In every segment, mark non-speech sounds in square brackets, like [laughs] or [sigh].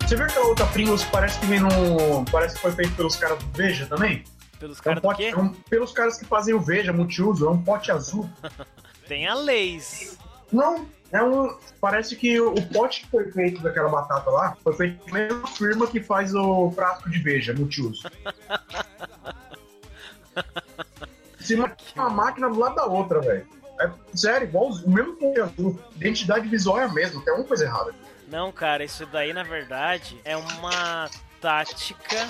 Você viu aquela outra Pringles que parece que vem no. Parece que foi feito pelos caras do Veja também? Pelos É um caras pote, é um- pelos caras que fazem o Veja multiuso, é um pote azul. [laughs] Tem a Leis. Não, é um. Parece que o pote que foi feito daquela batata lá foi feito pela mesma firma que faz o frasco de Veja multiuso. [laughs] Se não uma máquina do lado da outra, velho. É sério, igual o mesmo azul. Identidade visual é a mesma, tem alguma coisa errada. Não, cara, isso daí na verdade é uma tática,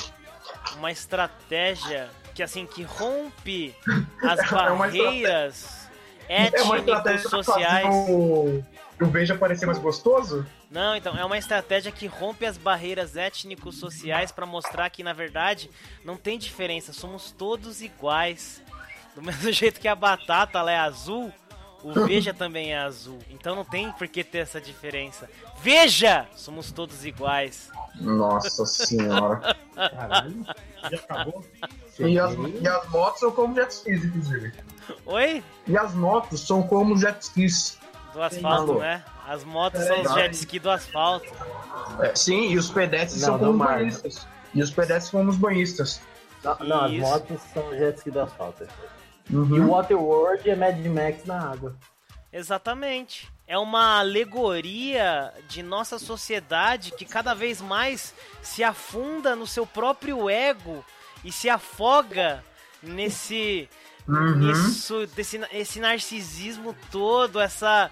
uma estratégia que assim que rompe [laughs] as É barreiras é étnico-sociais. fazer o, o Veja parecer mais gostoso? Não, então é uma estratégia que rompe as barreiras étnico-sociais pra mostrar que na verdade não tem diferença, somos todos iguais. Do mesmo [laughs] jeito que a batata ela é azul, o Veja [laughs] também é azul. Então não tem por que ter essa diferença. Veja! Somos todos iguais. Nossa senhora. Caralho. Já acabou? e, as, e as motos são como jet skis, inclusive. Oi? E as motos são como jet skis. Do asfalto, né? As motos são os jet ski do asfalto. É, sim, e os pedestres Não, são como marca. banhistas. E os pedestres como os banhistas. Não, não, as motos são jet ski do asfalto. E o Uhum. Waterworld é Mad Max na água. Exatamente. É uma alegoria de nossa sociedade que cada vez mais se afunda no seu próprio ego e se afoga nesse Uhum. nisso desse esse narcisismo todo, essa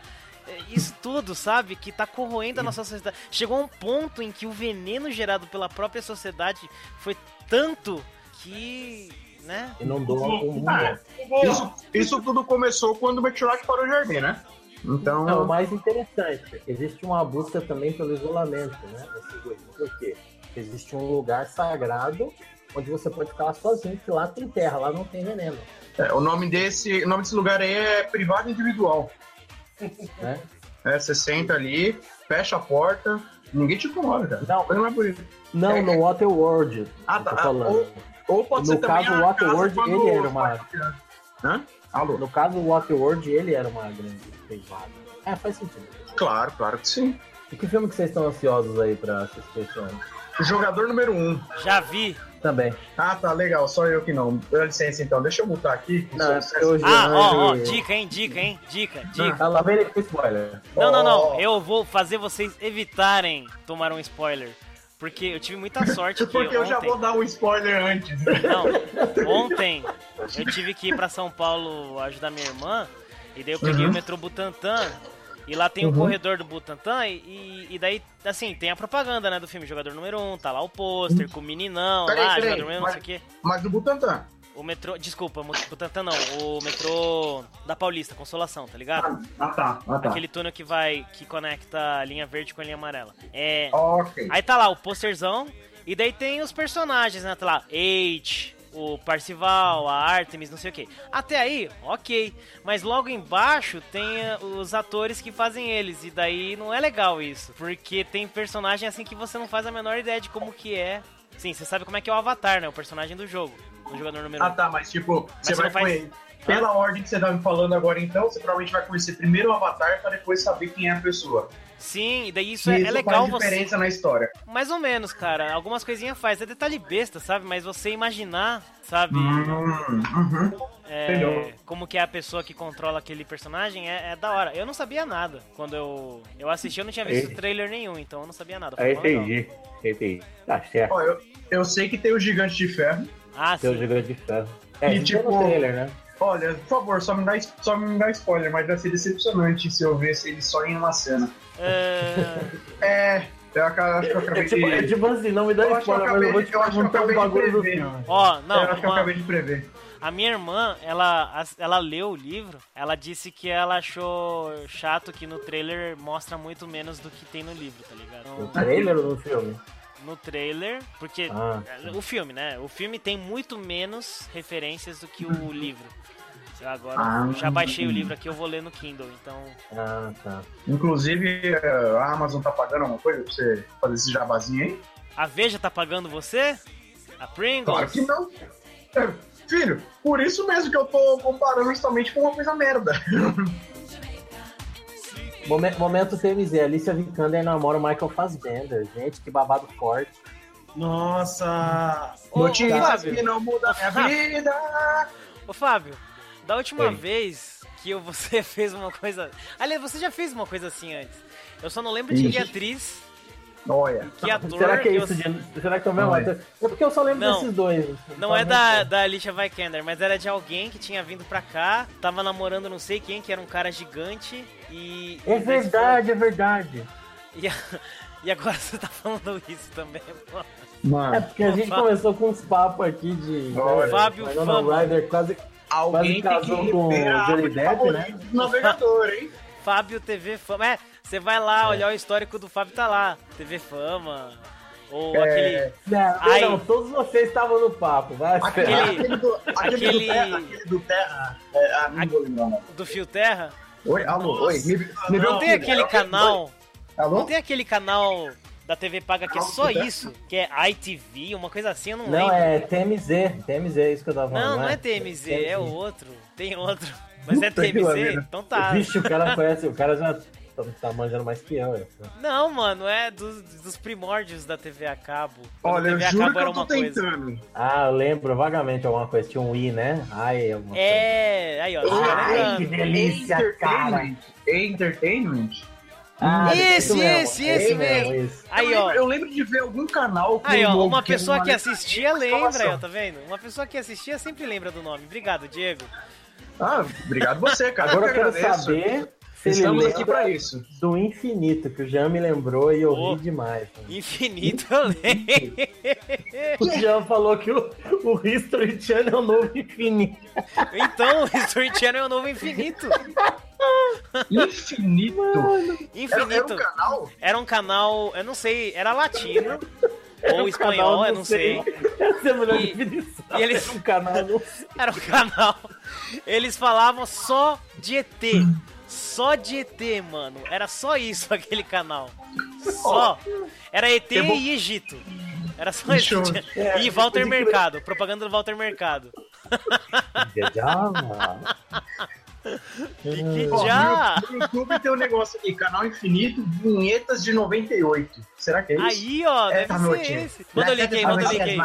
isso tudo, sabe, que tá corroendo a nossa sociedade. Chegou um ponto em que o veneno gerado pela própria sociedade foi tanto que, né? Inundou o mundo. Ah, Isso, isso tudo começou quando o Meteorite parou o jardim, né? Então. Não, o mais interessante, existe uma busca também pelo isolamento, né? Por quê? Existe um lugar sagrado onde você pode ficar lá sozinho, que lá tem terra, lá não tem veneno. é, o nome desse. O nome desse lugar aí é privado individual. Né? É, você senta ali, fecha a porta, ninguém te incomoda, cara. Não. Não é por isso. Não, É, no Waterworld. Ah, tá. falando. Ou- Ou pode No ser também caso, a o Waterworld, casa ele era uma- Hã? Alô? No caso, o Waterworld, ele era uma grande privada. É, faz sentido. Claro, claro que sim. E que filme que vocês estão ansiosos aí pra assistir esse ano? Jogador número um. Já vi. Também. Ah, tá, legal. Só eu que não. Dá licença então. Deixa eu mutar aqui. Não, é hoje Ah, ó, ó, dica, hein, dica, hein, dica, dica. Ah, lá vem ele com spoiler. Não, não, não. Eu vou fazer vocês evitarem tomar um spoiler. Porque eu tive muita sorte que Porque eu já ontem... vou dar um spoiler antes. Não, [laughs] ontem eu tive que ir pra São Paulo ajudar minha irmã. E daí eu peguei Uhum. o metrô Butantã. E lá tem o Uhum. corredor do Butantã. E, e daí, assim, tem a propaganda, né, do filme Jogador Número 1. Tá lá o pôster com o meninão, Peraí, lá, peraí, jogador número 1, não sei mas- o quê. Mas do Butantan. O metrô. Desculpa, o Butantã não. O metrô da Paulista, Consolação, tá ligado? Ah, tá. Ah, tá. Aquele túnel que vai. que conecta a linha verde com a linha amarela. É. Ok. Aí tá lá o posterzão, e daí tem os personagens, né? Tá lá, H, o Parcival, a Artemis, não sei o que. Até aí, ok. Mas logo embaixo tem eh, os atores que fazem eles, e daí não é legal isso. Porque tem personagem assim que você não faz a menor ideia de como que é. Sim, você sabe como é que é o Avatar, né? O personagem do jogo. O jogador número 1. Ah, tá, mas tipo, você você vai faz- conhecer. Pela ordem que você tá me falando agora, então, você provavelmente vai conhecer primeiro o Avatar pra depois saber quem é a pessoa. Sim, e daí isso E é, é isso legal faz você. diferença na história. Mais ou menos, cara. Algumas coisinhas faz. É detalhe besta, sabe? Mas você imaginar, sabe? Hum, uhum. É, Entendeu? como que é a pessoa que controla aquele personagem é, é da hora. Eu não sabia nada. Quando eu, eu assisti, eu não tinha visto Ei. trailer nenhum, então eu não sabia nada. Aí entendi. Entendi. Tá certo. Ó, eu, eu sei que tem o Gigante de Ferro. Ah, Seu sim. gigante de ferro. É, E, tipo, trailer, né? Olha, por favor, só me dá, só me dá spoiler, mas vai ser decepcionante se eu ver se ele só em uma cena. É, [laughs] É, eu acho que eu É acabei tipo, é de. tipo assim, não me dá Eu spoiler, mas eu vou te eu acho que eu perguntar um acabei de bagulho do prever. filme. ó, não, eu acho que eu acabei de prever. a minha irmã, ela, ela leu o livro, ela disse que ela achou chato que no trailer mostra muito menos do que tem no livro, tá ligado? No trailer ou no filme? No trailer, porque Ah, o filme, né? O filme tem muito menos referências do que o livro. Eu agora Ah. já baixei o livro aqui, eu vou ler no Kindle, então ah, tá. Inclusive, eh, a Amazon tá pagando alguma coisa pra você fazer esse jabazinho aí? A Veja tá pagando você? A Pringles? Claro que não. É, filho, por isso mesmo que eu tô comparando justamente com uma coisa merda. [laughs] Momen- Momento TMZ, Alicia Vikander namora o Michael Fassbender. Gente, que babado forte. Nossa! Ô, Notícias Fábio. que não mudam a minha vida. Ô, Fábio, da última Oi. vez que eu- [laughs] você fez uma coisa. Aliás, você já fez uma coisa assim antes. Eu só não lembro de que atriz, Olha. que ator. Será que é eu- isso? De... Será que é o mesmo é. ator? É porque eu só lembro Não. desses dois. Não é da, da Alicia Vikander, mas era de alguém que tinha vindo pra cá, tava namorando não sei quem, que era um cara gigante e. É verdade, é verdade. [laughs] E, a- e agora você tá falando isso também, pô. É Mano, porque a gente Fábio. começou com uns papos aqui de. Olha, Fábio. Ryder quase. alguém tem casou que com a Johnny Depp, né? do navegador, hein? Fábio TV Fama. É, você vai lá olhar o histórico do Fábio, tá lá. TV Fama. Ou É, aquele. Não, Ai. não, todos vocês estavam no papo, vai. Aquele, esperar. aquele, do, aquele, aquele- do Terra. Aquele do Terra. É, ah, não vou lembrar, não. Do Fio Terra. Oi, alô, Nossa, oi. Me, me não Não o tem aquele É, canal. Não Alô? tem aquele canal da TV paga que é só isso? Que é ITV, uma coisa assim, eu não, Não, lembro. é TMZ. TMZ, é isso que eu tava falando. Não, não é TMZ, é outro. Tem outro. Mas é Puta que TMZ? Então tá. Vixe, o cara conhece, o cara já tá, tá manjando mais que eu. é. Não, mano, é dos, dos primórdios da TV a cabo. Quando Olha, a eu TV a juro cabo que era eu tô uma coisa. tentando. Ah, eu lembro vagamente alguma coisa. Tinha um I, né? Ai, alguma coisa. É, aí ó, tá Ai, que delícia, cara. Entertainment. Entertainment? Ah, Esse, mesmo, esse, esse mesmo. Aí, eu, ó. lembro, eu lembro de ver algum canal com Aí, ó, um- uma que é pessoa que letra- assistia lembra, ó, tá vendo? Uma pessoa que assistia sempre lembra do nome. Obrigado, Diego. Ah, obrigado você, cara. Agora eu quero agradeço. saber se Estamos aqui pra isso. do infinito, que o Jean me lembrou e eu Oh. ri demais. Infinito eu lembro. [laughs] O Jean falou que o, o History Channel é o novo infinito. Então, o History Channel é o novo Infinito. Infinito. Era, era Infinito. um canal? Era um canal, eu não sei, era latino. Era Ou um espanhol, canal, eu não sei. Essa é a melhor E- definição. e eles- Era um canal, não sei. Era um canal. Eles falavam só de ET. Só de ET, mano. Era só isso [laughs] aquele canal. Só. Era ET vou- e Egito. Era só isso. [laughs] É, E Walter. Mercado. Propaganda do Walter Mercado. [laughs] Java. Que Ó, já. no, YouTube tem um negócio aqui, canal infinito, vinhetas de 98. Será que é isso? Aí, ó, É, deve ser noite. esse. Manda o link aí, manda o link aí.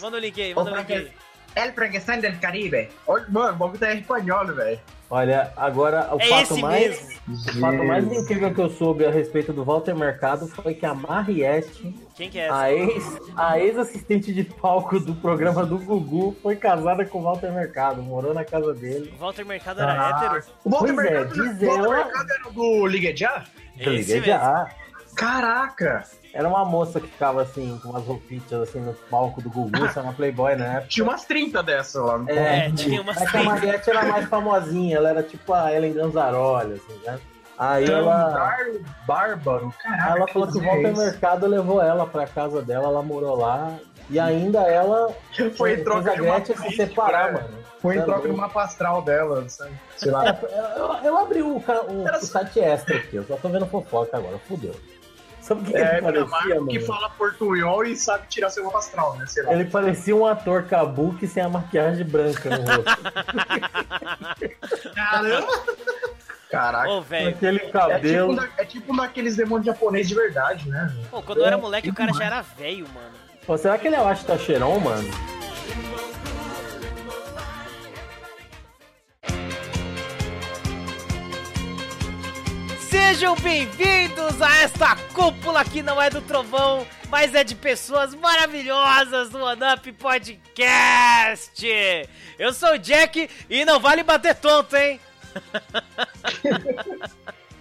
Manda o link aí, manda o link aí. El Frankenstein del Caribe. Mano, o bagulho tá em espanhol, velho. Olha, agora o É fato mais. mesmo. O fato mais incrível que eu soube a respeito do Walter Mercado foi que a Mariette, Quem que é essa? a ex- a ex-assistente de palco do programa do Gugu, foi casada com o Walter Mercado, morou na casa dele. Walter Mercado era Ah, hétero? O Walter é, Mercado, diz o Walter ela- Mercado era do Liga Já? Eu Esse liguei mesmo. já. Caraca! Era uma moça que ficava assim, com umas roupinhas assim no palco do Gugu, isso é uma Playboy época. Tinha umas 30 dessas lá no É, tinha umas É que a Mariette era mais famosinha, ela era tipo a Ellen Ganzaroli, assim, né? Aí ela, Bar- Bárbaro. Caraca, ela falou que o é Walter Mercado levou ela pra casa dela, ela morou lá. E ainda ela? Foi em troca a de uma se separar, mano. Foi em Tá troca de uma pastral dela, sabe? sei lá. É, eu, eu abri o, o, Era o site extra aqui, eu só tô vendo fofoca agora, fudeu. Sabe o que, que É, ele parecia, Marco que mano? fala portunhol e sabe tirar seu mapa astral, né? Sei lá. Ele parecia um ator kabuki sem a maquiagem branca no rosto. [laughs] Caramba! Caraca. Ô, Com velho. aquele É tipo, cabelo. um é tipo um daqueles demônios japoneses de verdade, né? Pô, quando eu era moleque, o cara já era velho, mano. Pô, será que ele é o Ashita Cheron, mano? Sejam bem-vindos a esta cúpula que não é do trovão, mas é de pessoas maravilhosas do OneUp Podcast. Eu sou o Jack e não vale bater tonto, hein? [laughs]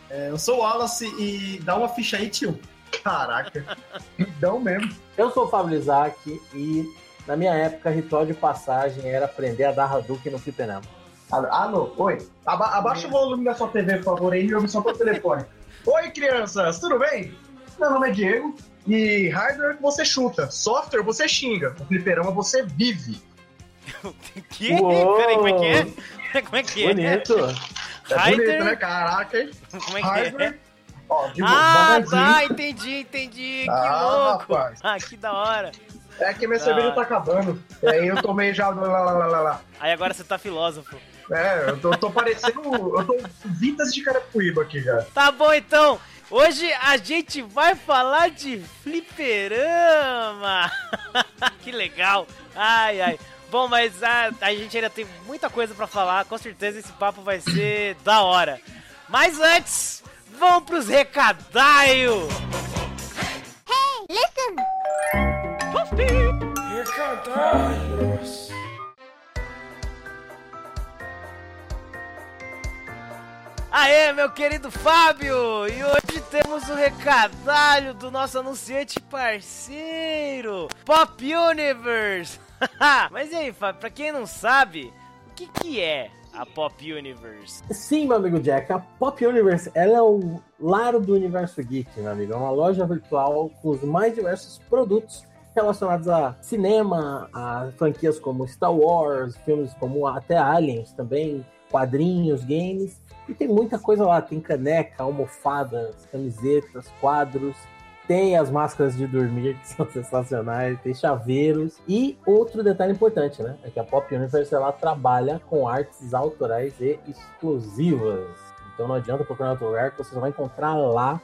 É, eu sou o Wallace e dá uma ficha aí, tio. Caraca. Então mesmo. Eu sou o Fábio Isaac e na minha época ritual de passagem era aprender a dar Hadouken no fliperama. Alô, alô, oi. Aba- abaixa o volume da sua TV, por favor, aí e ouve só pelo telefone. [laughs] oi, crianças, tudo bem? Meu nome é Diego e hardware você chuta, software você xinga, o fliperama você vive. [laughs] Que? Uou! Peraí, como é que é? [laughs] Como é que é? Bonito! É bonito, né? Caraca, hein? Como é que é? Hardware. Ó, de Ah, tá, entendi, entendi. Que Ah, louco. rapaz. Ah, que da hora. É que minha Tá. cerveja tá acabando. E aí eu tomei já. Lá, lá, lá, lá, lá. Aí agora você tá filósofo. É, eu tô, tô parecendo. Eu tô Vitas de Carapuíba aqui já. Tá bom então. Hoje a gente vai falar de fliperama. [laughs] que legal. Ai, ai. Bom, mas a, a gente ainda tem muita coisa pra falar. Com certeza esse papo vai ser [clears throat] da hora. Mas antes, vamos pros recadaios. Hey, listen! Recadaios. Aê, meu querido Fábio! E hoje temos o recadalho do nosso anunciante parceiro, Pop Universe! [laughs] Mas e aí, Fábio, pra quem não sabe, o que, que é a Pop Universe? Sim, meu amigo Jack, a Pop Universe ela é o lar do universo geek, meu amigo. É uma loja virtual com os mais diversos produtos relacionados a cinema, a franquias como Star Wars, filmes como até Aliens também, quadrinhos, games. E tem muita coisa lá, tem caneca, almofadas, camisetas, quadros, tem as máscaras de dormir [laughs] que são sensacionais, tem chaveiros. E outro detalhe importante, né? É que a Pop Universe ela trabalha com artes autorais e exclusivas. Então não adianta procurar outro lugar você vai encontrar lá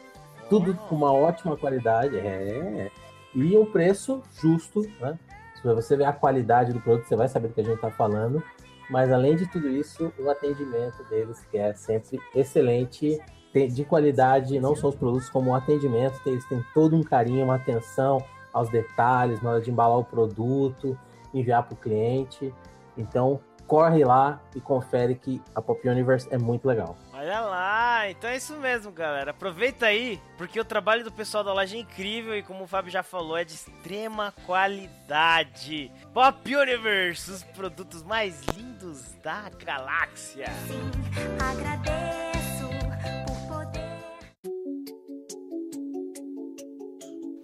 tudo com uma ótima qualidade. É. E um preço justo, né? Se você ver a qualidade do produto, você vai saber do que a gente está falando. Mas além de tudo isso, o atendimento deles, que é sempre excelente, de qualidade, não só os produtos, como o atendimento, eles têm todo um carinho, uma atenção aos detalhes na hora de embalar o produto, enviar para o cliente. Então, corre lá e confere que a Pop Universe é muito legal. Olha lá, então é isso mesmo, galera. Aproveita aí, porque o trabalho do pessoal da loja é incrível e, como o Fábio já falou, é de extrema qualidade. Pop Universe, os produtos mais lindos da galáxia. Sim, agradeço por poder.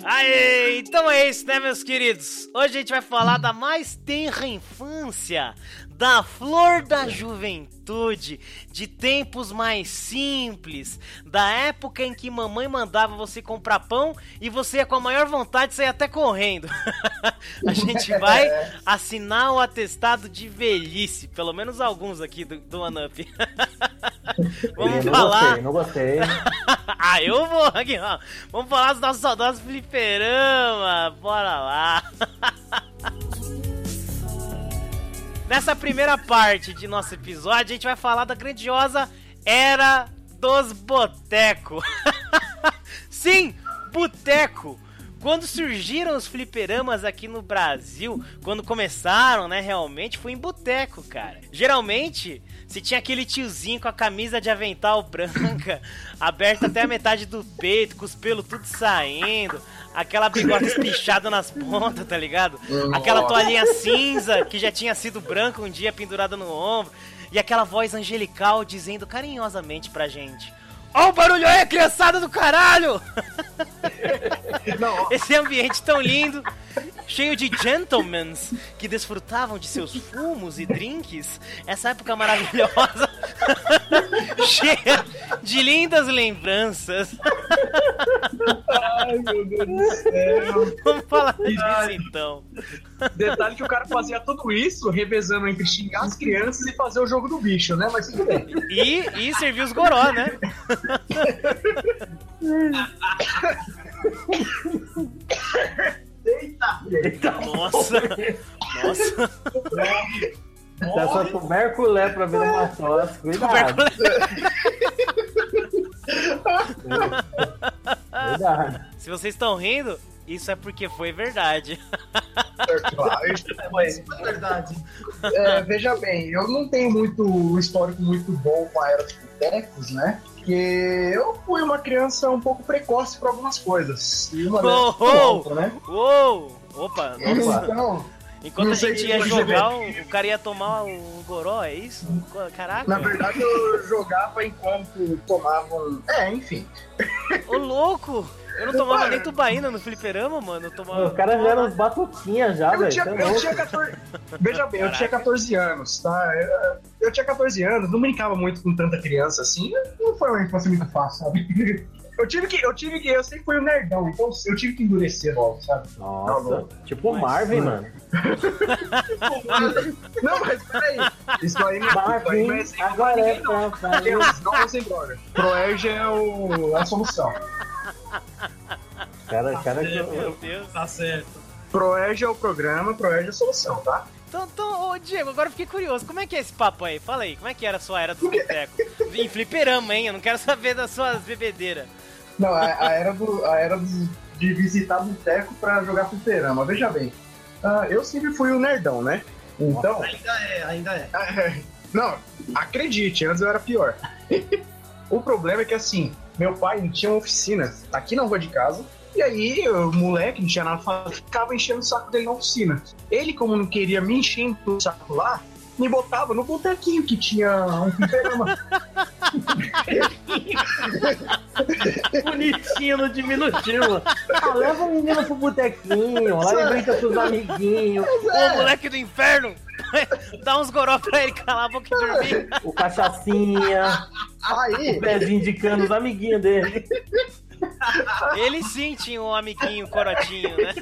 Aê, então é isso, né, meus queridos? Hoje a gente vai falar da mais tenra infância, da flor da juventude, de tempos mais simples, da época em que mamãe mandava você comprar pão e você ia com a maior vontade sair até correndo. [laughs] a gente vai [laughs] assinar o atestado de velhice, pelo menos alguns aqui do, do Anup. [laughs] Vamos não falar. gostei, não gostei. ah, eu vou aqui, ó. Vamos falar dos nossos saudosos fliperama. Bora lá. Nessa primeira parte de nosso episódio, a gente vai falar da grandiosa Era dos Boteco. [laughs] Sim, boteco. Quando surgiram os fliperamas aqui no Brasil, quando começaram, né, realmente, foi em boteco, cara. Geralmente, se tinha aquele tiozinho com a camisa de avental branca, [laughs] aberta até a metade do peito, com os pelos tudo saindo, aquela bigode espichada nas pontas, tá ligado? Aquela toalhinha cinza que já tinha sido branca um dia pendurada no ombro, e aquela voz angelical dizendo carinhosamente pra gente: Ó o barulho aí, criançada do caralho! [laughs] Não, Esse ambiente tão lindo, cheio de gentlemen que desfrutavam de seus fumos e drinks, essa época maravilhosa, [laughs] cheia de lindas lembranças. ai meu Deus do céu. Vamos falar disso então. Detalhe que o cara fazia tudo isso revezando entre xingar as crianças e fazer o jogo do bicho, né? Mas tudo bem. E, e serviu os goró, né? Eita! Nossa, nossa. Se essa tuberculé pra ver uma tosse, cuidado. Cuidado. Se vocês estão rindo, isso é porque foi verdade. Claro, isso é Isso é verdade. É, veja bem, eu não tenho muito um histórico muito bom com a era dos botecos, né? Porque eu fui uma criança um pouco precoce para algumas coisas. E uma Oh, oh. outra, né? Uou! Opa, nossa. Então, Enquanto Não a gente ia você jogar, o o cara ia tomar um goró, é isso? Caraca. na verdade, eu jogava enquanto tomavam. É, enfim. Ô louco! Eu não tomava nem tubaína no fliperama, mano. Eu tomava. Os caras já eram uns batutinhas já, Eu velho. tinha, é eu louco. tinha 14. Veja bem, eu tinha 14 anos, tá? Eu, eu tinha 14 anos, não brincava muito com tanta criança assim. Não foi uma infância muito fácil, sabe? [laughs] Eu tive que, eu tive que, eu sempre fui um nerdão, então eu tive que endurecer logo, sabe? Nossa, tipo o Mas- Marvin, mano. [laughs] Não, mas peraí. Isso aí não aí Marvin, é agora é não. Deus, não usem droga. Proerge é o, a solução. Cara, cara, Meu Deus. Tá certo. Proerge é o programa, Proerge é a solução, tá? Então, então, ô Diego, agora eu fiquei curioso. Como é que é esse papo aí? Fala aí, como é que era a sua era dos botecos? Em fliperama, hein? Eu não quero saber das suas bebedeiras. Não, a, a era, do, a era do- de visitar boteco pra jogar fliperama. Veja bem, ah, eu sempre fui o nerdão, né? Então, Ainda é, ainda é. não, acredite, antes eu era pior. o problema é que assim, meu pai tinha uma oficina aqui na rua de casa. E aí, o moleque, não tinha nada fazer, ficava enchendo o saco dele na oficina. Ele, como não queria me encher o saco lá, me botava no botequinho que tinha um fliperama. [laughs] bonitinho no diminutivo. Ah, leva o menino pro botequinho, lá ele brinca com os amiguinhos, Ô, moleque do inferno! [laughs] Dá uns goró pra ele calar a boca e dormir. o cachaçinha, Aí, o pezinho indicando os amiguinhos dele. Ele sim tinha um amiguinho corotinho, né?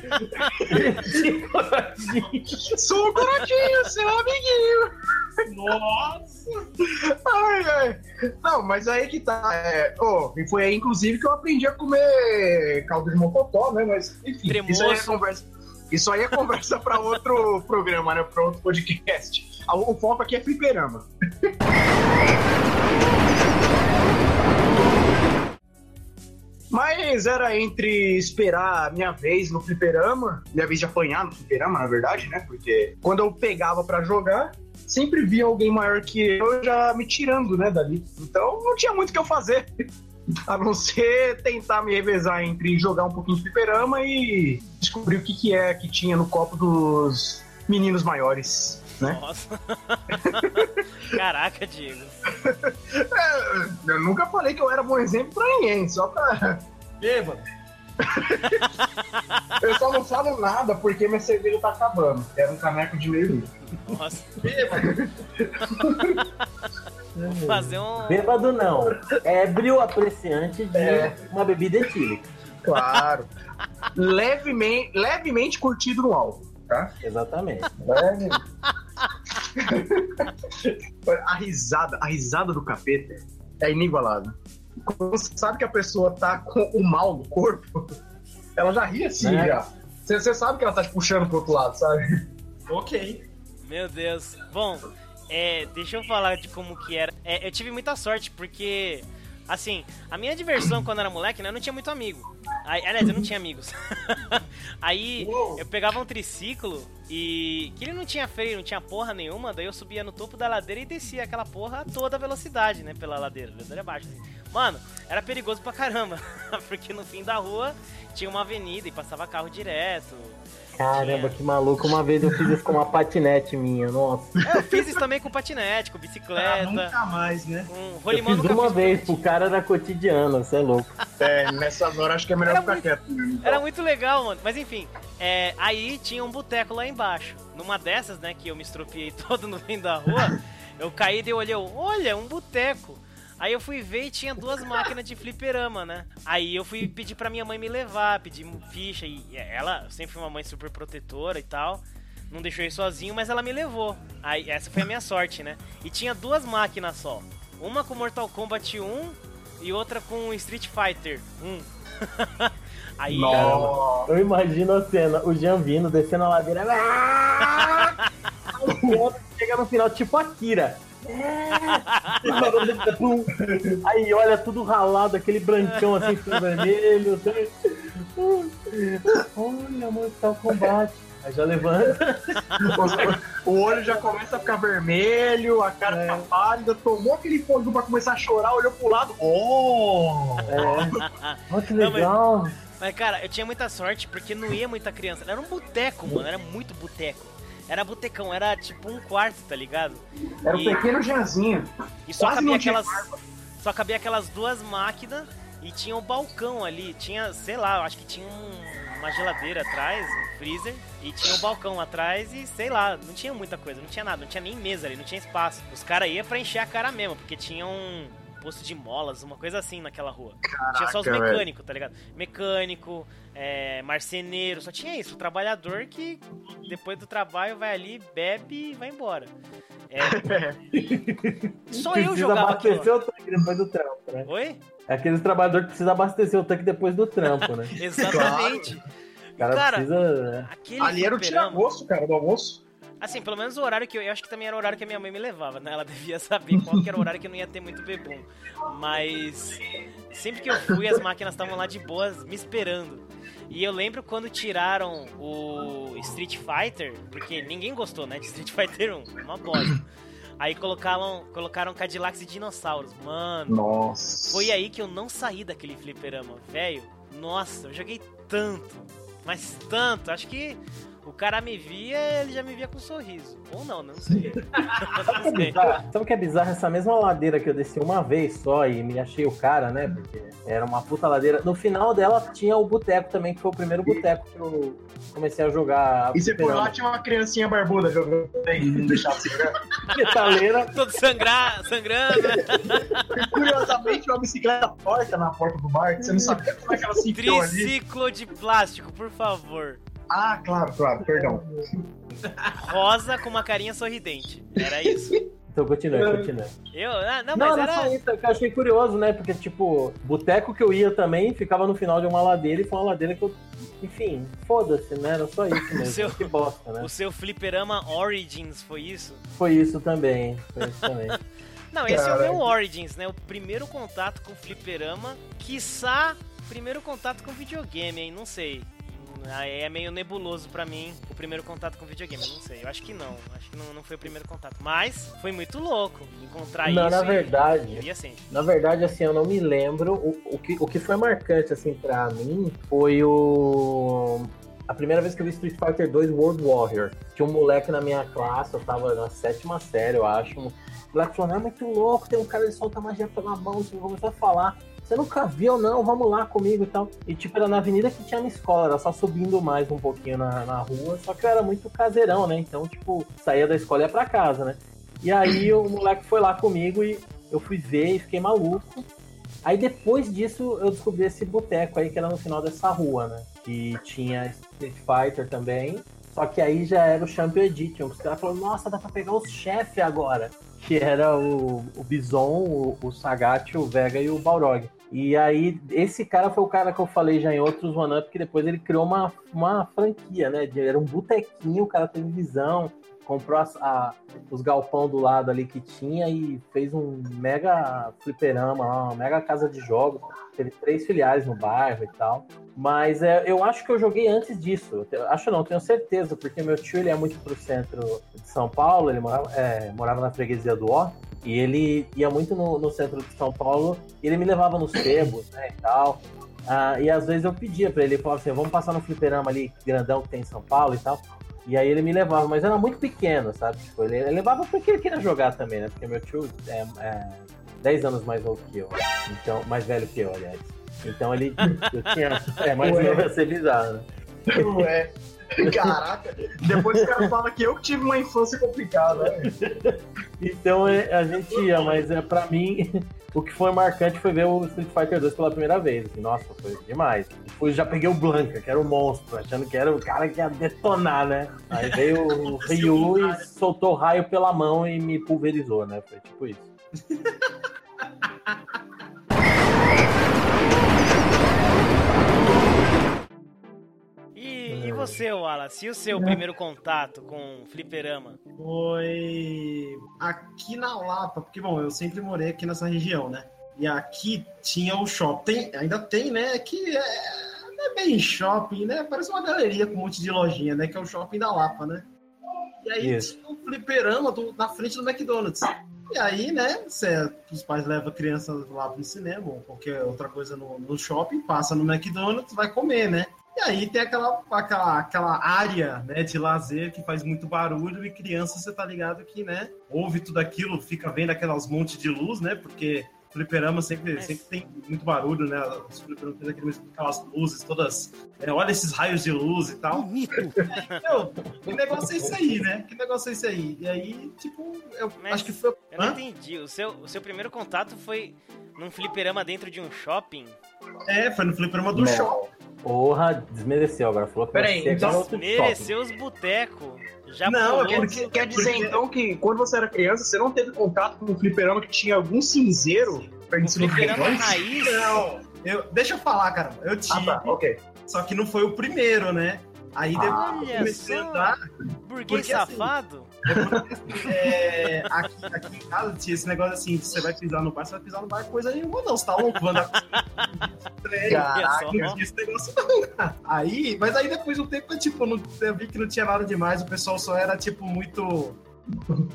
sou o Corotinho, seu amiguinho. Nossa! Ai, ai. Não, mas aí que tá. É, oh, e foi aí, inclusive, que eu aprendi a comer caldo de mocotó, né? Mas, enfim, isso aí é conversa. Isso aí é conversa pra outro programa, né? Pra outro podcast. O foco aqui é fliperama. Mas era entre esperar a minha vez no fliperama, minha vez de apanhar no fliperama, na verdade, né? Porque quando eu pegava pra jogar, sempre via alguém maior que eu já me tirando, né, dali. Então não tinha muito o que eu fazer. [laughs] A não ser tentar me revezar entre jogar um pouquinho de fliperama e descobrir o que, que é que tinha no copo dos meninos maiores, né? Nossa. [laughs] Caraca, Diego. [laughs] É, eu nunca falei que eu era bom exemplo pra ninguém, só pra. Bêbado. [laughs] Eu só não falo nada porque minha cerveja tá acabando. Era um caneco de meio litro. Nossa. Bêbado. Vou [laughs] fazer um. Bêbado não, ébrio apreciante de É. uma bebida etílica. Claro. levemente, levemente curtido no álcool, tá? Exatamente. Levemente. [laughs] a risada, a risada do capeta é inigualável. Quando você sabe que a pessoa tá com o mal no corpo, [laughs] ela já ri assim, Né? já. Você, você sabe que ela tá te puxando pro outro lado, sabe? Ok. Meu Deus. Bom, é, deixa eu falar de como que era. É, eu tive muita sorte porque, assim, a minha diversão quando era moleque, né, eu não tinha muito amigo. Aí, aliás, eu não tinha amigos. [laughs] Aí eu pegava um triciclo e que ele não tinha freio, não tinha porra nenhuma, daí eu subia no topo da ladeira e descia aquela porra a toda velocidade, né, pela ladeira, ladeira abaixo. assim. Mano, era perigoso pra caramba, [laughs] porque no fim da rua tinha uma avenida e passava carro direto. Caramba, que maluco. Uma vez eu fiz isso com uma patinete minha, nossa. É, eu fiz isso também com patinete, com Ah, bicicleta, nunca mais, né? com Eu fiz nunca uma fiz vez, pro cara era cotidiano, você é louco. É, nessas horas acho que é melhor Era ficar muito- quieto. mesmo, então. Era muito legal, mano. Mas enfim, é, aí tinha um boteco lá embaixo. Numa dessas, né, que eu me estropiei [laughs] todo no fim da rua, eu caí e olhei, olha, um boteco. Aí eu fui ver e tinha duas máquinas de fliperama, né? Aí eu fui pedir pra minha mãe me levar, pedir ficha. E ela sempre foi uma mãe super protetora e tal. Não deixou eu ir sozinho, mas ela me levou. Aí essa foi a minha sorte, né? E tinha duas máquinas só. Uma com Mortal Kombat 1 e outra com Street Fighter 1. [laughs] Aí, Nossa. Eu imagino a cena, o Jean vindo, descendo a ladeira. [laughs] Ah! O outro chega no final, tipo Akira. É. Aí olha tudo ralado, aquele brancão assim, tudo vermelho. assim. Olha, Mortal Kombat. Aí já levanta. O olho já começa a ficar vermelho, a cara tá pálida, tomou aquele fogo pra começar a chorar, olhou pro lado. Oh! É. Olha que Não, mas- legal. Mas, cara, eu tinha muita sorte porque não ia muita criança. Era um boteco, mano. Era muito boteco. Era botecão, era tipo um quarto, tá ligado? Era um E- pequeno Janzinho. E só Quase cabia aquelas. Só cabia aquelas duas máquinas e tinha um balcão ali. Tinha, sei lá, acho que tinha um- uma geladeira atrás, um freezer, e tinha um balcão atrás e sei lá, não tinha muita coisa, não tinha nada, não tinha nem mesa ali, não tinha espaço. Os caras iam pra encher a cara mesmo, porque tinha um. Posto de molas, uma coisa assim naquela rua. Caraca, tinha só os mecânicos, tá ligado? Mecânico, é, marceneiro, só tinha isso. O trabalhador que depois do trabalho vai ali, bebe e vai embora. É, [laughs] só eu Precisa jogava aquilo. abastecer o tanque depois do trampo, né? Oi? É aqueles trabalhador que precisa abastecer o tanque depois do trampo, né? [laughs] Exatamente. O cara, Cara, precisa. né? Aquele Ali era o tira-gosto, cara, do almoço. Assim, pelo menos o horário que eu. Eu acho que também era o horário que a minha mãe me levava, né? Ela [laughs] devia saber qual que era o horário que eu não ia ter muito bebum. Mas. Sempre que eu fui, as máquinas estavam lá de boas me esperando. E eu lembro quando tiraram o Street Fighter, porque ninguém gostou, né? De Street [laughs] Fighter 1, uma bosta. Aí colocaram, colocaram Cadillacs e dinossauros. Mano, Nossa. foi aí que eu não saí daquele fliperama, velho. Nossa, eu joguei tanto, mas tanto. Acho que o cara me via, ele já me via com um sorriso. Ou não, não sei. Sabe o que é que é bizarro? Essa mesma ladeira que eu desci uma vez só e me achei o cara, né? Porque era uma puta ladeira. No final dela tinha o boteco também, que foi o primeiro boteco que eu comecei a jogar. E você por lá tinha uma criancinha barbuda jogando e não deixava você jogar. [laughs] metaleira. Todo sangrar, sangrando, né? Curiosamente, uma bicicleta torta na porta do bar, que você não sabia como é que ela se enfiou ali. Triciclo de plástico, por favor. Ah, claro, claro, perdão. Rosa com uma carinha sorridente. Era isso. Então continua, continua. Eu, ah, não, Não, mas não era. só isso, é que eu achei curioso, né? Porque, tipo, boteco que eu ia também ficava no final de uma ladeira e foi uma ladeira que eu. Enfim, foda-se, né? Era só isso [laughs] mesmo. seu- Que bosta, né? O seu fliperama Origins foi isso? Foi isso também. Foi isso também. [laughs] Não, esse é o Caraca. meu Origins, né? O primeiro contato com fliperama, quiçá primeiro contato com videogame, hein? Não sei. Aí é meio nebuloso pra mim o primeiro contato com videogame, não sei. Eu acho que não, acho que não, não foi o primeiro contato. Mas foi muito louco encontrar Não, isso. na e- verdade, Eu ia sempre. Na verdade, assim, eu não me lembro. O, o, que, o que foi marcante, assim, pra mim foi o. A primeira vez que eu vi Street Fighter 2 World Warrior. Tinha um moleque na minha classe, eu tava na sétima série, eu acho. O moleque falou: Não, mas que louco, tem um cara que solta magia pela mão. Você começou a falar. Você nunca viu, não? Vamos lá comigo e tal. E, tipo, era na avenida que tinha minha escola, era só subindo mais um pouquinho na, na rua. Só que eu era muito caseirão, né? Então, tipo, saía da escola e ia pra casa, né? E aí o moleque foi lá comigo e eu fui ver e fiquei maluco. Aí depois disso eu descobri esse boteco aí que era no final dessa rua, né? Que tinha Street Fighter também. Só que aí já era o Champion Edition. Os caras falaram, nossa, dá pra pegar os chefes agora. Que era o, o Bison, o, o Sagat, o Vega e o Balrog. E aí, esse cara foi o cara que eu falei já em outros One-Up, que depois ele criou uma, uma franquia, né? Era um botequinho, o cara teve visão, comprou a- os galpão do lado ali que tinha e fez um mega fliperama, uma mega casa de jogos. Teve três filiais no bairro e tal. Mas é, eu acho que eu joguei antes disso. Eu acho não, tenho certeza, porque meu tio ele é muito pro centro de São Paulo, ele morava, é, morava na freguesia do Ó. E ele ia muito no, no centro de São Paulo e ele me levava nos sebos, né, e tal. Ah, e às vezes eu pedia pra ele, falava assim, vamos passar no fliperama ali, grandão que tem em São Paulo e tal. E aí ele me levava, mas era muito pequeno, sabe? Tipo, ele, ele levava porque ele queria jogar também, né? Porque meu tio é, é 10 anos mais novo que eu. Então, mais velho que eu, aliás. Então ele eu tinha. É, mais Ué. novo ia ser bizarro, né? Ué. Caraca, depois o cara fala que eu tive uma infância complicada. né? Então é, a gente ia, mas é, pra mim, [laughs] o que foi marcante foi ver o Street Fighter 2 pela primeira vez. Nossa, foi demais. Depois já peguei o Blanca, que era o monstro, achando que era o cara que ia detonar, né? Aí veio o [laughs] Ryu e soltou raio pela mão e me pulverizou, né? Foi tipo isso. [laughs] você, Wallace? E o seu primeiro contato com fliperama? Foi aqui na Lapa, porque, bom, eu sempre morei aqui nessa região, né? E aqui tinha o shopping, ainda tem, né? Que é, não é bem shopping, né? Parece uma galeria com um monte de lojinha, né? Que é o shopping da Lapa, né? E aí Isso. tinha um fliperama do- na frente do McDonald's. E aí, né, cê, os pais levam a criança lá pro cinema ou qualquer outra coisa no, no shopping, passa no McDonald's, vai comer, né? E aí tem aquela, aquela, aquela área né, de lazer que faz muito barulho e criança, você tá ligado que, né, ouve tudo aquilo, fica vendo aquelas montes de luz, né? Porque Fliperama sempre, Mas- sempre tem muito barulho, né? Os fliperamas tem aquelas luzes todas. é, olha esses raios de luz e tal. Bonito. [laughs] Meu, que negócio é isso aí, né? Que negócio é isso aí? E aí, tipo, eu Mas acho que foi. Eu não Hã? entendi. O seu, o seu primeiro contato foi num fliperama dentro de um shopping? É, foi no fliperama do Não. show. Porra, desmereceu agora. Falou que Peraí, então- era outro shopping. Mereceu os botecos. Já Não, é dizer- quer dizer, Porque- então, que quando você era criança, você não teve contato com um fliperama que tinha algum cinzeiro pra fliperama relevante? raiz. Não, eu, deixa eu falar, cara. Eu tive, Ah, tá, ok. só que não foi o primeiro, né? Aí depois Ah, eu olha comecei a andar. Burguês Porque, assim, safado? É, aqui, aqui em casa tinha esse negócio assim: você vai pisar no bar, você vai pisar no bar, coisa nenhuma, não. Você tá louco, vai andar com trem. Caraca, Não tinha esse negócio não, cara. Aí, mas aí depois do tempo, tipo, não, eu vi que não tinha nada demais, o pessoal só era, tipo, muito.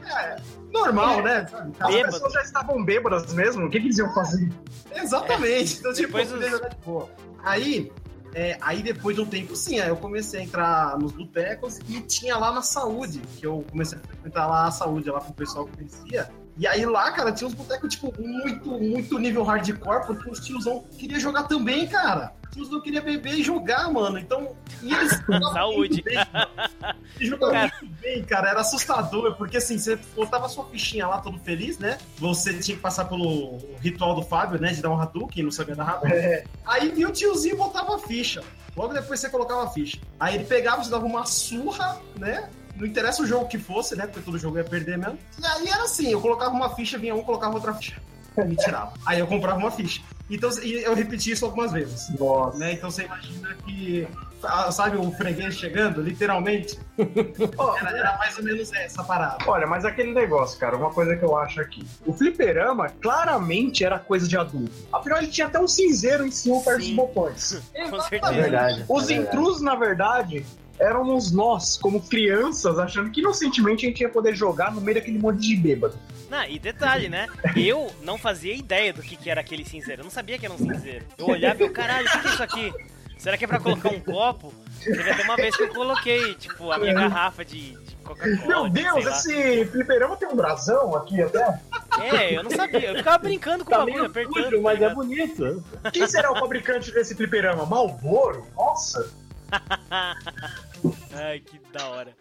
É, normal, né? Sabe? As Bêbado. pessoas já estavam bêbadas mesmo? O que, que eles iam fazer? Exatamente. Então, tipo, Depois eu os- podia jogar de boa. Aí, é, aí depois de um tempo, sim, aí eu comecei a entrar nos botecos e tinha lá na saúde, que eu comecei a frequentar lá a saúde, lá com o pessoal que conhecia. E aí lá, cara, tinha uns botecos, tipo, muito, muito nível hardcore, porque os tiozão queriam jogar também, cara. Os tiozão queriam beber e jogar, mano. Então, e eles [laughs] jogavam Saúde. muito bem, mano. Eles jogavam Cara. muito bem, cara. Era assustador, porque assim, você botava sua fichinha lá todo feliz, né? Você tinha que passar pelo ritual do Fábio, né? De dar um Hadouken, não sabia dar Hadouken. Aí vinha o tiozinho e botava a ficha. Logo depois você colocava a ficha. Aí ele pegava, você dava uma surra, né? Não interessa o jogo que fosse, né? Porque todo jogo ia perder mesmo. E aí era assim, eu colocava uma ficha, vinha um, colocava outra ficha. Me tirava. Aí eu comprava uma ficha. Então, e eu repeti isso algumas vezes. Nossa. Né? Então você imagina que, ah, sabe, o freguês chegando, literalmente. [laughs] Era, era mais ou menos essa parada. Olha, mas aquele negócio, cara, uma coisa que eu acho aqui. O fliperama claramente era coisa de adulto. Afinal, ele tinha até um cinzeiro em cima perto dos botões. [laughs] Com É certeza. verdade. Os é verdade. intrusos, na verdade, éramos nós, como crianças, achando que inocentemente a gente ia poder jogar no meio daquele monte de bêbado. Não, e detalhe, né? Eu não fazia ideia do que, que era aquele cinzeiro. Eu não sabia que era um cinzeiro. Eu olhava e eu, caralho, o que, que é isso aqui? Será que é pra colocar um copo? Teve até uma vez que eu coloquei, tipo, a minha garrafa de, de Coca-Cola. Meu de Deus, lá. esse fliperama tem um brasão aqui até. É, eu não sabia. Eu ficava brincando com o Tá bagulho, meio apertando. mas tá é bonito. Quem será o fabricante desse fliperama? Malboro? Nossa. [laughs] Ai, que da hora.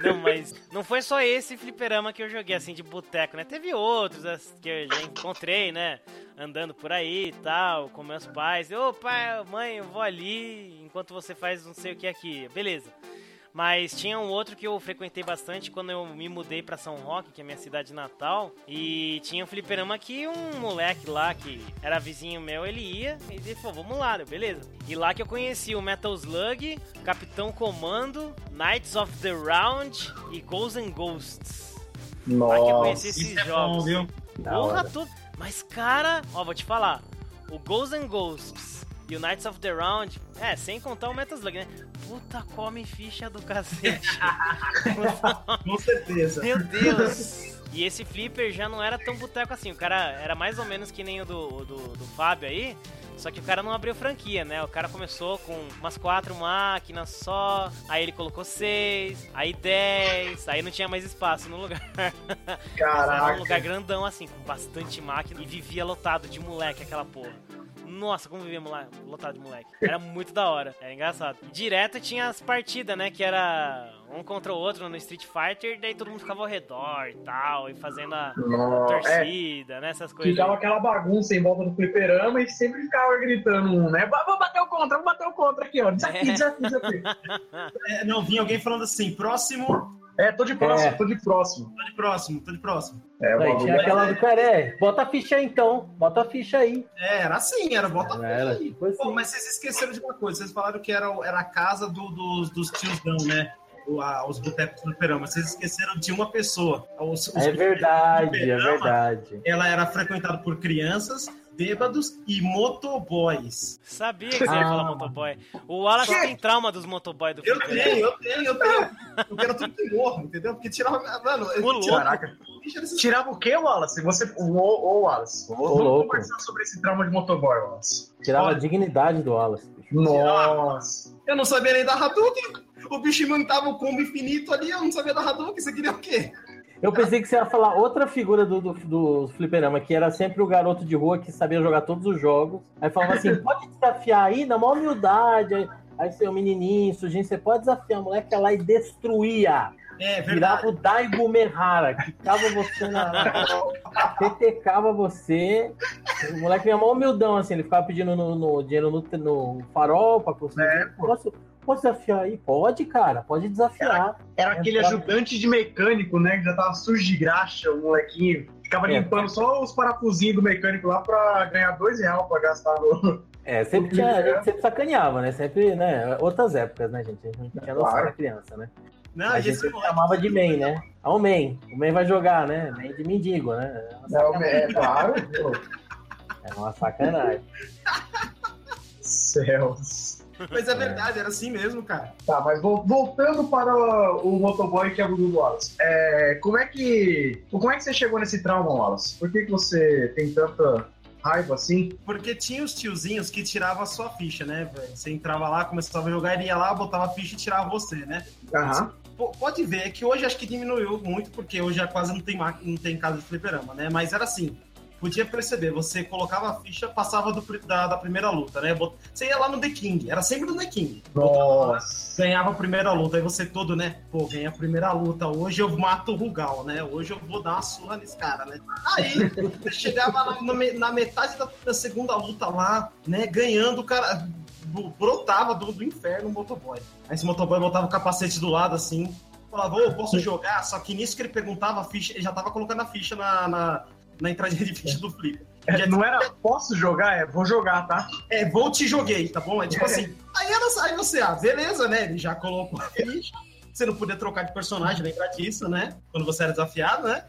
Não, mas não foi só esse fliperama que eu joguei assim de boteco, né? Teve outros que eu já encontrei, né? Andando por aí e tal, com meus pais. Ô pai, mãe, eu vou ali enquanto você faz não sei o que aqui. Beleza. Mas tinha um outro que eu frequentei bastante quando eu me mudei pra São Roque, que é minha cidade natal. E tinha um fliperama que um moleque lá, que era vizinho meu, ele ia e ele falou, vamos lá, eu, beleza. E lá que eu conheci o Metal Slug, Capitão Comando, Knights of the Round e Ghosts and Ghosts. Lá que eu conheci esses Isso é bom, jogos. viu? Da Porra, tudo. Mas, cara, ó, vou te falar. O Ghosts and Ghosts e o Knights of the Round, é, sem contar o Metal Slug, né? Puta, come ficha do cacete. [laughs] Com certeza. Meu Deus! E esse flipper já não era tão boteco assim. O cara era mais ou menos que nem o do, do, do Fábio aí. Só que o cara não abriu franquia, né? O cara começou com umas quatro máquinas só, aí ele colocou seis, aí dez, aí não tinha mais espaço no lugar. [laughs] Mas era um lugar Caraca. grandão assim, com bastante máquina e vivia lotado de moleque aquela porra. Nossa, como vivia mola- lotado de moleque. Era muito da hora, era engraçado. Direto tinha as partidas, né? Que era um contra o outro no Street Fighter, daí todo mundo ficava ao redor e tal, e fazendo a Nossa. É, torcida, né? Essas coisas. ficava aquela bagunça em volta do fliperama e sempre ficava gritando um, né? "Va- Vamos bater o contra, vamos bater o contra aqui, ó. Desafio, É. desafio, desafio. [laughs] É, não, vinha alguém falando assim, próximo, É, tô de próximo, É. tô de próximo. tô de próximo, tô de próximo. É, o Aí tinha é- aquela do cara, é, bota a ficha aí então, bota a ficha aí. É, era assim, era bota a Era, ficha aí. tipo assim. Pô, mas vocês esqueceram de uma coisa, vocês falaram que era, o- era a casa do- dos, dos tiozão, né? O- a- os botecos do Perama. Vocês esqueceram de uma pessoa. Os- os É verdade, é fliperama, verdade. Ela era frequentada por crianças, bêbados e motoboys. Sabia que você ia Ah. falar motoboy. O Wallace tem trauma dos motoboy do Eu Fliperama. tenho, eu tenho, eu tenho. Eu quero tudo que morra, entendeu? Porque tirava. Mano, eu louco. tirava- era Tirava o quê, Wallace? Você. O, o, o Wallace. Ô, Vamos louco. conversar sobre esse trauma de motoboy, Wallace. Tirava Olha. a dignidade do Wallace. Nossa. Eu não sabia nem dar Hadouken. O bicho montava o combo infinito ali, eu não sabia dar Hadouken. Você queria o quê? Eu pensei que você ia falar outra figura do, do, do fliperama, que era sempre o garoto de rua que sabia jogar todos os jogos. Aí falava assim, [laughs] pode desafiar aí, na maior humildade. Aí, aí seu menininho, sujinho, você pode desafiar. O moleque ia lá e destruía. É Virava o Daigo Merhara, quicava você na. [laughs] Petecava você. O moleque vinha mó humildão, assim, ele ficava pedindo no, no dinheiro no, no farol pra conseguir. É, pô. Posso desafiar aí? Pode, cara, pode desafiar. Era aquele Entrava- ajudante de mecânico, né? Que já tava sujo de graxa, o molequinho. Ficava É. limpando só os parafusinhos do mecânico lá pra ganhar dois reais pra gastar no. É, sempre tinha, a gente sempre sacaneava, né? Sempre, né? Outras épocas, né, gente? A gente não tinha noção Claro. da criança, né? Não, a gente chamava de man, né? Ah, o man. O man vai jogar, né? Man de mendigo, né? É Não, sacanagem. é claro. [laughs] pô. É uma sacanagem. Céus. Mas é verdade, era assim mesmo, cara. Tá, mas vol- voltando para o motoboy que é o do Wallace. É, como é que. Como é que você chegou nesse trauma, Wallace? Por que, que você tem tanta raiva assim? Porque tinha os tiozinhos que tiravam a sua ficha, né, velho? Você entrava lá, começava a jogar, ele ia lá, botava a ficha e tirava você, né? Aham. Pô, Pode ver que hoje acho que diminuiu muito, porque hoje já quase não tem, não tem casa de fliperama, né? Mas era assim, podia perceber, você colocava a ficha, passava do da, da primeira luta, né? Você ia lá no The King, era sempre no The King. Nossa. Ganhava a primeira luta, aí você todo, né? Pô, ganhei a primeira luta, hoje eu mato o Rugal, né? Hoje eu vou dar uma surra nesse cara, né? Aí, chegava na, na me- na metade da, da segunda luta lá, né? Ganhando, o cara brotava do, do inferno o motoboy. Aí esse motoboy botava o capacete do lado, assim, falava, ô, posso jogar? Só que nisso que ele perguntava a ficha, ele já tava colocando a ficha na, na, na entradinha de ficha do Flip. É, não era posso jogar? É, vou jogar, tá? É, vou te joguei, tá bom? É tipo assim. Aí, era, aí você, ah, beleza, né? Ele já colocou a ficha. Você não podia trocar de personagem, lembra disso, né? Quando você era desafiado, né?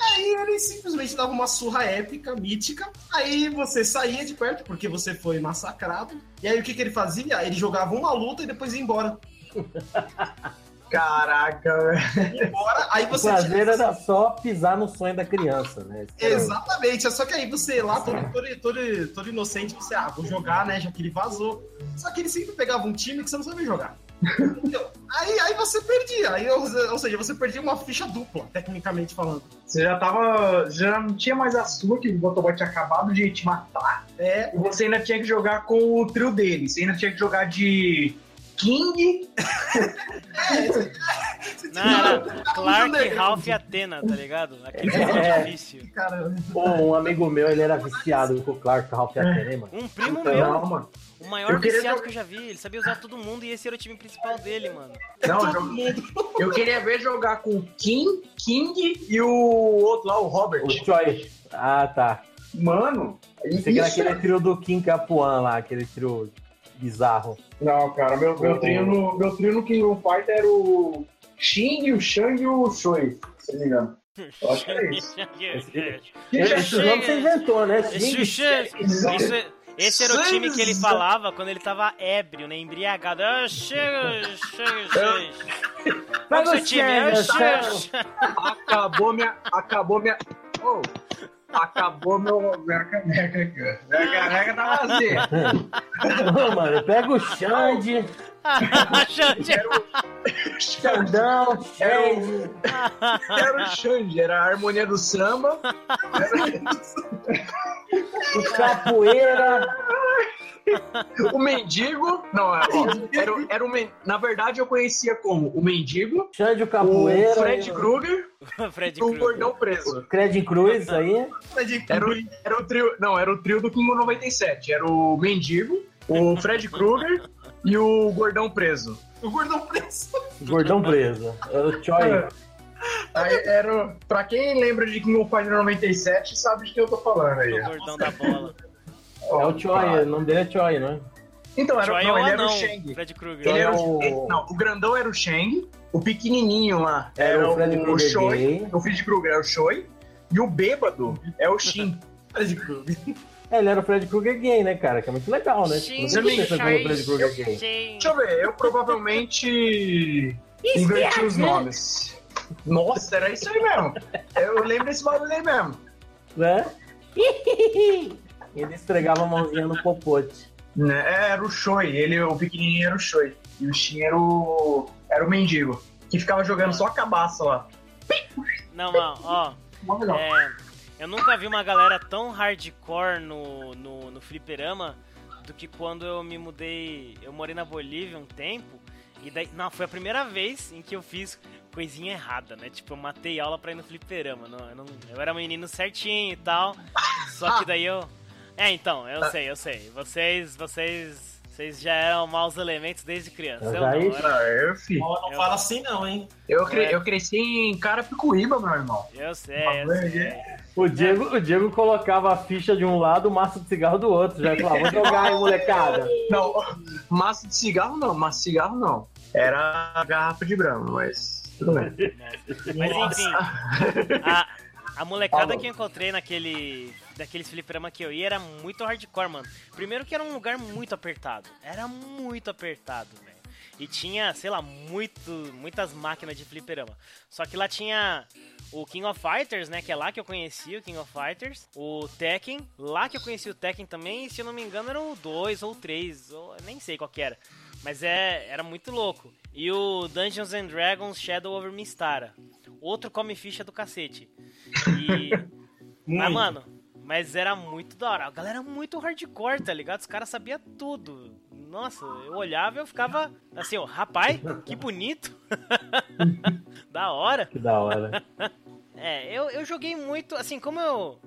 Aí ele simplesmente dava uma surra épica, mítica. Aí você saía de perto, porque você foi massacrado. E aí o que, que ele fazia? Ele jogava uma luta e depois ia embora. [laughs] Caraca, velho. Embora, aí O você prazer era só pisar no sonho da criança, né? O- Exatamente, é só que aí você lá, todo, todo, todo, todo inocente, você, ah, vou jogar, né? Já que ele vazou. Só que ele sempre pegava um time que você não sabia jogar. Entendeu? [laughs] aí, aí você perdia, aí, ou, ou seja, você perdia uma ficha dupla, tecnicamente falando. Você já tava. Já não tinha mais a sua, que o motoboy tinha acabado de te matar. É, E você ainda tinha que jogar com o trio dele. Você ainda tinha que jogar de King. Não, era Clark, Ralph e Atena, tá ligado? Aquele É. é. difícil. Pô, um amigo meu, ele era viciado com o Clark Ralph Atene, mano. Um primo Então, meu, Não, mano. o maior eu queria viciado que eu já vi, ele sabia usar todo mundo e esse era o time principal dele, mano. Não, todo eu, mundo. eu queria ver jogar com o King, King e o outro lá, o Robert. O Choi. Ah, tá. Mano, Esse aqui era isso aquele trio do Kim Capuan lá, aquele trio bizarro. Não, cara, meu, meu, trio no, meu trio no King of Fighter era o Xing, o Shang e o Shui, se não me engano. Eu acho que é isso. [laughs] Esse nome você inventou, né? Esse, Xing- isso é- esse era o time que ele falava quando ele tava ébrio, né? Embriagado. Ah, chega, chega, que é o time? Ah. Acabou minha. Acabou minha. Oh, acabou meu. Minha caneca aqui. Minha caneca tá vazia. Ô, mano, pega o Xande, [laughs] Xande. Xandão, Xande. Era o Xande, era a harmonia do samba. O Capoeira. O mendigo. Não, era, ó, era, o- era o men... Na verdade, eu conhecia como o mendigo, Xande o o Capoeira. Fred Krueger [laughs] Fred e o. Gordão Preso. Cred Cruz aí. Era o, era o trio. Não, era o trio do King 97. Era o mendigo, o Fred Krueger e o Gordão Preso. O gordão preso. Gordão preso. Era o Choi. Aí era. o- Pra quem lembra de King of Fighters 97, sabe de quem eu tô falando aí. O gordão da bola. É o Choi, o nome dele é Choi, não é? Então, era, é não, o ele era o anão, Shang. Fred Krueger. Ele era o- o... ele- não, o grandão era o Shang, o pequenininho lá Era era, o Fred o, Krueger gay. o Fred Krueger era o Choi, e o bêbado é o Shin. Fred Krueger. É, ele era o Fred Krueger gay, né, cara? Que é muito legal, né? Sim, Tipo, não sei se você viu o Fred Krueger gay. Sim. Deixa eu ver, eu provavelmente [laughs] inverti os nomes. Nossa, era isso aí mesmo. Eu lembro desse bagulho aí mesmo. Né? Ele esfregava a mãozinha no popote. Né, é, Era o Choi, ele, o pequenininho era o Choi. E o Shin era o, era o mendigo, que ficava jogando só a cabaça lá. Não, mal, ó. É, eu nunca vi uma galera tão hardcore no, no, no fliperama do que quando eu me mudei. Eu morei na Bolívia um tempo. E daí. Não, foi a primeira vez em que eu fiz coisinha errada, né? Tipo, eu matei aula pra ir no fliperama. Não, eu, não, eu era menino certinho e tal. Só que daí eu. É, então, eu sei, eu sei. Vocês. Vocês. Vocês já eram maus elementos desde criança. Eu Eu já não, era- Ah, eu, filho. Não Eu- fala assim não, hein? Eu, cre- É. eu cresci em Carapicuíba, meu irmão. eu sei, eu sei. O Diego, o Diego colocava a ficha de um lado, o maço de cigarro do outro. Já falava, vou jogar aí, molecada. [laughs] Não, massa de cigarro não, massa de cigarro não. Era a garrafa de branco, mas tudo bem. Mas enfim, a, a molecada Falou. que eu encontrei naquele. Daqueles fliperama que eu ia era muito hardcore, mano. Primeiro que era um lugar muito apertado. Era muito apertado, velho. E tinha, sei lá, muito, muitas máquinas de fliperama. Só que lá tinha o King of Fighters, né? Que é lá que eu conheci o King of Fighters. O Tekken, lá que eu conheci o Tekken também. E se eu não me engano era o 2 ou 3, ou nem sei qual que era. Mas é, era muito louco. E o Dungeons and Dragons Shadow over Mistara. Outro come ficha do cacete. E. [laughs] mas, mano, mas era muito da hora. A galera era muito hardcore, tá ligado? Os caras sabiam tudo. Nossa, eu olhava e eu ficava assim, ó, rapaz, que bonito. [laughs] da hora. Que da hora. [laughs] É, eu, eu joguei muito, assim, como eu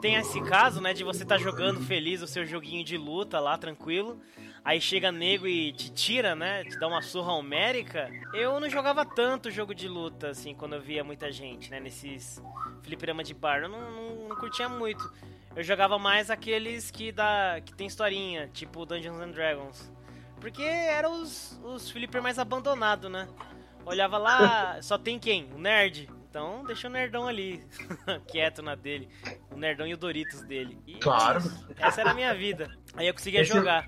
tenho esse caso, né, de você tá jogando feliz o seu joguinho de luta lá, tranquilo, aí chega nego e te tira, né, te dá uma surra homérica, eu não jogava tanto jogo de luta, assim, quando eu via muita gente, né, nesses fliperama de bar, eu não, não, não curtia muito. Eu jogava mais aqueles que, dá, que tem historinha, tipo Dungeons and Dragons. Porque eram os, os flipper mais abandonados, né? Olhava lá, [laughs] só tem quem? O nerd. Então deixa o nerdão ali, [laughs] quieto na dele. O nerdão e o Doritos dele. E Claro. Essa era a minha vida. Aí eu conseguia Esse- jogar.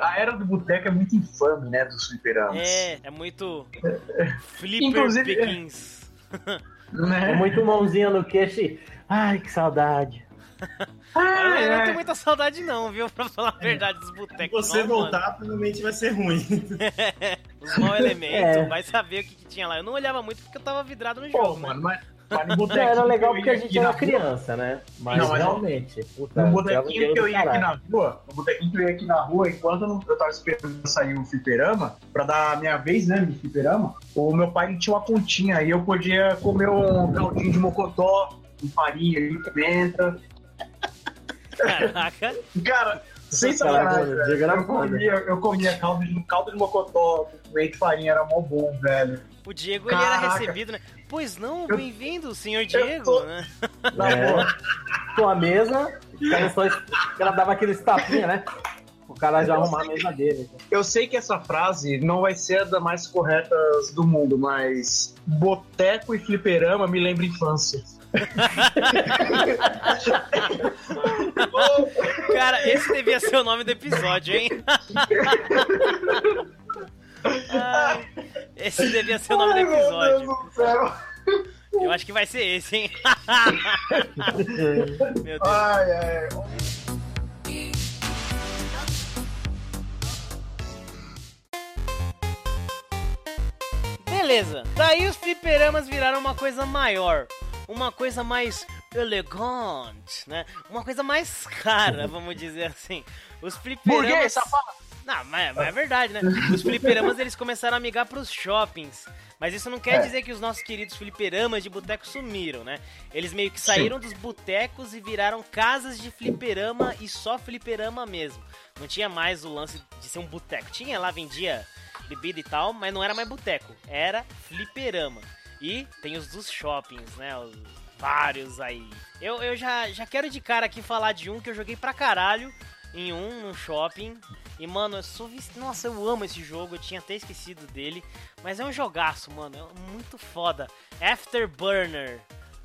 A era do boteco é muito infame, né, dos fliperamas. É, é muito flipper Inclusive-. É Né? muito mãozinha no queixo e... Ai, que saudade. [laughs] Ah, eu não é. tenho muita saudade não, viu? Pra falar a verdade dos Se botecos. você não, mano. voltar, provavelmente vai ser ruim. [laughs] Os mau elementos, É. vai saber o que, que tinha lá. Eu não olhava muito porque eu tava vidrado no Pô, jogo, né? mano, mas, mas no botequinho era legal porque a gente era rua- criança, né? Mas, Não, mas- realmente, puta, No botequinho que eu ia aqui na rua, no botequinho que eu ia aqui na rua, enquanto eu, não- eu tava esperando sair o fliperama, pra dar a minha vez, né, no fliperama, o meu pai ele tinha uma continha e eu podia comer um caldinho de mocotó, com farinha e pimenta. Caraca. Cara, sem Caraca, sacanagem, eu comia, eu comia caldo de, caldo de mocotó com pimenta e farinha, era mó bom, velho. O Diego ele era Caraca. recebido, né? Pois não, bem-vindo, senhor Diego, tô- né? Na É. boa. Com a mesa, o cara, só, o cara dava aquele tapinha, né? O cara já arrumar a mesa dele. Eu sei que essa frase não vai ser a das mais corretas do mundo, mas boteco e fliperama me lembra infância. [laughs] Cara, esse devia ser o nome do episódio, hein? [laughs] Ai, esse devia ser o nome do Ai, meu episódio. Deus do céu. Eu acho que vai ser esse, hein? [laughs] Meu Deus. Ai, ai. Beleza. Daí os fliperamas viraram uma coisa maior. Uma coisa mais elegante, né? Uma coisa mais cara, vamos dizer assim. Os fliperamas... Burguês, safado. Não, mas, mas é verdade, né? Os fliperamas eles começaram a migrar pros shoppings. Mas isso não quer É. dizer que os nossos queridos fliperamas de boteco sumiram, né? Eles meio que saíram dos botecos e viraram casas de fliperama e só fliperama mesmo. Não tinha mais o lance de ser um boteco. Tinha lá, vendia bebida e tal, mas não era mais boteco. Era fliperama. E tem os dos shoppings, né? Os vários aí. Eu, eu já, já quero de cara aqui falar de um que eu joguei pra caralho em um, shopping. E, mano, eu sou vici- Nossa, eu amo esse jogo, eu tinha até esquecido dele. Mas é um jogaço, mano. É muito foda. Afterburner.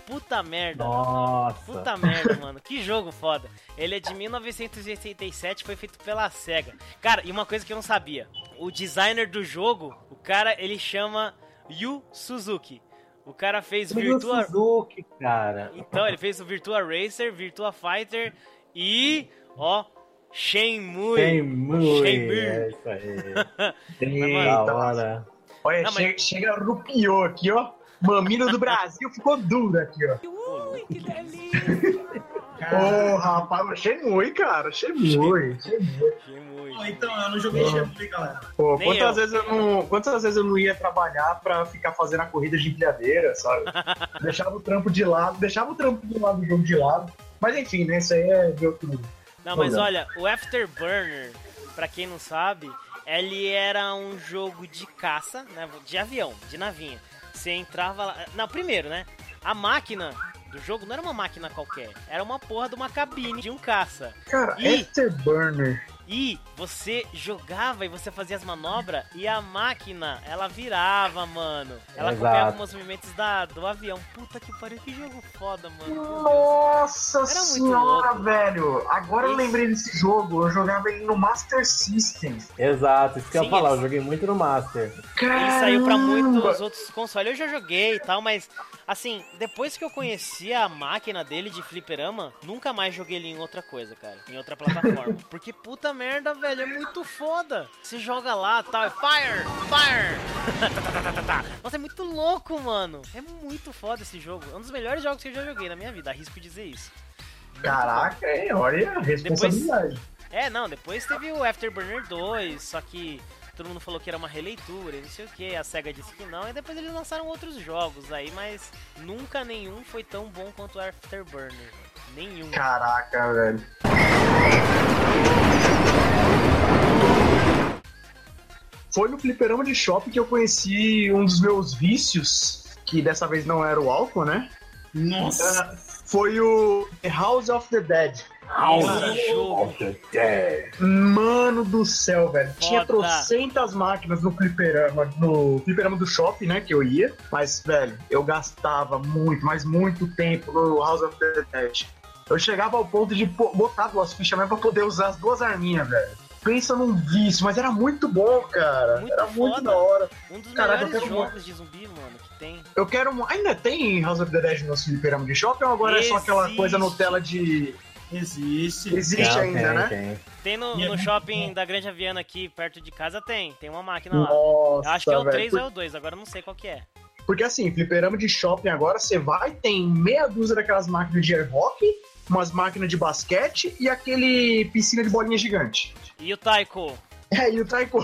Puta merda. Nossa. Puta merda, mano. Que jogo foda. Ele é de 1987, foi feito pela SEGA. Cara, e uma coisa que eu não sabia. O designer do jogo, o cara, ele chama Yu Suzuki. O cara fez Virtua Virtua... Suzuki, cara. Então, ele fez o Virtua Racer, Virtua Fighter e, ó, Shenmue. Shenmue. Shenmue. É isso aí. [laughs] Eita, Da hora. Olha, Não, mas- chega, chega arrupiou aqui, ó. Mamilo do Brasil ficou dura aqui, ó. Ô, rapaz, achei muito, cara. Achei muito. Shenmue. Pô, então, eu não joguei Shenmue, galera. Pô, Nem quantas eu. vezes eu não, quantas vezes eu não ia trabalhar pra ficar fazendo a corrida de empilhadeira, sabe? [laughs] deixava o trampo de lado, deixava o trampo do lado do jogo de lado. Mas enfim, né? Isso aí é de outro. Não, mas Olha. o Afterburner, pra quem não sabe, ele era um jogo de caça, né, de avião, de navinha. Você entrava lá... Não, primeiro, né, a máquina do jogo não era uma máquina qualquer, era uma porra de uma cabine de um caça. Cara, Ih. Afterburner. E você jogava e você fazia as manobras e a máquina, ela virava, mano. Ela Exato. acompanhava os movimentos da, do avião. Puta que pariu, que jogo foda, mano. Nossa senhora, louco. velho. Agora eu Isso. lembrei desse jogo. Eu jogava ele no Master System. Exato, isso que eu Sim, ia falar. eles- Eu joguei muito no Master. Ele saiu pra Caramba! muitos outros consoles. Eu já joguei e tal, mas assim, depois que eu conheci a máquina dele de fliperama, nunca mais joguei ele em outra coisa, cara. Em outra plataforma. [laughs] Porque puta merda, velho, é muito foda. Você joga lá tal, é fire, fire. [laughs] Nossa, é muito louco, mano. É muito foda esse jogo. É um dos melhores jogos que eu já joguei na minha vida. Arrisco dizer isso. Caraca, hein? olha a responsabilidade. É, não, depois teve o Afterburner 2, só que todo mundo falou que era uma releitura e não sei o que, a SEGA disse que não, e depois eles lançaram outros jogos aí, mas nunca nenhum foi tão bom quanto o Afterburner. Nenhum. Caraca, velho. Foi no fliperama de shopping que eu conheci um dos meus vícios, que dessa vez não era o álcool, né? Nossa. Ah, Foi o The House of the Dead. Esse jogo. Mano do céu, velho. Tinha Foda. trocentas máquinas no fliperama, no fliperama do shopping, né, que eu ia. Mas, velho, eu gastava muito, mas muito tempo no House of the Dead. Eu chegava ao ponto de botar duas fichas mesmo pra poder usar as duas arminhas, velho. Pensa num vício, mas era muito bom, cara. Muito era muito foda. da hora. Um dos Caraca, eu melhores quero jogos de zumbi, mano, que tem. Eu quero. mu- Ainda tem House of the Dead no fliperama de shopping ou agora é só aquela Existe. coisa Nutella de. Existe. Existe Não, ainda, tem, né? tem. Tem no, no muito shopping da Grande Aviana aqui, perto de casa, tem. Tem uma máquina lá. Nossa, Eu acho que é o velho. 3 ou é o 2, agora eu não sei qual que é. Porque assim, fliperama de shopping agora, você vai, tem meia dúzia daquelas máquinas de air hockey, umas máquinas de basquete e aquele piscina de bolinha gigante. E o Taiko? [laughs] É, e o taiko.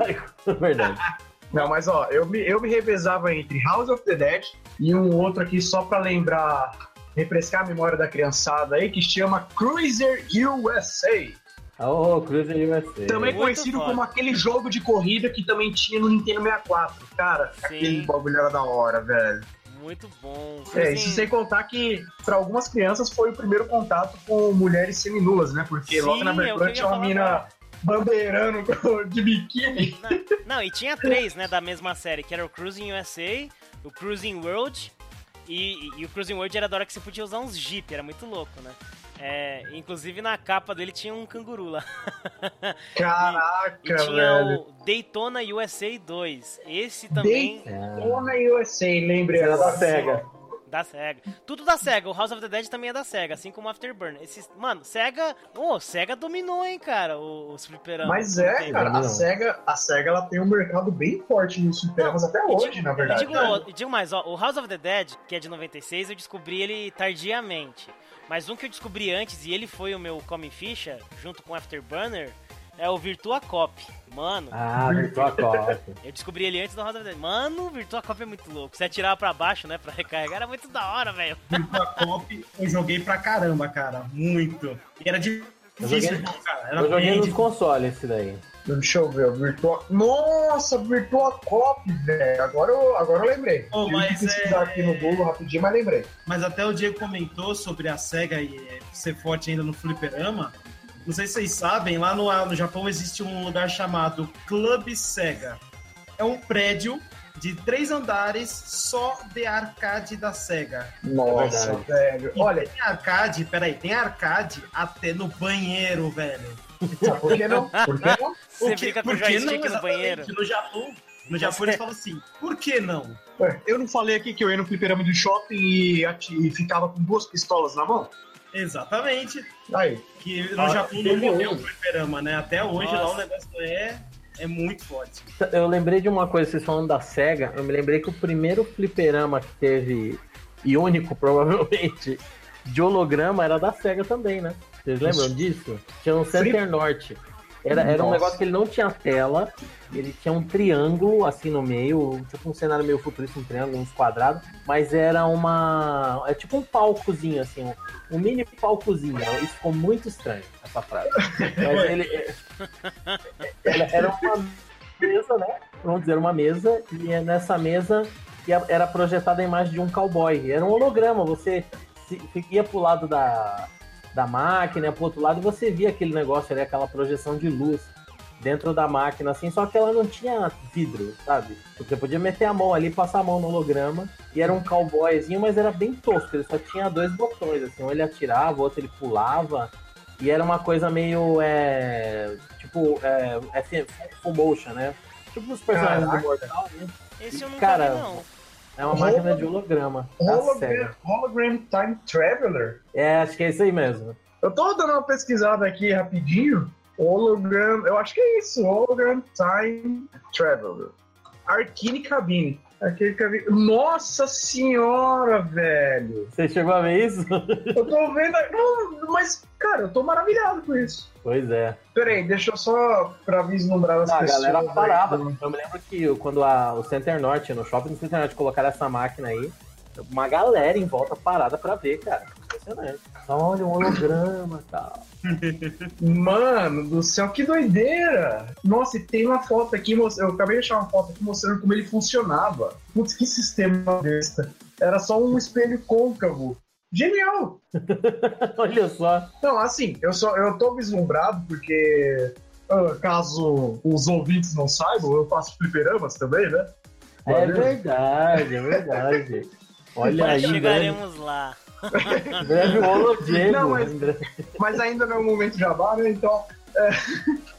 [laughs] Verdade. [laughs] Não, mas ó, eu me, eu me revezava entre House of the Dead e um outro aqui só pra lembrar, refrescar a memória da criançada aí, que chama Cruiser USA. Ô, Cruiser USA. Também Muito conhecido foda. como aquele jogo de corrida que também tinha no Nintendo 64. Cara, Sim. aquele bagulho era da hora, velho. Muito bom. É, Assim, isso sem contar que para algumas crianças foi o primeiro contato com mulheres seminuas, né? Porque Sim, logo na é abertura tinha uma mina agora. bandeirando [laughs] de biquíni. Não, e tinha três, né, da mesma série, que era o Cruising USA, o Cruising World, e, e o Cruising World era da hora que você podia usar uns Jeep, era muito louco, né? É, inclusive na capa dele tinha um canguru lá. [laughs] Caraca, E tinha velho. o Daytona USA 2. Esse também É. Dona USA, lembrei. Era da Nossa. SEGA. da SEGA. Tudo da SEGA. O House of the Dead também é da SEGA, assim como o Afterburner. Esses, mano, SEGA. Ô, SEGA dominou, hein, cara, o- os fliperamas. Mas é, Tem- cara, a. SEGA, a SEGA ela tem um mercado bem forte nos fliperamas até E hoje, digo- na verdade. E digo, e digo mais, ó, o House of the Dead, que é de 96, eu descobri ele tardiamente. Mas um que eu descobri antes, e ele foi o meu come ficha, junto com o Afterburner, é o Virtua Cop. Mano, Ah, Virtua Cop. eu descobri ele antes of the Dead. Mano, o Virtua Cop é muito louco. Você atirava pra baixo, né, pra recarregar, era muito da hora, velho. Virtua Cop eu joguei pra caramba, cara. Muito. E era difícil, Eu joguei- cara. Era Eu joguei nos consoles esse daí. Deixa eu ver, o Virtua... Nossa, Virtua Cop, velho. Agora eu, agora eu lembrei. Oh, Tive mas que pesquisar é- aqui no Google rapidinho, mas lembrei. Mas até o Diego comentou sobre a SEGA e eh, ser forte ainda no fliperama. Não sei se vocês sabem, lá no, no Japão existe um lugar chamado Club SEGA. É um prédio de três andares só de arcade da SEGA. Nossa, verdade. velho. E Olha, tem arcade, peraí, tem arcade até no banheiro, velho. Por que não? Por que não? Você que- brinca com o por que não, no banheiro. No Japão, no Japão eles falam assim, por que não? Ué, Eu não falei aqui que eu ia no fliperama de shopping e, e ficava com duas pistolas na mão? Exatamente. Aí. Que no Ah, Japão não morreu um. o fliperama, né? Até hoje lá Nossa. o negócio é, é muito forte. Eu lembrei de uma coisa, vocês falando da SEGA, eu me lembrei que o primeiro fliperama que teve, e único [laughs] provavelmente, de holograma era da SEGA também, né? Vocês lembram disso? Tinha um Center Norte. Era, era um negócio que ele não tinha tela, ele tinha um triângulo assim no meio, tipo um cenário meio futurista, um triângulo, uns quadrados, mas era uma. É tipo um palcozinho, assim, um, um mini palcozinho. Isso ficou muito estranho, essa frase. Mas ele. Era, era uma mesa, né? Vamos dizer, uma mesa, e é nessa mesa era projetada a imagem de um cowboy. Era um holograma, você se- ia pro lado da, da máquina, pro outro lado, e você via aquele negócio ali, aquela projeção de luz dentro da máquina, assim, só que ela não tinha vidro, sabe? Você podia meter a mão ali, passar a mão no holograma, e era um cowboyzinho, mas era bem tosco, ele só tinha dois botões, assim, um ele atirava, o outro ele pulava, e era uma coisa meio, é, tipo, é, é full motion, né? Tipo os personagens Caraca. do Mortal, né? Esse eu nunca Cara, vi, não. É uma máquina de holograma. da Hologram. Hologram Time Traveler? É, acho que é isso aí mesmo. Eu tô dando uma pesquisada aqui rapidinho. Hologram, eu acho que é isso. Hologram Time Traveler. Arcane Cabine. Arcane Cabine. Nossa senhora, velho. Você chegou a ver isso? Eu tô vendo. Não, mas, cara, eu tô maravilhado com isso. pois é. Peraí, deixa eu só pra vislumbrar as Ah, a pessoas. galera aí. parava. Eu me lembro que quando a- o Center Norte, no shopping do Center Norte, colocaram essa máquina aí, uma galera em volta parada pra ver, cara. Impressionante. Olha, um holograma e tal. Mano do céu, que doideira! Nossa, e tem uma foto aqui, eu acabei de achar uma foto aqui mostrando como ele funcionava. Putz, que sistema besta. Era só um espelho côncavo. Genial! [laughs] Olha só. Não, assim, eu só eu tô vislumbrado porque, ah, caso os ouvintes não saibam, eu faço fliperamas também, né? É verdade, é verdade. [laughs] Olha aí, breve, chegaremos lá. Em breve o Diego. Não, mas- Mas ainda não é o momento jabá, né? Então,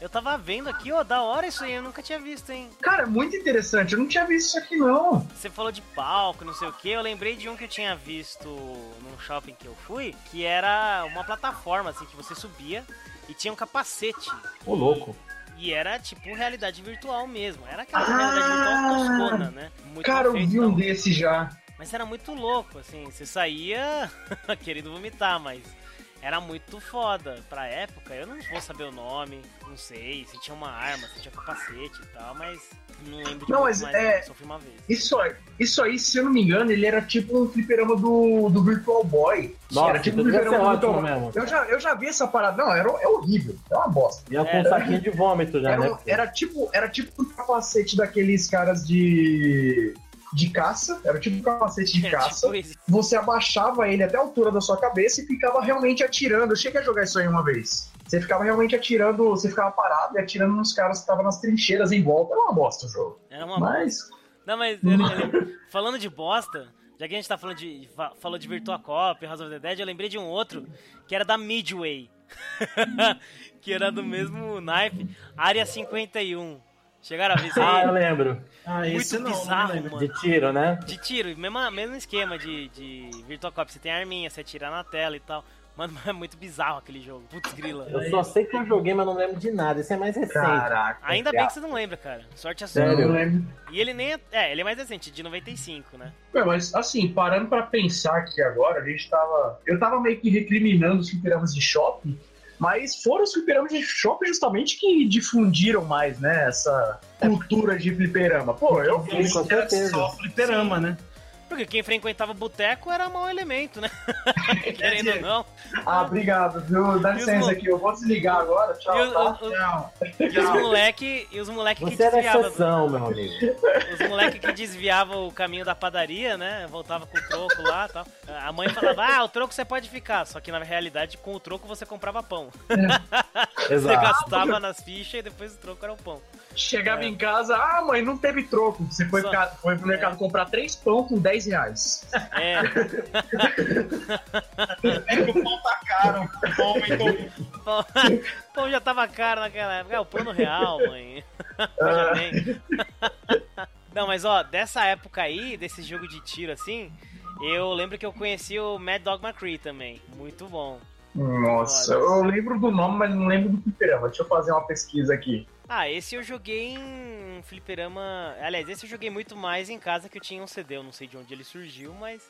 Eu tava vendo aqui, ó, da hora isso aí, eu nunca tinha visto, hein? cara, muito interessante. Eu não tinha visto isso aqui, não. Você falou de palco, não sei o que, eu lembrei de um que eu tinha visto num shopping que eu fui, que era uma plataforma, assim, que você subia e tinha um capacete. Ô, louco. E era tipo realidade virtual mesmo. Era aquela realidade virtual toscona, né? Muito Cara, eu vi um desse já. Mas era muito louco, assim. Você saía [laughs] querendo vomitar, mas era muito foda. Pra época, eu não vou saber o nome, não sei se tinha uma arma, se tinha capacete e tal, mas não lembro de Não, mas mais, é- não, só fui uma vez. Isso, aí- isso aí, se eu não me engano, ele era tipo um fliperama do, do Virtual Boy. Nossa, era tipo isso devia ser do ótimo Virtual mesmo. Eu já, eu já vi essa parada. Não, era, é horrível. É uma bosta. Com É. um saquinho de vômito já, Era, né? um- era tipo, era tipo um capacete daqueles caras de. De caça. Era tipo um capacete de É, caça. tipo. Você abaixava ele até a altura da sua cabeça e ficava realmente atirando. Eu cheguei a jogar isso aí uma vez. Você ficava realmente atirando, você ficava parado e atirando nos caras que estavam nas trincheiras em volta. Era uma bosta o jogo. Era uma Mas. Não, mas [laughs] eu- eu- falando de bosta, já que a gente tá falando de. fa- falou de Virtua Cop, House of the Dead, eu lembrei de um outro que era da Midway. [laughs] que era do mesmo naipe, Área 51. Chegaram a ver isso Ah, eu lembro. Ah, Muito não, bizarro, não mano. De tiro, né? De tiro, mesmo, mesmo esquema de, de Virtua Cop. Você tem arminha, você atira na tela e tal. Mano, é muito bizarro aquele jogo. Putz, grila. Eu só sei que eu joguei, mas não lembro de nada. Esse é mais recente. Caraca. Ainda bem que você não lembra, cara. Sorte a sua. Sério? Eu lembro. E ele nem é. É, ele é mais recente, de 95, né? Ué, mas assim, parando pra pensar aqui agora, a gente tava. Eu tava meio que recriminando os fliperamas de shopping, mas foram os fliperamas de shopping justamente que difundiram mais, né? Essa cultura de fliperama. Pô, eu Sim, Era certeza. só fliperama, né? Porque quem frequentava boteco era mau elemento, né? [laughs] Querendo ou não. Ah, obrigado, viu? Dá licença mo- aqui, eu vou desligar agora. Tchau, E, o- tá? o- Tchau. e os moleque, e os moleque que Você era desviava, exceção, meu amigo. os moleque que desviava o caminho da padaria, né? Voltava com o troco lá, e tal. A mãe falava: "Ah, o troco você pode ficar", só que na realidade com o troco você comprava pão. [laughs] Você Exato. gastava nas fichas e depois o troco era o pão. Chegava É. em casa, ah, mãe, não teve troco. Você foi, Só- ficar- foi pro mercado comprar três pão com 10 reais. É, [laughs] É que o pão tá caro. O pão aumentou. pão, [laughs] pão já tava caro naquela época. É o plano real, mãe. [laughs] Já tem. Não, mas ó, dessa época aí, desse jogo de tiro assim, Eu lembro que eu conheci o Mad Dog McCree também. Muito bom. Nossa, eu lembro do nome, mas não lembro do fliperama. Deixa eu fazer uma pesquisa aqui. Ah, esse eu joguei em um fliperama. Aliás, esse eu joguei muito mais em casa que eu tinha um CD. Eu não sei de onde ele surgiu, mas.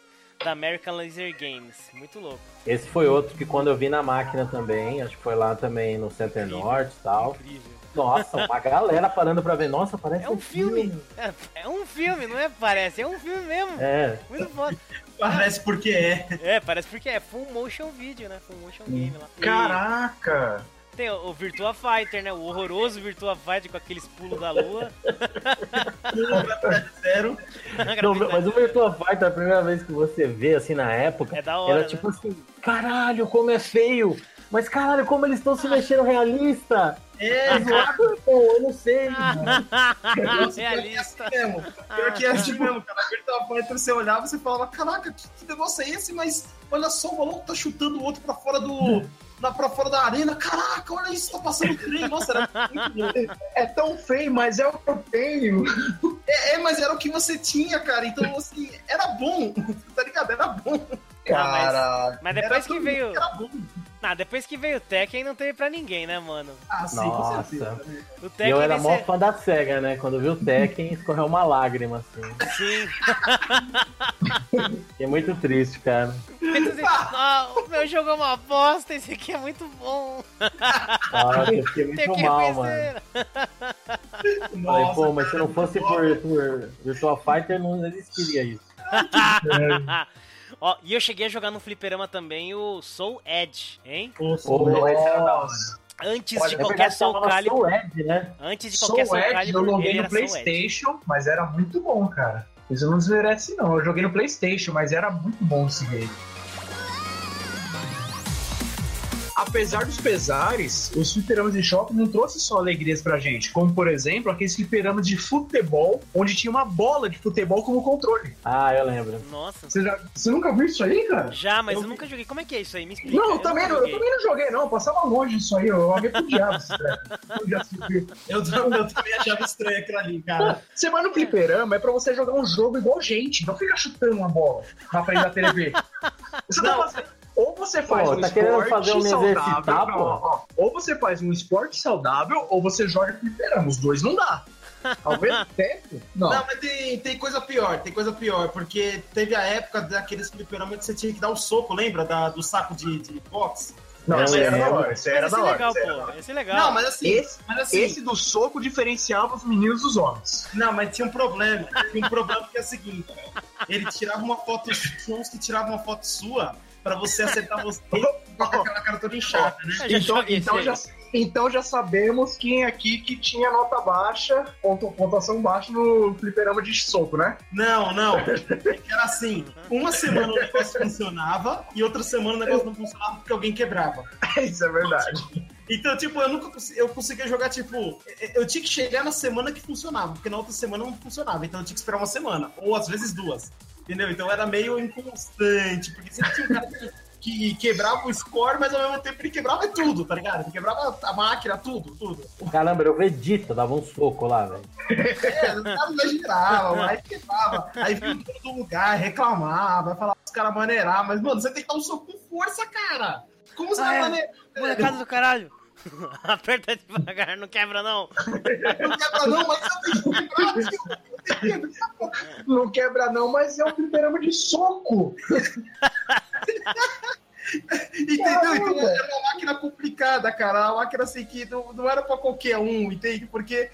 Da American Laser Games. Muito louco. Esse foi outro que quando eu vi na máquina também, acho que foi lá também no Center Incrível. Norte e tal. Incrível. Nossa, uma [laughs] galera parando pra ver. Nossa, parece É um filme. É, é um filme, não é? Parece. É um filme mesmo. É, Muito foda. Parece porque é. É, parece porque é full motion video, né? Full motion game lá. E Caraca! Tem o, Virtua Fighter, né? O horroroso Virtua Fighter com aqueles pulos da lua. Zero. [laughs] Não, mas o Virtua Fighter, a primeira vez que você vê, assim, na época, É da hora, era né? tipo assim, caralho, como é feio! Mas caralho, como eles estão se mexendo realista! É, Zoado é bom, eu não sei. Realista. [laughs] Pior que é assim mesmo. Pior que é assim mesmo, cara. Virtua Fighter, você olhava e você falava, caraca, que, que negócio é esse? Mas olha só, o maluco tá chutando o outro pra fora do. Na, pra fora da arena. Caraca, olha isso, tá passando trem. Nossa, era muito bom. É tão feio, mas é o que eu tenho. É, é, mas era o que você tinha, cara. Então, assim, era bom. Tá ligado? Era bom. Cara, Mas Era depois que veio. Era bom. Ah, depois que veio o Tekken não teve pra ninguém, né, mano? Ah, sim, Nossa. com certeza. O E Tekken eu era mó ser- fã da SEGA, né? Quando viu o Tekken, escorreu uma lágrima, assim. Sim. Fiquei muito triste, cara. Assim, ah, o meu jogo é uma bosta, esse aqui é muito bom. Nossa, eu fiquei muito que mal, mano. reconhecer. [laughs] Falei, pô, mas se não fosse por, por Virtua Fighter, não existiria isso. [laughs] Ó, e eu cheguei a jogar no fliperama também o Soul Edge, hein? Ô, esse era da hora. nossa. Antes Olha, de qualquer verdade, Soul Calibur. Soul Edge, né? Antes de Soul qualquer Soul Edge eu Calibur, joguei ele no Soul Edge. Playstation, mas era muito bom, cara. Isso não desmerece, não. Eu joguei no Playstation, mas era muito bom esse game. Apesar dos pesares, os fliperamas de shopping não trouxe só alegrias pra gente, como por exemplo aqueles fliperamas de futebol, onde tinha uma bola de futebol como controle. Ah, eu lembro. Nossa. Você, já, você nunca viu isso aí, cara? Já, mas eu, Eu- nunca joguei. Como é que é isso aí? Me explica. Não, eu nunca também, não, eu joguei. também não joguei, não. Eu passava longe disso aí. Eu diabo esse treco. Eu. Eu, eu também achava estranho aquilo ali, cara. Você vai no fliperama, é pra você jogar um jogo igual gente, não fica chutando uma bola na frente da TV. Você tá fazendo- ou você faz Pô, um tá esporte fazer eu me saudável, não, ó, ou você faz um esporte saudável, ou você joga fliperama. Os dois não dá. [laughs] Ao mesmo tempo? Não. Não, mas tem, tem coisa pior, tem coisa pior, porque teve a época daqueles fliperamas que você tinha que dar um soco, lembra? Da, do saco de, de boxe? Não, esse era da hora. Esse era da é hora. legal, pô. Esse é legal. Não, mas assim, Esse, mas assim esse do soco diferenciava os meninos dos homens. não, mas tinha um problema. Tinha um problema que é o seguinte: ele tirava uma foto, tinha uns que tiravam uma foto sua pra você acertar você [laughs] com aquela cara toda inchada, né? Já Então, então, já, então já sabemos quem aqui que tinha nota baixa, pontu- pontuação baixa no fliperama de soco, né? Não, não. [laughs] Era assim: uma semana o negócio funcionava e outra semana o negócio não funcionava porque alguém quebrava. [laughs] Isso é verdade. Então, tipo, eu nunca eu conseguia jogar, tipo, eu tinha que chegar na semana que funcionava, porque na outra semana não funcionava, então eu tinha que esperar uma semana, ou às vezes duas. Entendeu? Então era meio inconstante, porque sempre tinha um cara que, que quebrava o score, mas ao mesmo tempo ele quebrava tudo, tá ligado? Ele quebrava a máquina, tudo, tudo. Caramba, era o Vegeta, dava um soco lá, velho. É, os caras não giravam, aí quebrava, aí vinha em todo lugar, reclamava, falava os caras maneirar, mas, mano, você tem que dar um soco com força, cara! Como você Ah, vai é? maneirar? Molecada do caralho. [laughs] Aperta devagar, não quebra não. Não quebra não, mas eu tenho que quebrar, tio. Eu tenho que quebrar. Não quebra não, mas é um fliperama de soco. [laughs] Entendeu? Então era uma máquina complicada, cara. Uma máquina assim que não, não era pra qualquer um, entende? Porque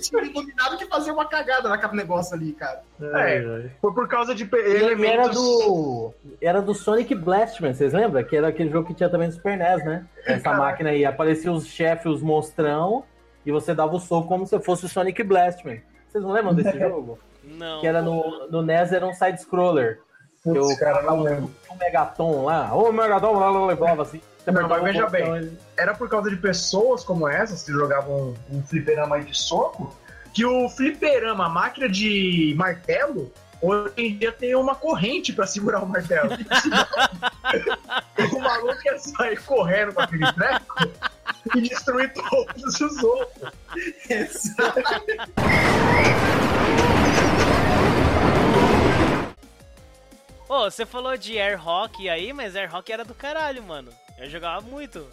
tinha um iluminado que fazia uma cagada naquele negócio ali, cara. É. Foi por causa de pe- E ele era elementos... do. Era do Sonic Blastman, vocês lembram? Que era aquele jogo que tinha também no Super NES, né? Essa Caraca. máquina aí. Aparecia os chefes, os monstrão, e você dava o soco como se fosse o Sonic Blastman. Vocês não lembram desse [laughs] jogo? Não. Que era no, no NES, era um side-scroller. Que Putz, o cara, não lembro. um Megaton lá. Ô, Megaton, lá, lá, lá, falava assim. Você Não, mas veja bem. ele- Era por causa de pessoas como essas que jogavam um fliperama aí de soco, que o fliperama, a máquina de martelo, hoje em dia tem uma corrente pra segurar o martelo. [laughs] [laughs] o maluco ia sair correndo com aquele treco e destruir todos os outros. Ô, você falou de Air Hockey aí, mas Air Hockey era do caralho, mano. Eu jogava muito.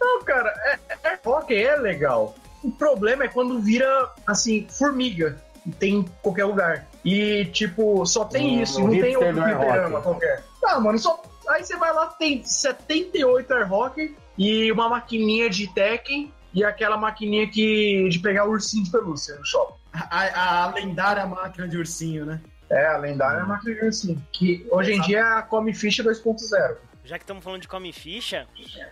Não, cara, é, é, hockey é legal. O problema é quando vira, assim, formiga. E tem em qualquer lugar. E, tipo, só tem Hum, isso, o não tem outro air fliperama qualquer. Ah, mano, só. Aí você vai lá, tem 78 air hockey e uma maquininha de Tekken e aquela maquininha que, de pegar ursinho de pelúcia no shopping. A, a lendária máquina de ursinho, né? É, a lendária máquina de ursinho. Que hoje em dia é a Come Fish 2.0. Já que estamos falando de come ficha,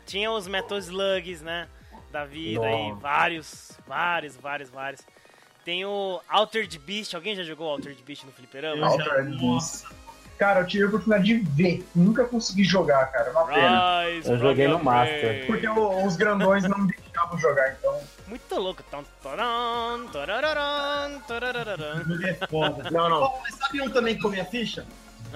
tinha os Metal Slugs, né? Da vida aí, Nossa. vários, vários, vários, vários. Tem o Altered Beast, alguém já jogou Altered Beast no fliperama? Eu Não. já, Altered nossa. Cara, eu tive a oportunidade de ver. Nunca consegui jogar, cara. É uma pena. Rise Eu joguei no Master. Porque o- os grandões não me deixavam jogar, então. Muito louco. Não, não. Mas sabe um também que comia ficha?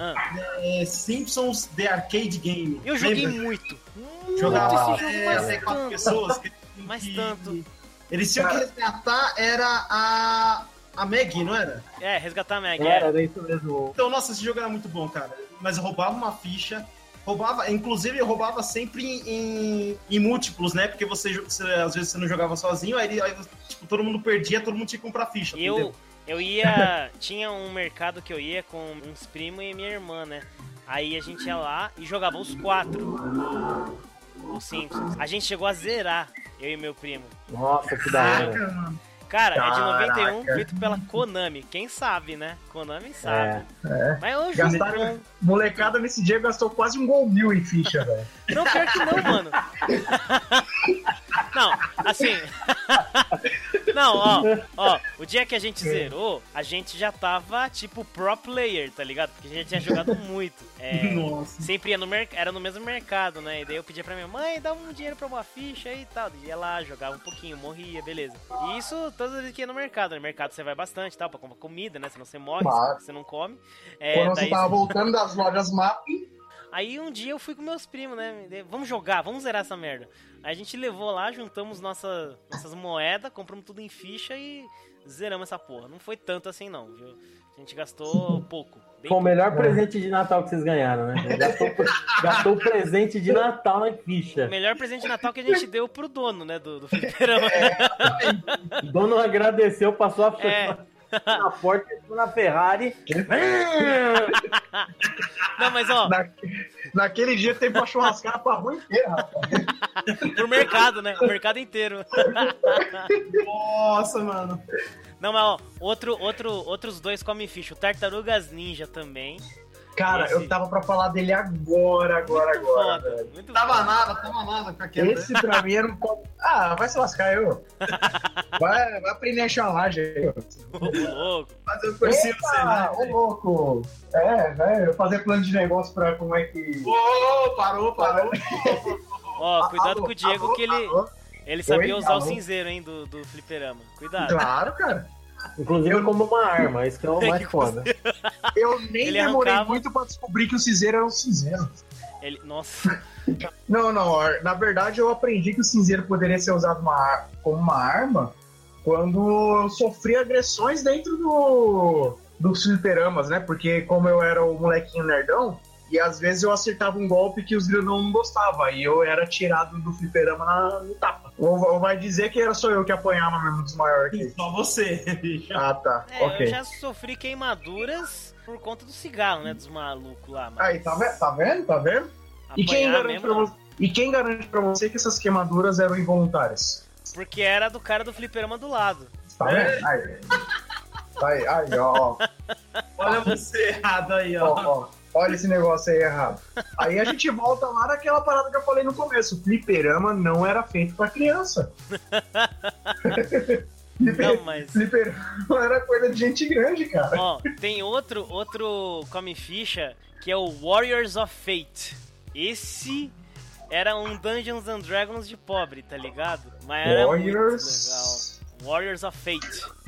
Ah, É Simpsons The Arcade Game. eu joguei Lembra? muito. Muito Jogava esse jogo, é, quatro pessoas. Que, Mas que- tanto. Eles tinham que resgatar, era a, a Maggie, não era? É, resgatar a Meg. Era, É. era isso mesmo. Então, nossa, esse jogo era muito bom, cara. Mas eu roubava uma ficha, roubava, inclusive eu roubava sempre em, em múltiplos, né? Porque você, você- às vezes você não jogava sozinho, aí, aí, tipo, todo mundo perdia, todo mundo tinha que comprar ficha. Eu, entendeu? Eu ia. [laughs] Tinha um mercado que eu ia com uns primos e minha irmã, né? Aí a gente ia lá e jogava os quatro. O Simpsons. A gente chegou a zerar, eu e meu primo. Nossa, que da hora. Caraca, mano. Cara, é de Caraca. 91, feito pela Konami. Quem sabe, né? Konami sabe. É. Mas eu jogo Gastaram. Molecada nesse dia gastou quase um gol mil em ficha, velho. Não, pior que não, mano. [laughs] Não, assim. [laughs] Não, ó, ó, o dia que a gente zerou, a gente já tava tipo pro player, tá ligado? Porque a gente tinha jogado muito. É, Nossa. sempre ia no mercado, era no mesmo mercado, né? E daí eu pedia pra minha mãe, dá um dinheiro pra uma ficha aí e tal. Ia lá, jogava um pouquinho, morria, beleza. E isso toda vez que ia no mercado. No mercado você vai bastante e tal, pra comprar comida, né? Senão você morre, Claro. você não come. É, Quando você daí- tava voltando das lojas mapping, Aí um dia eu fui com meus primos, né? Vamos jogar, vamos zerar essa merda. Aí a gente levou lá, juntamos nossa, nossas moedas, compramos tudo em ficha e zeramos essa porra. Não foi tanto assim não, viu? A gente gastou pouco. Foi o melhor presente de Natal que vocês ganharam, né? [laughs] Gastou, gastou o presente de Natal na ficha. O melhor presente de Natal que a gente deu pro dono, né? Do, do fliperama. O dono agradeceu, passou a É. na porta, entrou na Ferrari. [laughs] Não, mas ó, na- naquele dia tem pra churrascar pra rua inteira, rapaz. pro mercado, né? O mercado inteiro. Nossa, mano. Não, mas ó, outro, outro, outros dois comem ficha. O Tartarugas Ninja também. Cara, Esse- eu tava pra falar dele agora, agora, Muito agora. foda. velho. Muito Tava foda. nada, tava nada com aquele. Esse pra mim era um. Ah, vai se lascar eu. Vai, vai aprender a laje aí. ó. Ô, louco. Mas eu conheci você, Eita, né? ô louco. É, velho, fazer plano de negócio pra como é que. Ô, parou, parou. Ó, cuidado Alô, com o Diego alô, que ele, alô. ele sabia Oi, usar o cinzeiro, hein, do, do fliperama. Cuidado. Claro, cara. Inclusive como uma arma, isso que é o mais foda. Eu nem Ele demorei arrancava- muito pra descobrir que o cinzeiro era um cinzeiro. Ele, nossa, Não, não. Na verdade, eu aprendi que o cinzeiro poderia ser usado uma ar- como uma arma quando eu sofri agressões dentro do dos fliperamas, né? Porque como eu era o molequinho nerdão, e às vezes eu acertava um golpe que os grandão não gostavam, e eu era tirado do fliperama na, no tapa. Ou, ou vai dizer que era só eu que apanhava mesmo dos maiores que Só você, bicho. [laughs] Ah, tá. é, ok. eu já sofri queimaduras por conta do cigarro, né, dos malucos lá. Mas Aí, tá vendo? Tá vendo? Tá vendo? E quem, garante mesmo, pra você, e quem garante pra você que essas queimaduras eram involuntárias? Porque era do cara do fliperama do lado. Tá vendo? Aí, aí, aí ó, [laughs] Olha você errado aí, ó, ó. ó. Olha esse negócio aí errado. Aí a gente volta lá naquela parada que eu falei no começo. O fliperama não era feito pra criança. [laughs] Não, mas... Fliperama era coisa de gente grande, cara. Ó, tem outro, outro come ficha que é o Warriors of Fate. Esse era um Dungeons and Dragons de pobre, tá ligado? Mas era muito legal. Warriors. Warriors of Fate.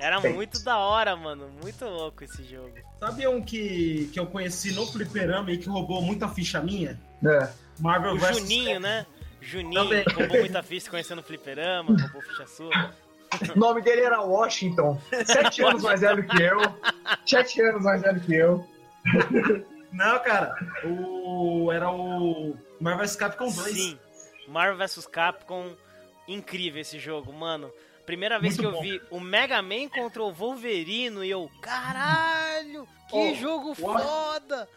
Era muito da hora, mano. Muito louco esse jogo. Sabe um que, que eu conheci no fliperama e que roubou muita ficha minha? É. Marvel O vs. Juninho, né? Juninho Também. roubou muita ficha conhecendo o fliperama, roubou ficha sua. [laughs] O nome dele era Washington. Sete anos mais velho que eu. Sete anos mais velho que eu. Não, cara, o. Era o. Marvel vs Capcom 2. Sim. Marvel vs Capcom, incrível esse jogo, mano. Primeira vez Muito que eu bom. vi o Mega Man contra o Wolverino e eu, caralho, que Oh, jogo o- foda!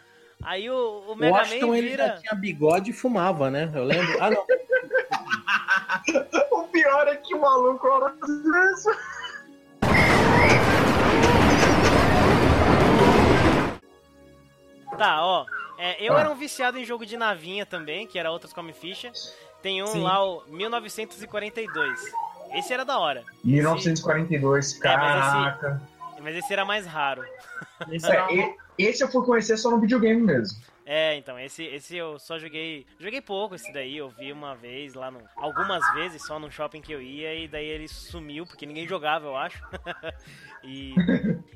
Aí o, o Mega Washington Man ele vira. tinha bigode e fumava, né? Eu lembro. Ah, não. [laughs] O pior é que o maluco era isso. Tá, ó. é, eu Ah. era um viciado em jogo de navinha também, que era outras come ficha. Tem um Sim. lá, o 1942. Esse era da hora. 1942, É, mas esse- caraca. Mas esse era mais raro. Esse É, esse eu fui conhecer só no videogame mesmo. É, então, esse, esse eu só joguei. Joguei pouco esse daí, eu vi uma vez lá no. Algumas vezes só no shopping que eu ia e daí ele sumiu, porque ninguém jogava, eu acho. [laughs] e.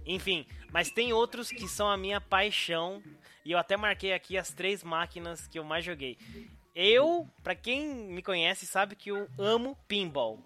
Enfim, mas tem outros que são a minha paixão. E eu até marquei aqui as três máquinas que eu mais joguei. Eu, pra quem me conhece, sabe que eu amo pinball.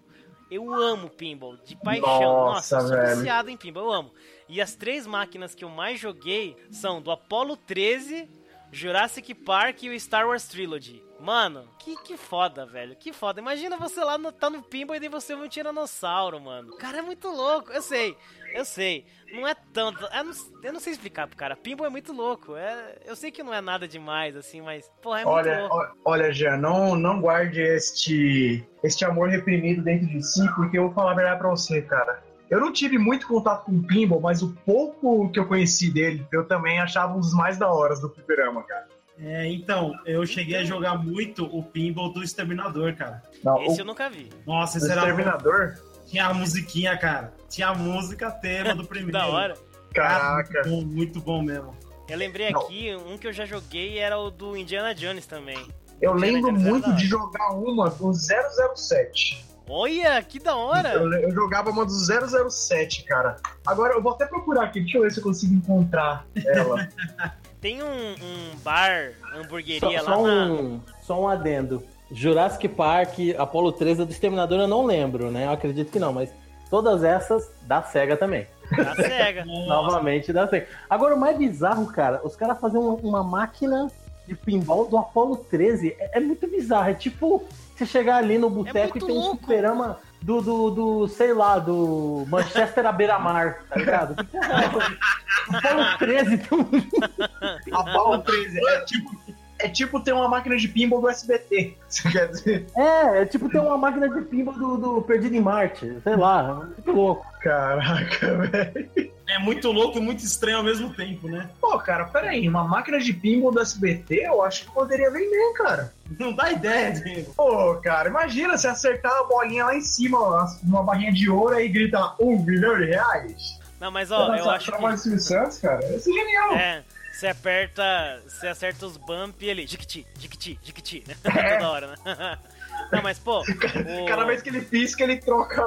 Eu amo pinball, de paixão. Nossa, Nossa, eu sou velho. viciado em pinball, eu amo. E as três máquinas que eu mais joguei são do Apollo 13, Jurassic Park e o Star Wars Trilogy. Mano, que, que foda, velho. Que foda. Imagina você lá no, tá no pinball e daí você vê um tiranossauro, mano. Cara, é muito louco. Eu sei, eu sei. Não é tanto. Eu não, eu não sei explicar pro cara. Pinball é muito louco. É, eu sei que não é nada demais, assim, mas, porra, é muito Olha, louco. ó- olha, Jean, não, não guarde este, este amor reprimido dentro de si, porque eu vou falar a verdade pra você, cara. Eu não tive muito contato com o Pinball, mas o pouco que eu conheci dele, eu também achava um dos mais da horas do fliperama, cara. É, então, eu cheguei a jogar muito o pinball do Exterminador, cara. Não, Esse o, eu nunca vi. Nossa, o esse era. Exterminador, Tinha a musiquinha, cara. Tinha a música tema do [laughs] primeiro. Da hora. Cara, caraca. muito bom, muito bom mesmo. Eu lembrei Não. aqui, um que eu já joguei era o do Indiana Jones também. Eu Indiana lembro Jones muito de hora. jogar uma do 007. Olha, que da hora! Eu, eu jogava uma do 007, cara. Agora eu vou até procurar aqui, deixa eu ver se eu consigo encontrar ela. [laughs] Tem um, um bar, hamburgueria Só, lá só na. um, só um adendo. Jurassic Park, Apollo 13 do Exterminador eu não lembro, né? Eu acredito que não, mas todas essas da SEGA também. Da SEGA. [laughs] Novamente da SEGA. Agora, o mais bizarro, cara, os caras fazem uma, uma máquina de pinball do Apollo 13. É, é muito bizarro. É tipo você chegar ali no boteco e muito tem um superama do, do, do, sei lá, do Manchester à beira-mar, tá ligado? É? [laughs] Apollo 13 tem um Apollo 13 é tipo, é tipo ter uma máquina de pinball do SBT. Você quer dizer? É, é tipo ter uma máquina de pinball do, do Perdido em Marte, sei lá, muito louco. Caraca, velho. É muito louco e muito estranho ao mesmo tempo, né? Pô, cara, peraí, uma máquina de pinball do SBT eu acho que poderia vender, cara. Não dá ideia, Diego. Pô, cara, imagina se acertar a bolinha lá em cima, ó, numa barrinha de ouro aí grita um bilhão de reais. Não, mas ó, eu acho que. Silvio Santos, cara, isso é genial. É, você aperta. Você acerta os bump e ele. Jiquiti, jiquiti, jiquiti, né? [laughs] É. Toda hora, né? [laughs] Não, mas pô. O, Cada vez que ele pisca, ele troca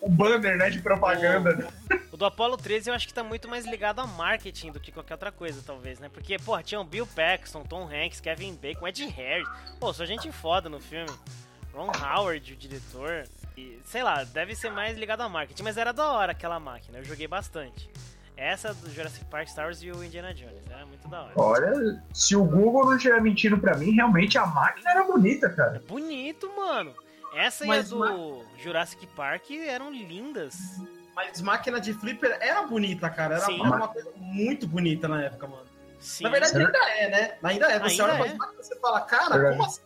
o banner, né, de propaganda. o do Apollo 13 eu acho que tá muito mais ligado a marketing do que qualquer outra coisa, talvez, né? Porque, pô, tinha o Bill Paxton, Tom Hanks, Kevin Bacon, Ed Harris. Pô, só gente foda no filme. Ron Howard, o diretor. E, sei lá, deve ser mais ligado a marketing, mas era da hora aquela máquina, eu joguei bastante. Essa do Jurassic Park, Star Wars e o Indiana Jones, era muito da hora. Olha, se o Google não estiver mentindo pra mim, realmente a máquina era bonita, cara. Bonito, mano. Essa Mas e a do Jurassic Park eram lindas. Mas máquina de flipper era bonita, cara. Era, Sim. era uma coisa muito bonita na época, mano. Sim. Na verdade, ainda é, né? Ainda é. Você Ainda olha é. pra máquina e você fala, cara, como assim?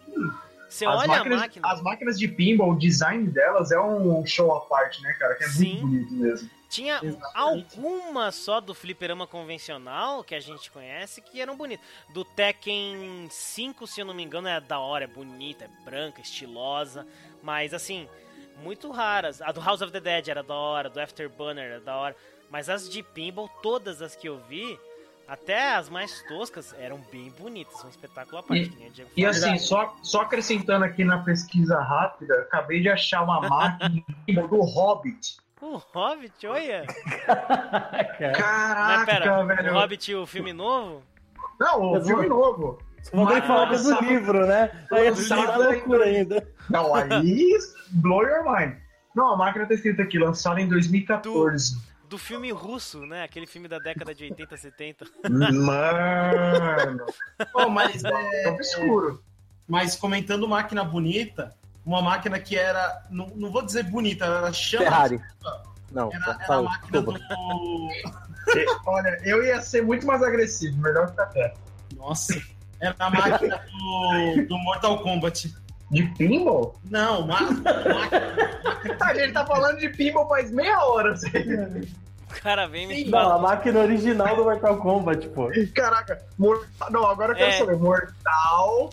Você as, olha máquinas, a máquina. as máquinas de pinball, o design delas é um show à parte, né, cara? Que é Sim. muito bonito mesmo. Tinha Exatamente. algumas só do fliperama convencional que a gente conhece que eram bonitas. Do Tekken 5, se eu não me engano, é da hora, é bonita, é branca, estilosa. Mas assim, muito raras. A do House of the Dead era da hora, do Afterburner era da hora. Mas as de pinball, todas as que eu vi, até as mais toscas, eram bem bonitas. Um espetáculo à parte. E- que nem o Diego E assim, só, só acrescentando aqui na pesquisa rápida, acabei de achar uma máquina do Hobbit. O Hobbit, olha! Cara, Caraca, Mas pera, velho. o Hobbit, o filme novo? Não, o Mas filme o- novo. Vou nem Mas falar que é do livro, né? Aí é loucura ainda. Não, aí blow your mind. Não, a máquina tá escrita aqui, lançada em 2014. do filme russo, né? Aquele filme da década de 80, 70. Mano, Pô, mas, é é, obscuro. mas comentando máquina bonita, uma máquina que era, não, não vou dizer bonita, ela era chamativa. Ferrari. Não, Era, era a máquina desculpa. do. [laughs] Olha, eu ia ser muito mais agressivo, melhor ficar quieto. Nossa. Era a máquina do, do Mortal Kombat. De pinball? Não, máquina. [laughs] A gente tá falando de pinball faz meia hora. assim. [laughs] O cara vem me Sim, Não, a máquina original do Mortal Kombat, pô. Caraca, mortal... não, agora eu quero É. saber. Mortal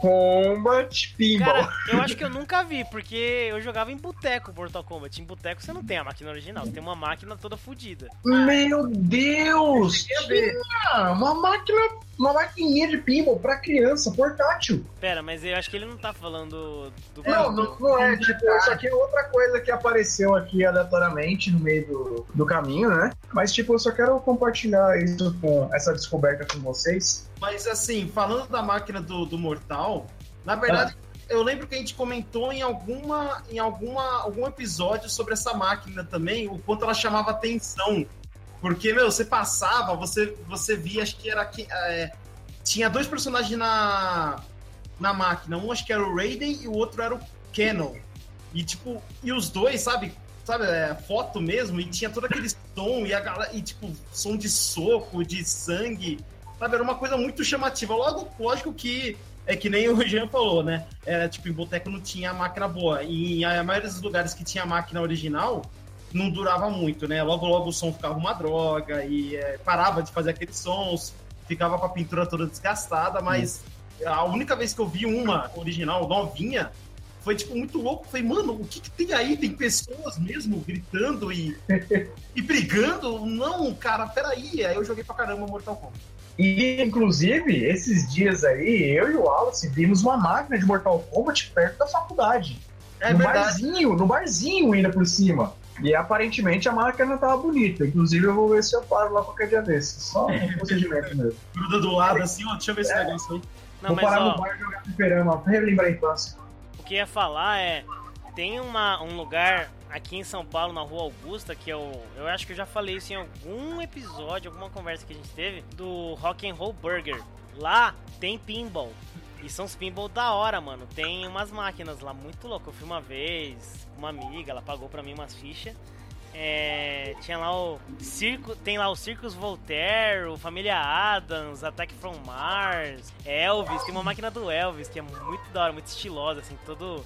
Kombat Pinball. Cara, eu acho que eu nunca vi, porque eu jogava em boteco Mortal Kombat. Em boteco você não tem a máquina original, você tem uma máquina toda fodida. Meu Deus! Tinha uma máquina, uma maquininha de pinball pra criança, portátil. Pera, mas eu acho que ele não tá falando do. Não, não, não é, tipo, isso aqui é outra coisa que apareceu aqui aleatoriamente no meio do, do caminho, né? Mas, tipo, eu só quero compartilhar isso com essa descoberta com vocês. Mas assim, falando da máquina do, do Mortal, na verdade, eu lembro que a gente comentou em alguma em alguma algum episódio sobre essa máquina também, o quanto ela chamava atenção. Porque, meu, você passava, você, você via, acho que era é, tinha dois personagens na, na máquina. Um acho que era o Raiden e o outro era o Canon. E tipo, e os dois, sabe? Sabe, é, foto mesmo, e tinha todo aquele som, e a galera, e tipo, som de soco, de sangue. Sabe, era uma coisa muito chamativa. Logo, lógico que é que nem o [laughs] Jean falou, né? Era tipo, em boteco não tinha máquina boa. E a maioria dos lugares que tinha máquina original não durava muito, né? Logo, logo o som ficava uma droga e é, parava de fazer aqueles sons, ficava com a pintura toda desgastada, mas a única vez que eu vi uma original, novinha, foi tipo muito louco. Falei, mano, o que, que tem aí? Tem pessoas mesmo gritando e, [laughs] e brigando? Não, cara, peraí. Aí eu joguei pra caramba Mortal Kombat. E, inclusive, esses dias aí, eu e o Wallace vimos uma máquina de Mortal Kombat perto da faculdade. É no verdade. barzinho, no barzinho ainda por cima. E aparentemente a máquina tava bonita. Inclusive, eu vou ver se eu paro lá qualquer dia desses. Só um [laughs] procedimento mesmo. Gruda do lado assim, ó, deixa eu ver esse negócio aí. Não, vou mas parar ó, no bar e jogar fliperama, pra relembrar a infância. o que ia falar é. Tem uma, um lugar aqui em São Paulo, na Rua Augusta, que eu, eu acho que eu já falei isso em algum episódio, alguma conversa que a gente teve, do Rock and Roll Burger. Lá tem pinball. E são os pinball da hora, mano. Tem umas máquinas lá muito loucas. Eu fui uma vez uma amiga, ela pagou pra mim umas fichas. É, tinha lá o circo, tem lá o Circus Voltaire, o Família Adams, Attack from Mars, Elvis, tem uma máquina do Elvis que é muito da hora, muito estilosa, assim, todo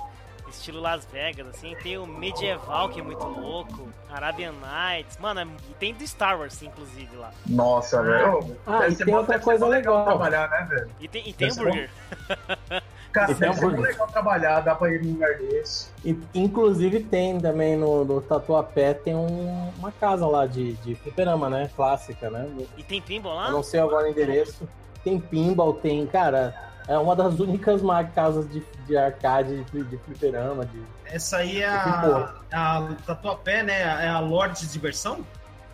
estilo Las Vegas, assim. Tem o Medieval que é muito louco, Arabian Nights, mano, é- e tem do Star Wars, inclusive lá. Nossa, velho. Ah, Deve e tem outra coisa legal. trabalhar, né, velho? E tem, e tem Deve hambúrguer. [laughs] Cara, E tem deve ser muito hambúrguer. legal trabalhar, dá pra ir num lugar desse. E, inclusive tem também no, no Tatuapé, tem um- uma casa lá de, de fliperama, né? Clássica, né? E tem pinball Eu lá? não sei agora o endereço. Tem pinball, tem, cara, é uma das únicas casas de, de arcade, de, de fliperama, de... Essa aí é a, a Tatuapé, né? É a Lorde de Diversão?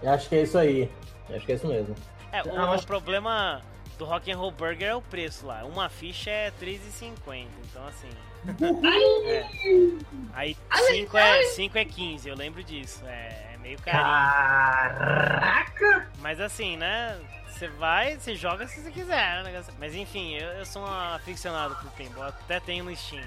Eu acho que é isso aí. Eu acho que é isso mesmo. É, o, o problema do Rock and Roll Burger é o preço lá. Uma ficha é R$3,50, então assim... é. Aí 5 é, 5 é 15, eu lembro disso. É, é meio carinho. Caraca! Mas assim, né? Você vai, você joga se você quiser, né? Mas enfim, eu, eu sou um aficionado por pinball, até tenho no Steam.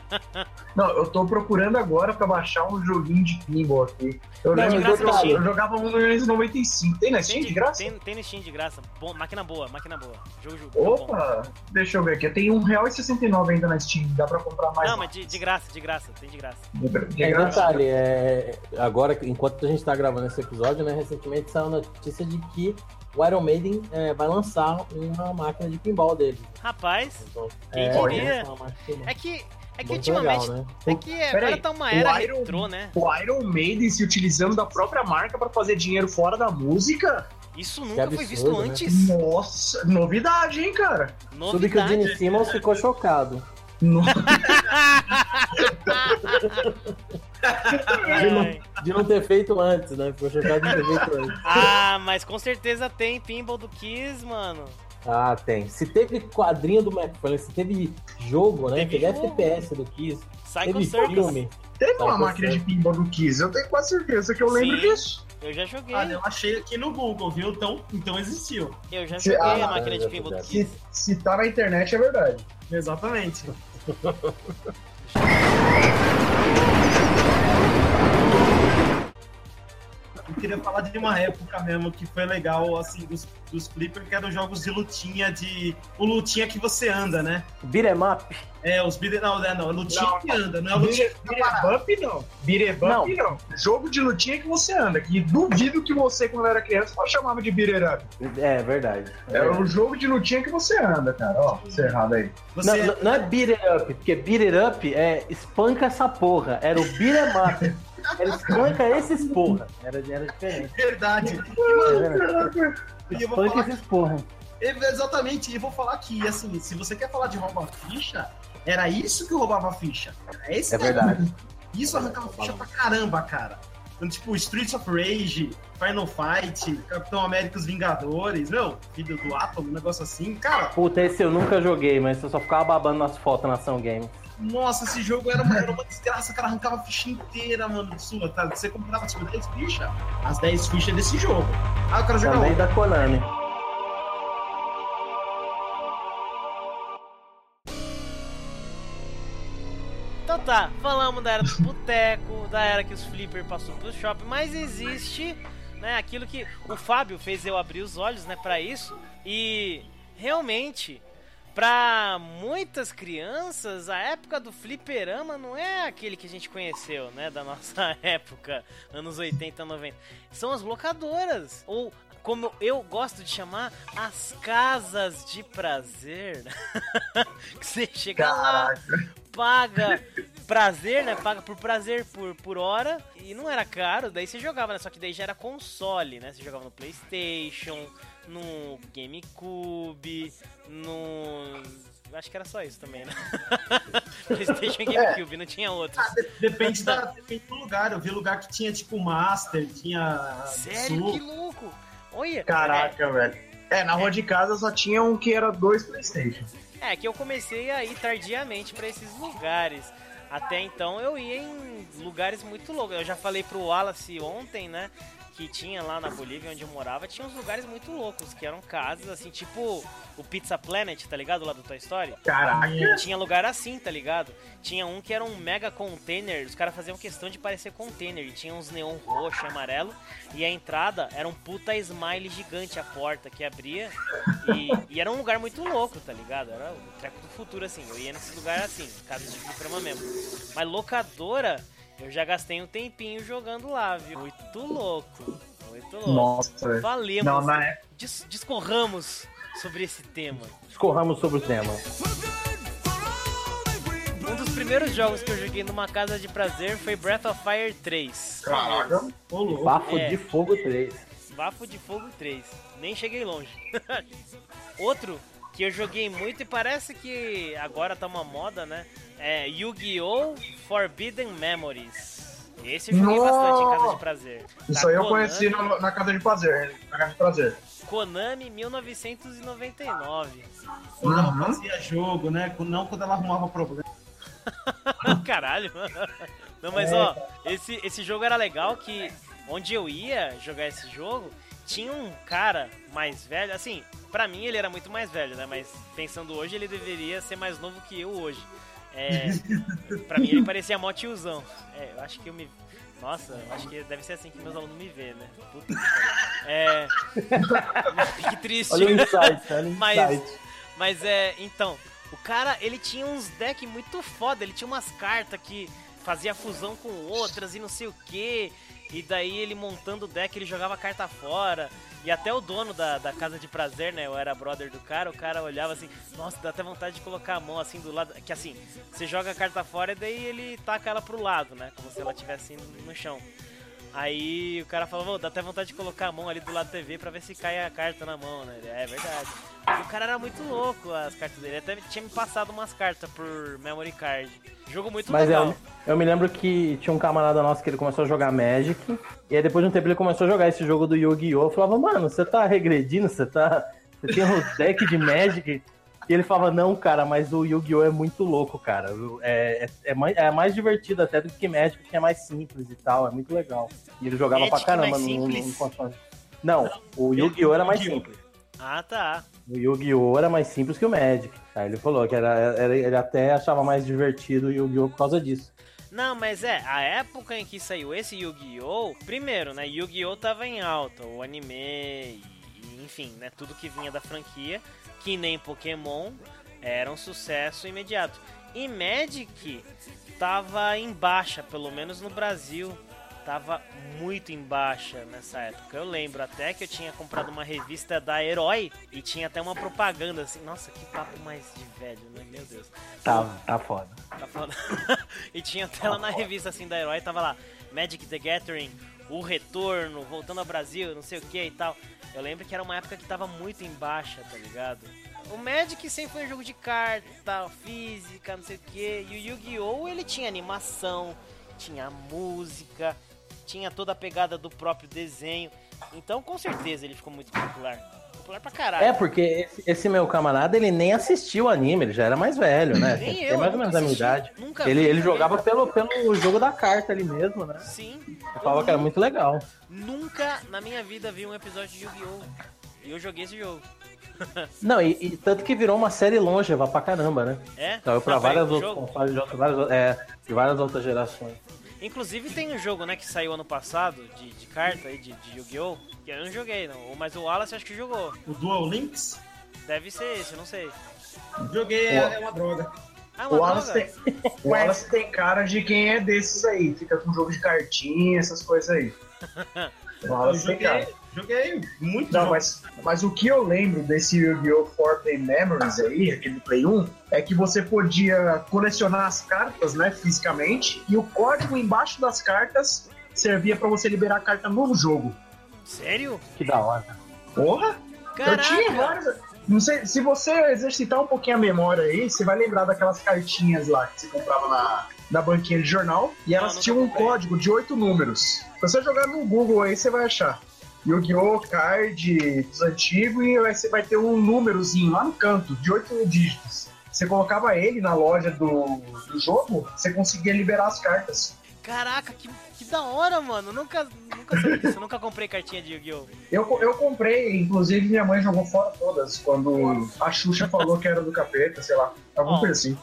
[laughs] Não, eu tô procurando agora pra baixar um joguinho de pinball aqui. Eu Não, lembro de que eu, jogava- eu jogava um no 1995. Tem na Steam de graça? Tem, tem no Steam de graça. Bom, máquina boa, máquina boa. Jogo, jogo bom. Opa! Deixa eu ver aqui. Tem R$1,69 ainda na Steam. Dá pra comprar mais. Não, mas de, de graça, de graça, tem de graça. De, de É, graça. detalhe, é, agora, enquanto a gente tá gravando esse episódio, né, recentemente saiu a notícia de que o Iron Maiden é, vai lançar uma máquina de pinball dele. Rapaz, Então, Quem é, diria? é que, é que Muito ultimamente. legal, né? É que agora aí, tá uma era Iron- retrô, né? O Iron Maiden se utilizando da própria marca pra fazer dinheiro fora da música? Isso nunca foi absurdo, visto né? antes. Nossa, novidade, hein, cara? Tudo que o Novidade. Gene Simmons ficou chocado. De não, de não ter feito antes, né? Ficou chocado de não ter feito antes. Ah, mas com certeza tem pinball do Kiss, mano. Ah, tem. Se teve quadrinho do McFarlane, se teve jogo, né? Teve Teve, jogo. FPS do Kiss, Psycho teve Circus. filme. Teve uma máquina de pinball do Kiss, eu tenho quase certeza que eu lembro Sim. disso. Eu já joguei. Ah, eu achei aqui no Google, viu? Então, então existiu. Eu já Se- joguei a ah, máquina de pinball do. Se, se tá na internet, é verdade. Exatamente. [laughs] Eu queria falar de uma época mesmo que foi legal, assim, dos, dos Flipper, que eram jogos de lutinha de. O lutinha que você anda, né? Beat'em up. É, os beat'em. Não, não, não, lutinha Não, que anda, não é lutinha que. Beat'em up não. Beat'em up não. Jogo de lutinha que você anda. Que duvido que você, quando era criança, só chamava de beat'em up. É verdade. É o jogo de lutinha que você anda, cara. Ó, você errado aí. Você, Não, não- não é beat it up, porque beat it up é espanca essa porra. Era o beat 'em up. [laughs] Era espanca esses porra. Era, era diferente. verdade. E eu vou Espanca falar esses porra. Exatamente, e vou falar que, assim, se você quer falar de roubar ficha, era isso que roubava ficha. Era esse É daí. verdade. Isso arrancava ficha pra caramba, cara. Então, tipo, Streets of Rage, Final Fight, Capitão América os Vingadores, meu, Filho do Átomo, um negócio assim. Cara, Puta, esse eu nunca joguei, mas eu só ficava babando nas fotos na Ação Game. Nossa, esse jogo era uma, era uma desgraça, cara, arrancava a ficha inteira, mano, sua, tá? Você comprava, tipo, 10 fichas, as 10 fichas desse jogo. Ah, eu quero jogar Também da Konami. Então tá, falamos da era do boteco, da era que os flipper passou pro shopping, mas existe, né, aquilo que o Fábio fez eu abrir os olhos, né, para isso. E realmente, pra muitas crianças, a época do fliperama não é aquele que a gente conheceu, né, da nossa [laughs] época, anos 80, 90. São as locadoras ou como eu gosto de chamar, as casas de prazer. [laughs] que você chega lá, paga prazer, né? Paga por prazer por, por hora. E não era caro, daí você jogava, né? Só que daí já era console, né? Você jogava no Playstation, no GameCube, no. Acho que era só isso também, né? [laughs] Playstation e GameCube, não tinha outro. Ah, de- depende, da, depende do lugar. Eu vi lugar que tinha tipo Master, tinha. Sério, Sul. que louco! Olha! Caraca, velho. É, na rua de casa só tinha um que era dois Playstation. É, é que eu comecei a ir tardiamente pra esses lugares. Até então eu ia em lugares muito loucos. Eu já falei pro Wallace ontem, né? Que tinha lá na Bolívia, onde eu morava, tinha uns lugares muito loucos, que eram casas assim, tipo o Pizza Planet, tá ligado? Lá do Toy Story. Caraca. Tinha lugar assim, tá ligado? Tinha um que era um mega container, os caras faziam questão de parecer container, e tinha uns neon roxo e amarelo, e a entrada era um puta smile gigante a porta que abria, e, e era um lugar muito louco, tá ligado? Era o treco do futuro, assim, eu ia nesse lugar assim, casa de fliperama mesmo. Mas locadora, eu já gastei um tempinho jogando lá, viu? Muito louco, muito louco. Nossa, velho. Falemos, Não, na época. dis- discorramos sobre esse tema. Escorramos sobre o tema. Um dos primeiros jogos que eu joguei numa casa de prazer foi Breath of Fire 3. Caraca. Ô, louco. Bafo É. de Fogo 3. Bafo de Fogo 3. Nem cheguei longe. [laughs] Outro que eu joguei muito e parece que agora tá uma moda, né? É Yu-Gi-Oh! Forbidden Memories. Esse eu joguei Nossa! bastante em casa de prazer. Isso Da aí eu Konami- conheci no- na casa de prazer. Na casa de prazer. Konami 1999. Quando ela Uhum. fazia jogo, né? Não quando ela arrumava problema. [laughs] Caralho. Não, mas ó, esse, esse jogo era legal que onde eu ia jogar esse jogo, tinha um cara mais velho, assim, pra mim ele era muito mais velho, né? Mas pensando hoje, ele deveria ser mais novo que eu hoje. É, [laughs] pra mim ele parecia mó tiozão. É, eu acho que eu me. Nossa, eu acho que deve ser assim que meus alunos me vê, né? Puta que. É. [laughs] que triste. Olha o insight, olha o Mas- insight. Mas é, então, o cara, ele tinha uns decks muito foda, ele tinha umas cartas que fazia fusão com outras e não sei o que. E daí ele montando o deck, ele jogava carta fora. E até o dono da, da casa de prazer, né? Eu era brother do cara, o cara olhava assim, nossa, dá até vontade de colocar a mão assim do lado. Que assim, você joga a carta fora e daí ele taca ela pro lado, né? Como se ela estivesse no chão. Aí o cara falou, "Ô, dá até vontade de colocar a mão ali do lado da TV pra ver se cai a carta na mão, né? Ele, É verdade. E o cara era muito louco, as cartas dele. Até tinha me passado umas cartas por memory card. Jogo muito Mas legal. eu, eu me lembro que tinha um camarada nosso que ele começou a jogar Magic. E aí depois de um tempo ele começou a jogar esse jogo do Yu-Gi-Oh! Eu falava, mano, você tá regredindo? Você tá. Você tem um deck de Magic? E ele falava, não, cara, mas o Yu-Gi-Oh! é muito louco, cara. É, é, é mais, é mais divertido até do que Magic, que é mais simples e tal, é muito legal. E ele jogava Magic pra caramba mais no, no, no console. Não, o Yu-Gi-Oh! era mais simples. Ah, tá. O Yu-Gi-Oh! era mais simples que o Magic. Aí ele falou que era, era- ele até achava mais divertido o Yu-Gi-Oh! por causa disso. Não, mas é, a época em que saiu esse Yu-Gi-Oh! Primeiro, né? Yu-Gi-Oh! tava em alta, o anime, e, enfim, né? Tudo que vinha da franquia, que nem Pokémon, era um sucesso imediato. E Magic tava em baixa, pelo menos no Brasil. Tava muito em baixa nessa época. Eu lembro até que eu tinha comprado uma revista da Herói e tinha até uma propaganda assim. Nossa, que papo mais de velho, né? Meu Deus. Tá, tá foda. Tá foda. [laughs] e tinha até lá na revista assim da Herói, tava lá, Magic the Gathering, o retorno, voltando ao Brasil, não sei o que e tal. Eu lembro que era uma época que tava muito em baixa, tá ligado? O Magic sempre foi um jogo de carta, física, não sei o que. E o Yu-Gi-Oh! ele tinha animação, tinha música, tinha toda a pegada do próprio desenho. Então com certeza ele ficou muito popular. Popular pra caralho. É, porque esse, esse meu camarada, ele nem assistiu o anime, ele já era mais velho, né? Nem Tem eu, mais ou menos nunca a minha idade. Nunca Ele, vi ele jogava pelo, pelo jogo da carta ali mesmo, né? Sim. Eu falava que era muito legal. Nunca na minha vida vi um episódio de Yu-Gi-Oh! E eu joguei esse jogo. [laughs] Não, e, e tanto que virou uma série longeva pra caramba, né? É? Saiu pra Ah, várias outras várias, é, de várias outras gerações. Inclusive tem um jogo, né, que saiu ano passado, de, de carta aí, de, de Yu-Gi-Oh! Que eu não joguei, não. Mas o Wallace acho que jogou. O Dual Links, Deve ser esse, eu não sei. joguei, é, é uma droga. Ah, O uma Wallace, droga? tem, o Wallace tem cara de quem é desses aí, fica com jogo de cartinha, essas coisas aí. [laughs] O Wallace tem cara. Joguei, joguei muito Não, jogo. mas, mas o que eu lembro desse Yu-Gi-Oh! 4-Play Memories aí, aquele Play 1, é que você podia colecionar as cartas, né, fisicamente, e o código embaixo das cartas servia pra você liberar a carta no jogo. Sério? Que da hora. Porra! Eu tinha Caraca! vários. Não sei, se você exercitar um pouquinho a memória aí, você vai lembrar daquelas cartinhas lá que você comprava na, na banquinha de jornal. E Não, elas tinham um código de oito números. Se você jogar no Google aí, você vai achar. Yu-Gi-Oh! Card dos antigos e você vai ter um númerozinho lá no canto, de oito dígitos. Você colocava ele na loja do, do jogo, você conseguia liberar as cartas. Caraca, que, que da hora, mano. Nunca, nunca sabia [laughs] disso. Nunca comprei cartinha de Yu-Gi-Oh! Eu, eu comprei, inclusive minha mãe jogou fora todas quando a Xuxa falou que era do capeta, sei lá, alguma coisa assim.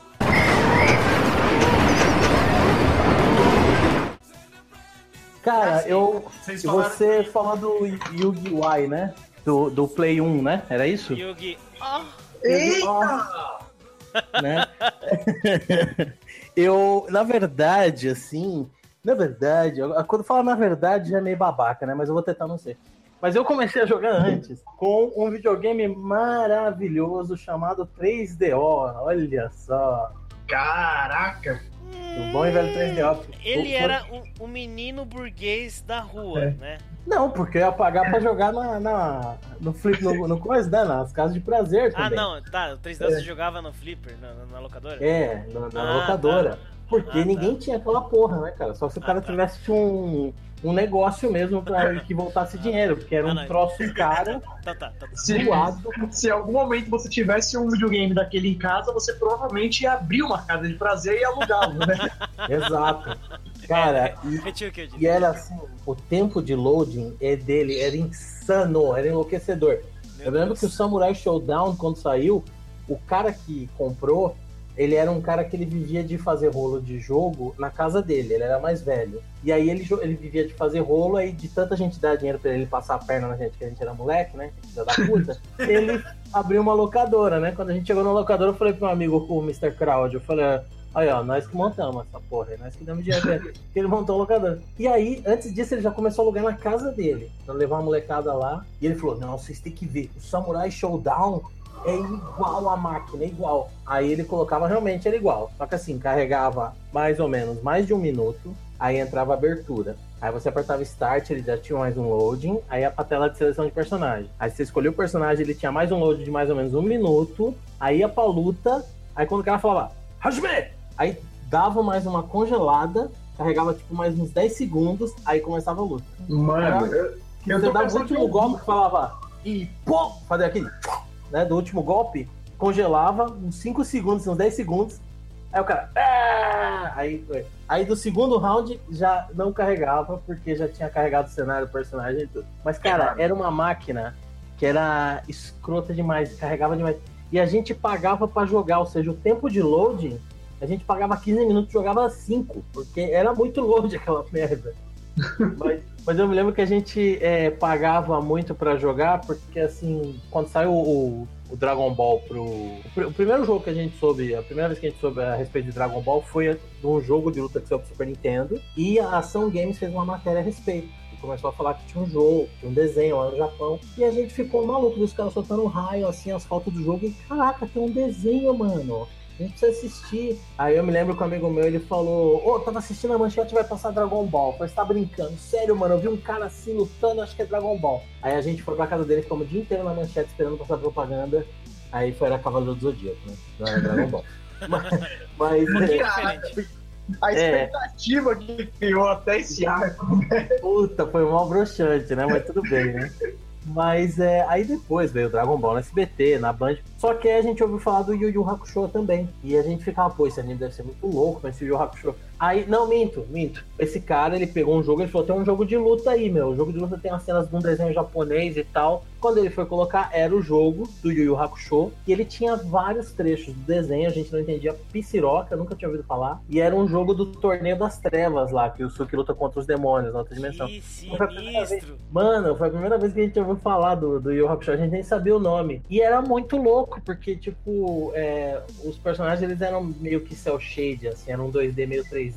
Cara, Ah, sim. eu. Falaram Você falou do Yu-Gi-Oh! né? Do, do Play 1, né? Era isso? Yu-Gi-Oh! Eita! né? [laughs] eu, na verdade, assim, na verdade, eu- quando fala na verdade já é meio babaca, né? Mas eu vou tentar não ser. Mas eu comecei a jogar antes com um videogame maravilhoso chamado 3DO. Olha só. Caraca! O bom e velho 3DO. Ele O- era o, o menino burguês da rua, É. né? Não, porque ia pagar pra jogar na, na- no flip, no, no coisa, né? Nas casas de prazer Ah, também. não, tá. O 3D você jogava no Flipper, na, na- locadora? É, na, na Ah, locadora. Porque Ah, tá. ninguém tinha aquela porra, né, cara? Só se o cara Ah, tá. tivesse um, um negócio mesmo pra que voltasse dinheiro, porque era Ah, um não. troço caro, [laughs] Tá, tá, tá. Se, algum momento você tivesse um videogame daquele em casa, você provavelmente ia abrir uma casa de prazer e alugá-lo, né? [laughs] Exato. Cara, e, e era assim, o tempo de loading é dele era insano, era enlouquecedor. Meu Eu lembro Deus. que o Samurai Showdown, quando saiu, o cara que comprou, ele era um cara que ele vivia de fazer rolo de jogo na casa dele, ele era mais velho. E aí ele, ele vivia de fazer rolo, aí de tanta gente dar dinheiro pra ele passar a perna na gente, que a gente era moleque, né? Filha da puta, [laughs] ele abriu uma locadora, né? Quando a gente chegou na locadora, eu falei pro meu amigo, o Mr. Crowd, eu falei, aí ó, nós que montamos essa porra, aí, nós que damos dinheiro pra ele. que ele montou a locadora. E aí, antes disso, ele já começou a alugar na casa dele, pra levar uma molecada lá. E ele falou, não, vocês têm que ver, o Samurai Showdown é igual a máquina, é igual. Aí ele colocava realmente era igual. Só que assim, carregava mais ou menos mais de um minuto, aí entrava a abertura. Aí você apertava Start, ele já tinha mais um loading, aí pra tela de seleção de personagem. Aí você escolhia o personagem, ele tinha mais um load de mais ou menos um minuto, aí ia pra luta, aí quando o cara falava, Hajime! Aí dava mais uma congelada, carregava tipo mais uns 10 segundos, aí começava a luta. Mano, eu, eu Você dava o último golpe que falava e pô, fazer aquele, né, do último golpe, congelava uns 5 segundos, uns 10 segundos. Aí o cara. "Ah!" Aí, aí do segundo round já não carregava, porque já tinha carregado o cenário, o personagem e tudo. Mas, cara, era uma máquina que era escrota demais, carregava demais. E a gente pagava pra jogar, ou seja, o tempo de loading, a gente pagava 15 minutos jogava 5, porque era muito load [laughs] aquela merda. mas, mas eu me lembro que a gente é, pagava muito pra jogar, porque assim, quando saiu o, o Dragon Ball pro. O, pr- o primeiro jogo que a gente soube, a primeira vez que a gente soube a respeito de Dragon Ball foi num jogo de luta que saiu pro Super Nintendo, e a Ação Games fez uma matéria a respeito. E começou a falar que tinha um jogo, tinha um desenho lá no Japão, e a gente ficou maluco dos caras soltando raio assim, as fotos do jogo, e caraca, tem um desenho, mano. A gente precisa assistir. Aí eu me lembro que um amigo meu ele falou: Ô, tava assistindo a manchete vai passar Dragon Ball. Eu falei, você tá brincando? Sério, mano, eu vi um cara assim lutando, acho que é Dragon Ball. Aí a gente foi pra casa dele, ficamos o dia inteiro na manchete esperando passar propaganda. Aí foi era Cavaleiro do Zodíaco, né? Não era Dragon Ball. [laughs] mas, mas, Um [laughs] diferente. A É. expectativa que ele criou até esse arco. [laughs] Puta, foi mal broxante, né? Mas tudo bem, né? Mas é, aí depois veio Dragon Ball no SBT, na Band. Só que aí a gente ouviu falar do Yu Yu Hakusho também. E a gente ficava, pô, esse anime deve ser muito louco, mas esse Yu Yu Hakusho. Aí, não, minto, minto. Esse cara, ele pegou um jogo e falou: tem um jogo de luta aí, meu. O jogo de luta tem as cenas de um desenho japonês e tal. Quando ele foi colocar, era o jogo do Yu Yu Hakusho. E ele tinha vários trechos do desenho, a gente não entendia pisiroca, nunca tinha ouvido falar. E era um jogo do Torneio das Trevas lá, que o Suki luta contra os demônios na outra dimensão. Que sinistro. Mano, foi a primeira vez que a gente ouviu falar do, do Yu Yu Hakusho, a gente nem sabia o nome. E era muito louco, porque, tipo, é, os personagens eles eram meio que cel shade, assim, eram 2D meio 3D.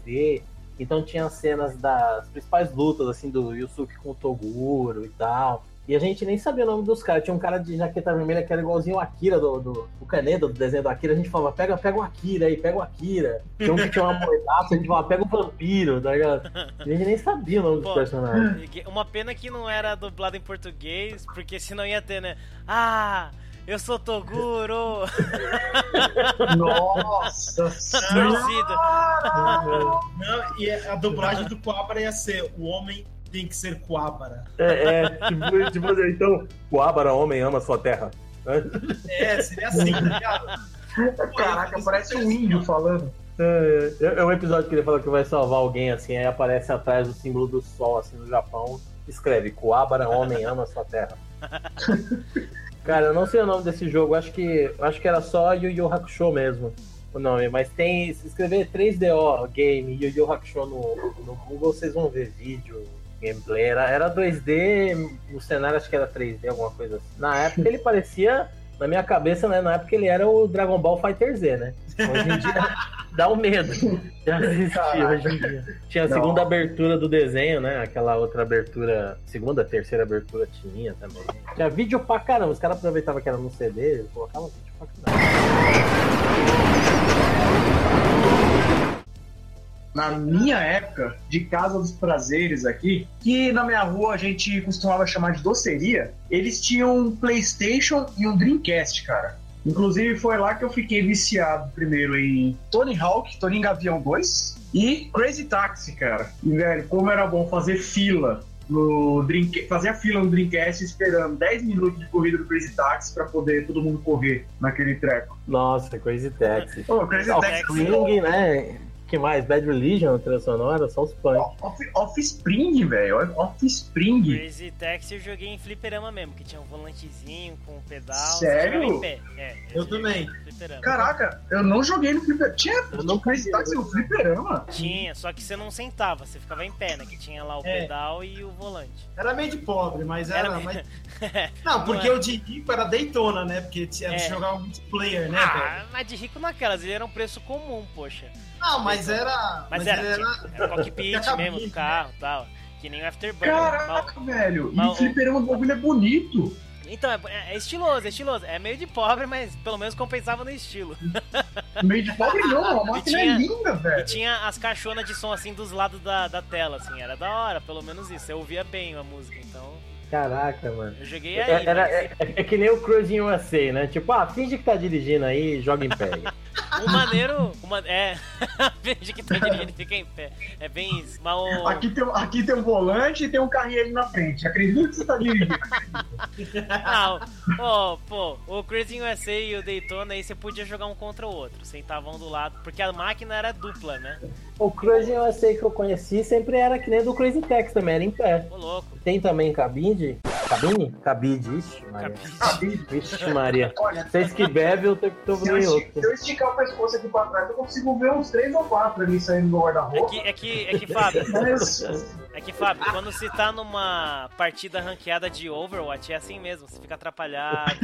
Então tinha cenas das principais lutas, assim, do Yusuke com o Toguro e tal. E a gente nem sabia o nome dos caras. Tinha um cara de jaqueta vermelha que era igualzinho o Akira, do, do, o Kaneda, do desenho do Akira. A gente falava, pega, pega o Akira aí, pega o Akira. Tinha um que tinha uma [laughs] mordaça, a gente falava, pega o vampiro, tá ligado? A gente nem sabia o nome dos Pô. personagens. Uma pena que não era dublado em português, porque senão ia ter, né? Ah, eu sou Toguro! [laughs] Nossa [laughs] Torcida. Não, e a dublagem do Coabra ia ser o homem tem que ser Coabra. É, é tipo, tipo assim, então, o Ábara, homem, ama sua terra. É, seria assim, tá ligado? [laughs] Caraca, parece um índio falando. É, é, é um episódio que ele fala que vai salvar alguém, assim, aí aparece atrás do símbolo do sol, assim, no Japão, escreve, Kuabara, homem, ama sua terra. Cara, eu não sei o nome desse jogo, acho que acho que era só Yu Yu Hakusho mesmo, o nome, mas tem, se escrever 3DO game Yu Yu Hakusho no, no Google, vocês vão ver vídeo, gameplay, era, era 2D, o cenário acho que era 3D, alguma coisa assim. Na época ele parecia, na minha cabeça, né, na época ele era o Dragon Ball Fighter Z, né? Hoje em dia [laughs] dá o medo. Já existia hoje em dia. Tinha a Não. segunda abertura do desenho, né? Aquela outra abertura, segunda, terceira abertura tinha também. Tinha vídeo pra caramba. Os caras aproveitavam que era no CD, eles colocavam vídeo pra caramba. Na minha época, de Casa dos Prazeres aqui, que na minha rua a gente costumava chamar de doceria, eles tinham um PlayStation e um Dreamcast, cara. Inclusive foi lá que eu fiquei viciado primeiro em Tony Hawk, Tony Gavião 2 e Crazy Taxi, cara. E velho, como era bom fazer fila no Dreamcast, fazer a fila no Dreamcast esperando 10 minutos de corrida do Crazy Taxi pra poder todo mundo correr naquele treco. Nossa, Crazy Taxi. Ô, Crazy Taxi Offspring, né? Que mais? Bad Religion, trilha sonora, só os punk. Off- Offspring, velho. Offspring. Crazy Taxi eu joguei em fliperama mesmo, que tinha um volantezinho com um pedal. Sério? você jogava em pé. É, Eu joguei também. Caraca, eu não joguei no fliperama. Tinha Eu não Crazy Taxi no fliperama? Tinha, só que você não sentava, você ficava em pé, né? Que tinha lá o É. pedal e o volante. Era meio de pobre, mas era. Era- mas- [laughs] Não, porque Não é. o de rico era Daytona, né? Porque tinha É. de jogar um multiplayer, né, velho? ah, mas de rico naquelas, ele era um preço comum, poxa. Não, mas era. Mas, Mas, era, era. era [laughs] cockpit mesmo do carro e tal. Que nem o Afterburner. Mal- Caraca, velho. E Mas o fliperama do bagulho é bonito. Então, é, é estiloso, é estiloso. É meio de pobre, mas pelo menos compensava no estilo. [laughs] Meio de pobre não, a [laughs] máquina tinha- é linda, E velho. tinha as caixonas de som assim dos lados da, da tela, assim, era da hora, pelo menos isso. Eu ouvia bem a música, então Caraca, mano. eu joguei É, aí. era- mas- é, é que nem o Cruising USA, né? Tipo, ah, finge que tá dirigindo aí e joga em pé. [laughs] O maneiro. O ma- É. [laughs] Veja que tá dirigindo e fica em pé. É bem isso. Mas o. Aqui tem, aqui tem um volante e tem um carrinho ali na frente. Acredito que você tá dirigindo. [laughs] Não, ó, pô, o Crazy USA e o Daytona aí você podia jogar um contra o outro, sentavam um do lado, porque a máquina era dupla, né? O eu sei que eu conheci sempre era que nem do Crazy Taxi também, era em pé. Ô louco. Tem também cabide? Cabine? Cabide, ixi, Maria. Cabide. Vixe, Maria. Olha, Vocês que bebem, eu tenho que tomar outro. se eu esticar o pescoço aqui pra trás, eu consigo ver uns três ou quatro ali saindo do É guarda-roupa. que, é que, é que, Fábio, [laughs] Mas, é que, Fábio, quando você tá numa partida ranqueada de Overwatch, é assim mesmo, você fica atrapalhado.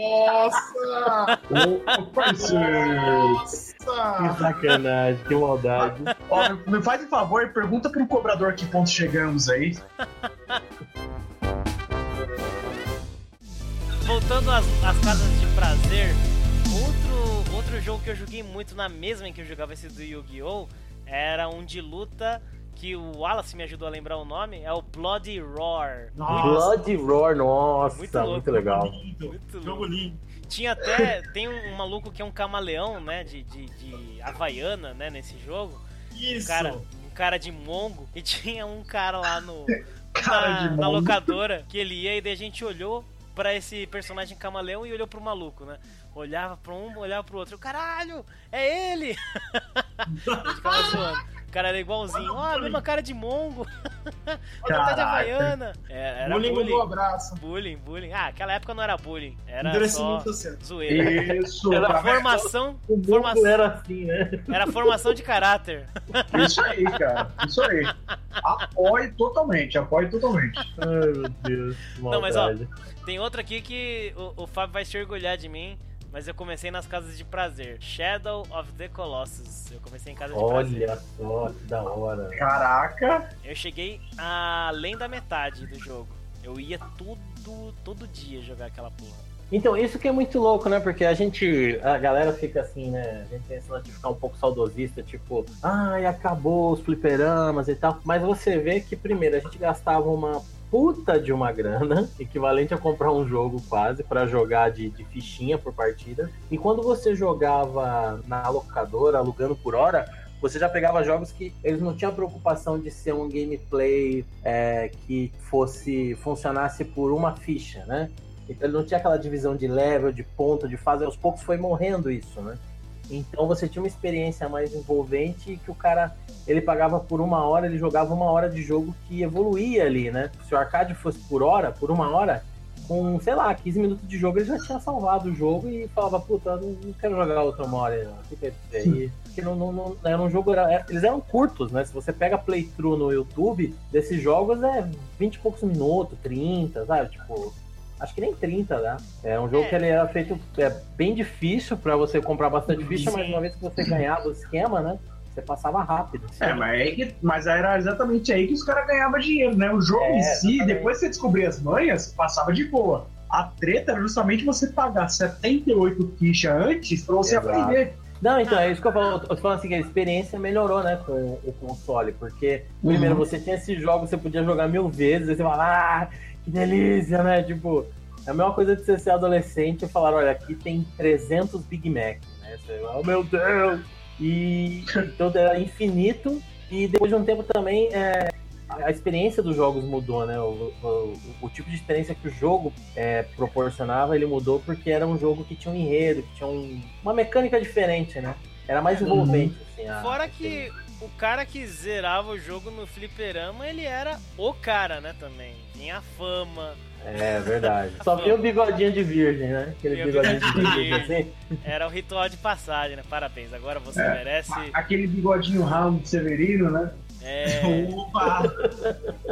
Nossa! ô, parceiro, Que Nossa! sacanagem, que maldade. ó, me faz um favor e pergunta pro cobrador que ponto chegamos aí. Voltando às, às casas de prazer, outro, outro jogo que eu joguei muito na mesma em que eu jogava esse do Yu-Gi-Oh! era um de luta que o Wallace me ajudou a lembrar o nome, é o Bloody Roar. Nossa! Blood Roar, nossa, Muito muito, louco. legal. Lindo. Muito Jogo lindo. Tinha até. [laughs] Tem um, um maluco que é um camaleão, né? De, de, de Havaiana, né? Nesse jogo. Um Isso! cara, um cara de mongo. E tinha um cara lá no. Cara na, na locadora que ele ia e daí a gente olhou pra esse personagem camaleão e olhou pro maluco, né? Olhava pra um, olhava pro outro. Caralho, é ele! [laughs] a gente ficava [laughs] zoando. O cara era igualzinho. Ó, a mesma cara de mongo. [laughs] Tá de Caraca. Havaiana. É, era Bullying bullying. do abraço. Bullying, bullying. Ah, aquela época não era bullying. Era só zoeira. Isso, Era? Formação, O mundo formação, era assim, né? era formação de caráter. Isso aí, cara. Isso aí. Apoio totalmente, apoio totalmente. Ai, meu Deus. Não, mas, ó. Tem outro aqui que o, o Fábio vai se orgulhar de mim, mas eu comecei nas casas de prazer. Shadow of the Colossus. Eu comecei em casa de prazer. Olha só, que da hora. Caraca. Eu cheguei além da metade do jogo. Eu ia tudo, todo dia jogar aquela porra. Então, isso que é muito louco, né? Porque a gente, a galera fica assim, né? A gente tem esse lance de ficar um pouco saudosista, tipo, ai, acabou os fliperamas e tal. Mas você vê que, primeiro, a gente gastava uma puta de uma grana, [laughs] equivalente a comprar um jogo quase, pra jogar de, de fichinha por partida. E quando você jogava na locadora, alugando por hora, você já pegava jogos que eles não tinham preocupação de ser um gameplay é, que fosse funcionasse por uma ficha, né? Então ele não tinha aquela divisão de level, de ponto, de fase. Aos poucos foi morrendo isso, né? Então você tinha uma experiência mais envolvente que o cara ele pagava por uma hora, ele jogava uma hora de jogo que evoluía ali, né? Se o arcade fosse por hora, por uma hora, com, sei lá, 15 minutos de jogo, ele já tinha salvado o jogo e falava, puta, não, não quero jogar outra uma hora, não. Fica aí. Porque não, não, não, era um jogo, era- eles eram curtos, né? Se você pega playthrough no YouTube, desses jogos é 20 e poucos minutos, 30, sabe? Tipo, acho que nem 30, né? É um jogo É. que ele era feito é, bem difícil pra você comprar bastante ficha, mas uma vez que você ganhava o esquema, né? Você passava rápido. É, mas, é que- mas era exatamente aí que os caras ganhavam dinheiro, né? O jogo É, em si, exatamente. depois que você descobria as manhas, passava de boa. A treta era justamente você pagar 78 fichas antes pra você Exato. aprender. Não, então, é isso que eu falo. Eu tô falando assim, que a experiência melhorou, né, com o console. Porque, primeiro, Uhum. você tinha esses jogos, você podia jogar mil vezes, aí você fala, ah, que delícia, né? Tipo, é a mesma coisa de você ser adolescente e falar, olha, aqui tem 300 Big Mac, né? Você, oh, meu Deus! E então era infinito. E depois de um tempo também, é, a experiência dos jogos mudou, né? O, o- o tipo de experiência que o jogo é, proporcionava, ele mudou porque era um jogo que tinha um enredo, que tinha um- uma mecânica diferente, né? Era mais envolvente, assim. a- Fora que o cara que zerava o jogo no fliperama, ele era o cara, né, também. Tinha fama, É verdade. Só vinha o bigodinho de virgem, né? Aquele bigodinho de bigodinho de virgem, assim. era o ritual de passagem, né? Parabéns, agora você É. merece. Aquele bigodinho de Severino, né? É... [laughs] Opa!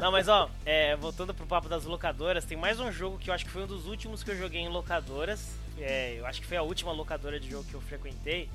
Não, mas ó, é, voltando pro papo das locadoras, tem mais um jogo que eu acho que foi um dos últimos que eu joguei em locadoras. É, eu acho que foi a última locadora de jogo que eu frequentei,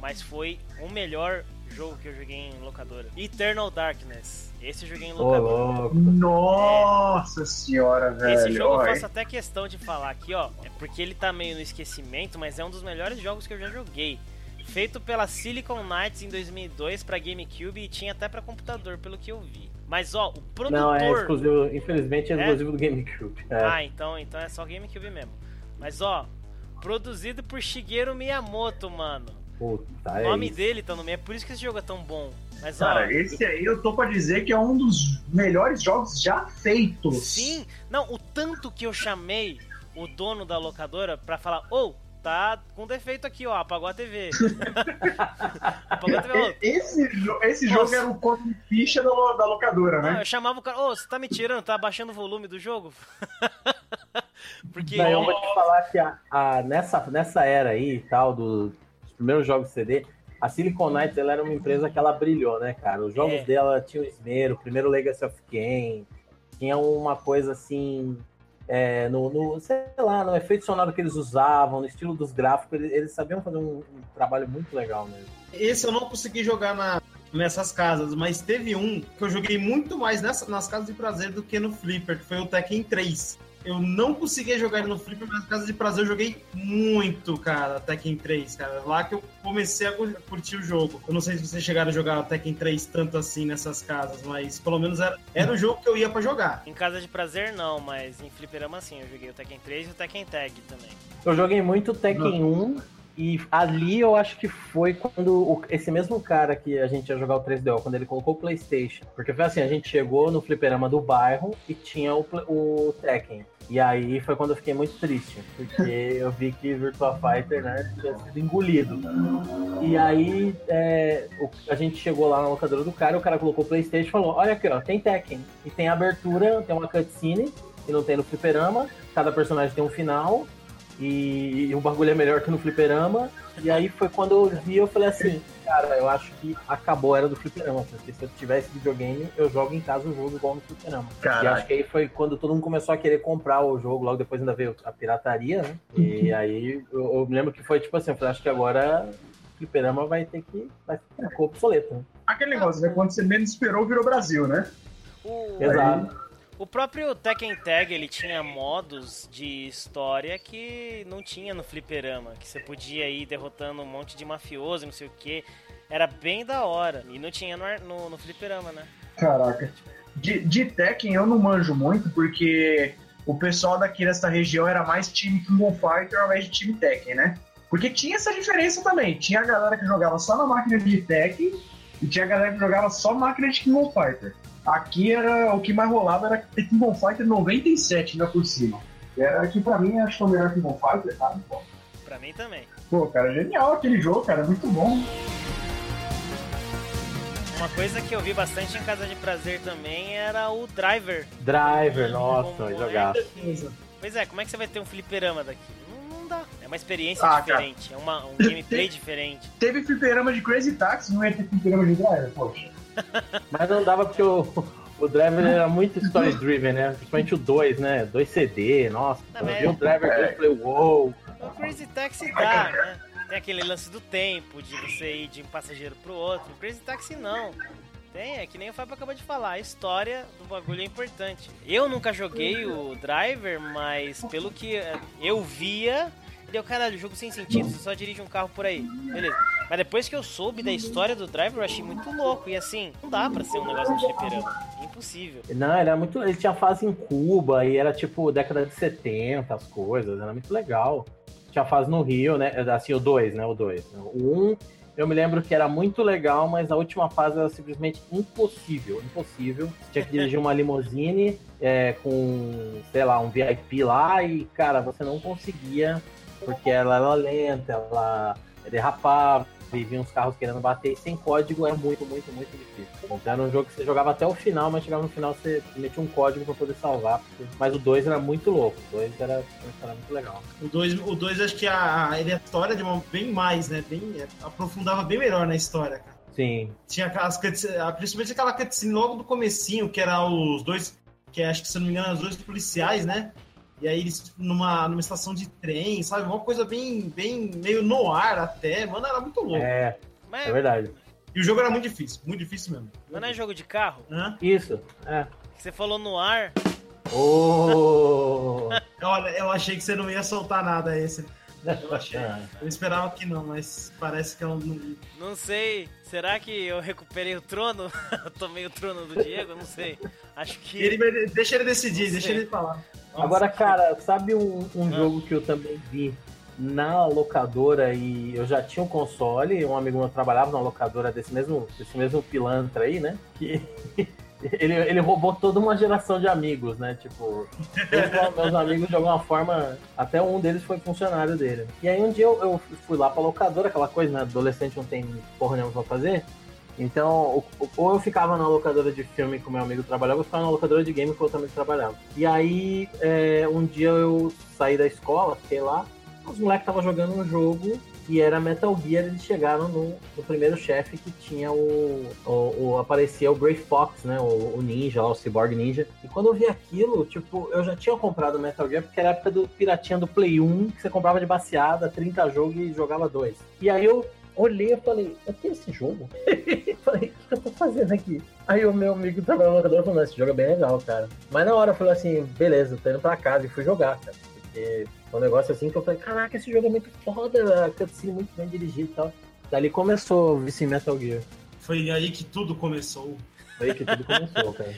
mas foi o melhor jogo que eu joguei em locadora. Eternal Darkness. Esse eu joguei em locadora. Nossa senhora, velho. Esse jogo eu Olha, faço até questão de falar aqui, ó. É porque ele tá meio no esquecimento, mas é um dos melhores jogos que eu já joguei. Feito pela Silicon Knights em 2002 pra GameCube e tinha até pra computador, pelo que eu vi. Mas ó, o produtor. Não, é exclusivo, infelizmente é É? exclusivo do GameCube. É. Ah, então, então é só GameCube mesmo. Mas ó, Produzido por Shigeru Miyamoto, mano. Puta, O é nome isso. dele tá no meio, é por isso que esse jogo é tão bom. Mas ó, Cara, esse aí eu tô pra dizer que é um dos melhores jogos já feitos. sim, não, o tanto que eu chamei o dono da locadora pra falar, ô, tá com defeito aqui, ó, apagou a TV. [laughs] apagou a TV, Esse, esse Nossa. jogo era o conto de ficha da, da locadora, Não, né? eu chamava o cara, ô, você tá me tirando, tá abaixando o volume do jogo? [laughs] Porque. Não, eu vou te falar que a, a- nessa, nessa era aí e tal, do- primeiros jogos CD, a Silicon Knights ela era uma empresa que ela brilhou, né, cara? Os jogos É. dela tinham esmero, primeiro Legacy of Kain, tinha uma coisa assim. é, no, no- sei lá, no efeito sonoro que eles usavam, no estilo dos gráficos, eles, eles sabiam fazer um, um trabalho muito legal mesmo. Esse eu não consegui jogar na- nessas casas, mas teve um que eu joguei muito mais nessa- nas casas de prazer do que no Flipper, que foi o Tekken 3. Eu não conseguia jogar ele no Flipper, mas nas casas de prazer eu joguei muito, cara, Tekken 3, cara. Lá que eu comecei a curtir o jogo. Eu não sei se vocês chegaram a jogar o Tekken 3 tanto assim nessas casas, mas pelo menos era, era o jogo que eu ia pra jogar. Em casa de prazer não, mas em fliperama sim, eu joguei o Tekken 3 e o Tekken Tag também. Eu joguei muito Tekken 1 e ali eu acho que foi quando o- esse mesmo cara que a gente ia jogar o 3DO, quando ele colocou o PlayStation. Porque foi assim, a gente chegou no fliperama do bairro e tinha o, o Tekken. E aí foi quando eu fiquei muito triste, porque [laughs] eu vi que Virtua Fighter, né, tinha sido engolido. E aí é, o- a gente chegou lá na locadora do cara, o cara colocou o Playstation e falou, olha aqui, ó, tem Tekken. E tem abertura, tem uma cutscene, que não tem no fliperama, cada personagem tem um final, e, e o bagulho é melhor que no fliperama. E aí foi quando eu vi, eu falei assim, cara, eu acho que acabou a era do fliperama, porque se eu tivesse videogame, eu jogo em casa o jogo igual no fliperama. E Caralho. acho que aí foi quando todo mundo começou a querer comprar o jogo, logo depois ainda veio a pirataria, né? E aí eu, eu me lembro que foi tipo assim, eu falei, acho que agora o fliperama vai ter que. vai ficar obsoleto, né? Aquele negócio, né? Quando você menos esperou, virou Brasil, né? Exato. O próprio Tekken Tag, ele tinha modos de história que não tinha no fliperama, que você podia ir derrotando um monte de mafioso, não sei o que. Era bem da hora. E não tinha no, no, no fliperama, né? Caraca. De, de Tekken eu não manjo muito, porque o pessoal daqui dessa região era mais time King of Fighter ao invés de time Tekken, né? Porque tinha essa diferença também. Tinha a galera que jogava só na máquina de Tekken e tinha a galera que jogava só máquina de King of Fighter. Aqui era o que mais rolava era King Fighter 97 ainda por cima. Era que pra mim acho que é o melhor King Fighter, tá? Pô, Pra mim também. Pô, cara, genial aquele jogo, cara, muito bom. Uma coisa que eu vi bastante em Casa de Prazer também era o Driver. Driver, nossa, jogar. Pois é, como é que você vai ter um fliperama daqui? Não, não dá. É uma experiência Ah, diferente, é uma, um gameplay diferente. Teve fliperama de Crazy Taxi, não ia ter fliperama de Driver, poxa. Mas não dava porque o, o Driver era muito story driven, né? Principalmente o 2, né? 2 CD, nossa. Não, eu vi o Driver 2 e falei, uou. O Crazy Taxi dá, né? Tem aquele lance do tempo, de você ir de um passageiro pro outro. O Crazy Taxi não. Tem, é que nem o Fábio acabou de falar, a história do bagulho é importante. Eu nunca joguei o Driver, mas pelo que eu via, deu caralho, jogo sem sentido, você só dirige um carro por aí. Beleza. Mas depois que eu soube da história do Driver, eu achei muito louco. E assim, não dá pra ser um negócio de fliperama. Impossível. Não, era muito. Ele tinha fase em Cuba e era tipo década de 70, as coisas, era muito legal. Tinha fase no Rio, né? Assim, o 2, né? O 2. O 1, um, eu me lembro que era muito legal, mas a última fase era simplesmente impossível. Impossível. Tinha que dirigir uma limousine é, com, sei lá, um VIP lá e, cara, você não conseguia, porque ela era lenta, ela derrapava, vinha uns carros querendo bater, e sem código era muito, muito, muito difícil. Era um jogo que você jogava até o final, mas chegava no final você metia um código pra poder salvar. porque- Mas o 2 era muito louco, o 2 era, era muito legal. O 2, o dois, acho que a, a, ele é a história de uma, bem mais, né? Bem, é, aprofundava bem melhor na história, cara. Sim, Tinha aquelas cutscenes, principalmente aquela cutscene logo do comecinho, que era os dois, que acho que se não me engano, os dois policiais, né? E aí eles numa, numa estação de trem, sabe? Uma coisa bem, bem meio no ar até. Mano, era muito louco. é, Mas, é verdade. E o jogo era muito difícil, muito difícil mesmo. mas não é jogo de carro? Hã? Isso, é. Você falou no ar, Oh! [laughs] Olha, eu achei que você não ia soltar nada esse. Eu achei. Ah, Eu esperava que não, mas parece que eu não. não sei. Será que eu recuperei o trono? Eu [laughs] Tomei o trono do Diego? Não sei. Acho que. Ele, deixa ele decidir, deixa ele falar. Nossa, Agora, cara, sabe um, um Ah. jogo que eu também vi na locadora e eu já tinha um console, um amigo meu trabalhava na locadora desse mesmo, desse mesmo pilantra aí, né? Que ele, ele roubou toda uma geração de amigos, né? Tipo, meus amigos de alguma forma, até um deles foi funcionário dele. E aí um dia eu, eu fui lá pra locadora, aquela coisa, né? Adolescente não tem porra nenhuma pra fazer. Então, ou- eu ficava na locadora de filme o meu amigo trabalhava, ou ficava na locadora de game que eu também trabalhava. E aí, é, um dia eu saí da escola, fiquei lá, os moleques estavam jogando um jogo que era Metal Gear, eles chegaram no, no primeiro chefe que tinha o, o, o- aparecia o Grey Fox, né, o, o ninja, lá, o Cyborg Ninja. E quando eu vi aquilo, tipo, eu já tinha comprado Metal Gear porque era a época do piratinha do Play 1, que você comprava de baseada, 30 jogos e jogava dois. E aí eu olhei e falei, eu tenho esse jogo? [laughs] falei, o que eu tô fazendo aqui? Aí o meu amigo tava na locadora falou, "Não, esse jogo é bem legal, cara. Mas na hora eu falei assim, beleza, tô indo pra casa e fui jogar, cara. Porque foi um negócio assim que eu falei, caraca, esse jogo é muito foda, a cutscene muito bem dirigido e tal. Dali começou o em Metal Gear. Foi aí que tudo começou. Foi aí que tudo começou, cara.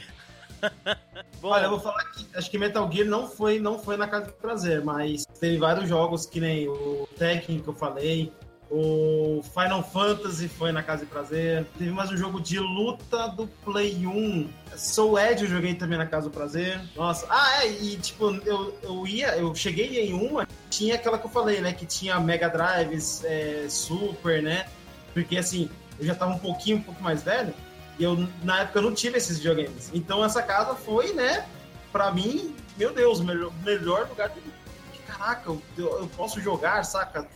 [laughs] Bom, Olha, eu vou falar que acho que Metal Gear não foi, não foi na casa do prazer, mas teve vários jogos que nem o Tekken que eu falei, o Final Fantasy foi na casa de prazer, teve mais um jogo de luta do Play 1, Soul Edge eu joguei também na casa do prazer. Nossa, ah é, e tipo, eu, eu ia, eu cheguei em uma, tinha aquela que eu falei, né, que tinha Mega Drives, é, Super, né, porque assim, eu já tava um pouquinho, um pouco mais velho, e eu, na época, eu não tive esses videogames. Então, essa casa foi, né, pra mim, meu Deus, o melhor, melhor lugar de. Caraca, eu, eu, eu posso jogar, saca?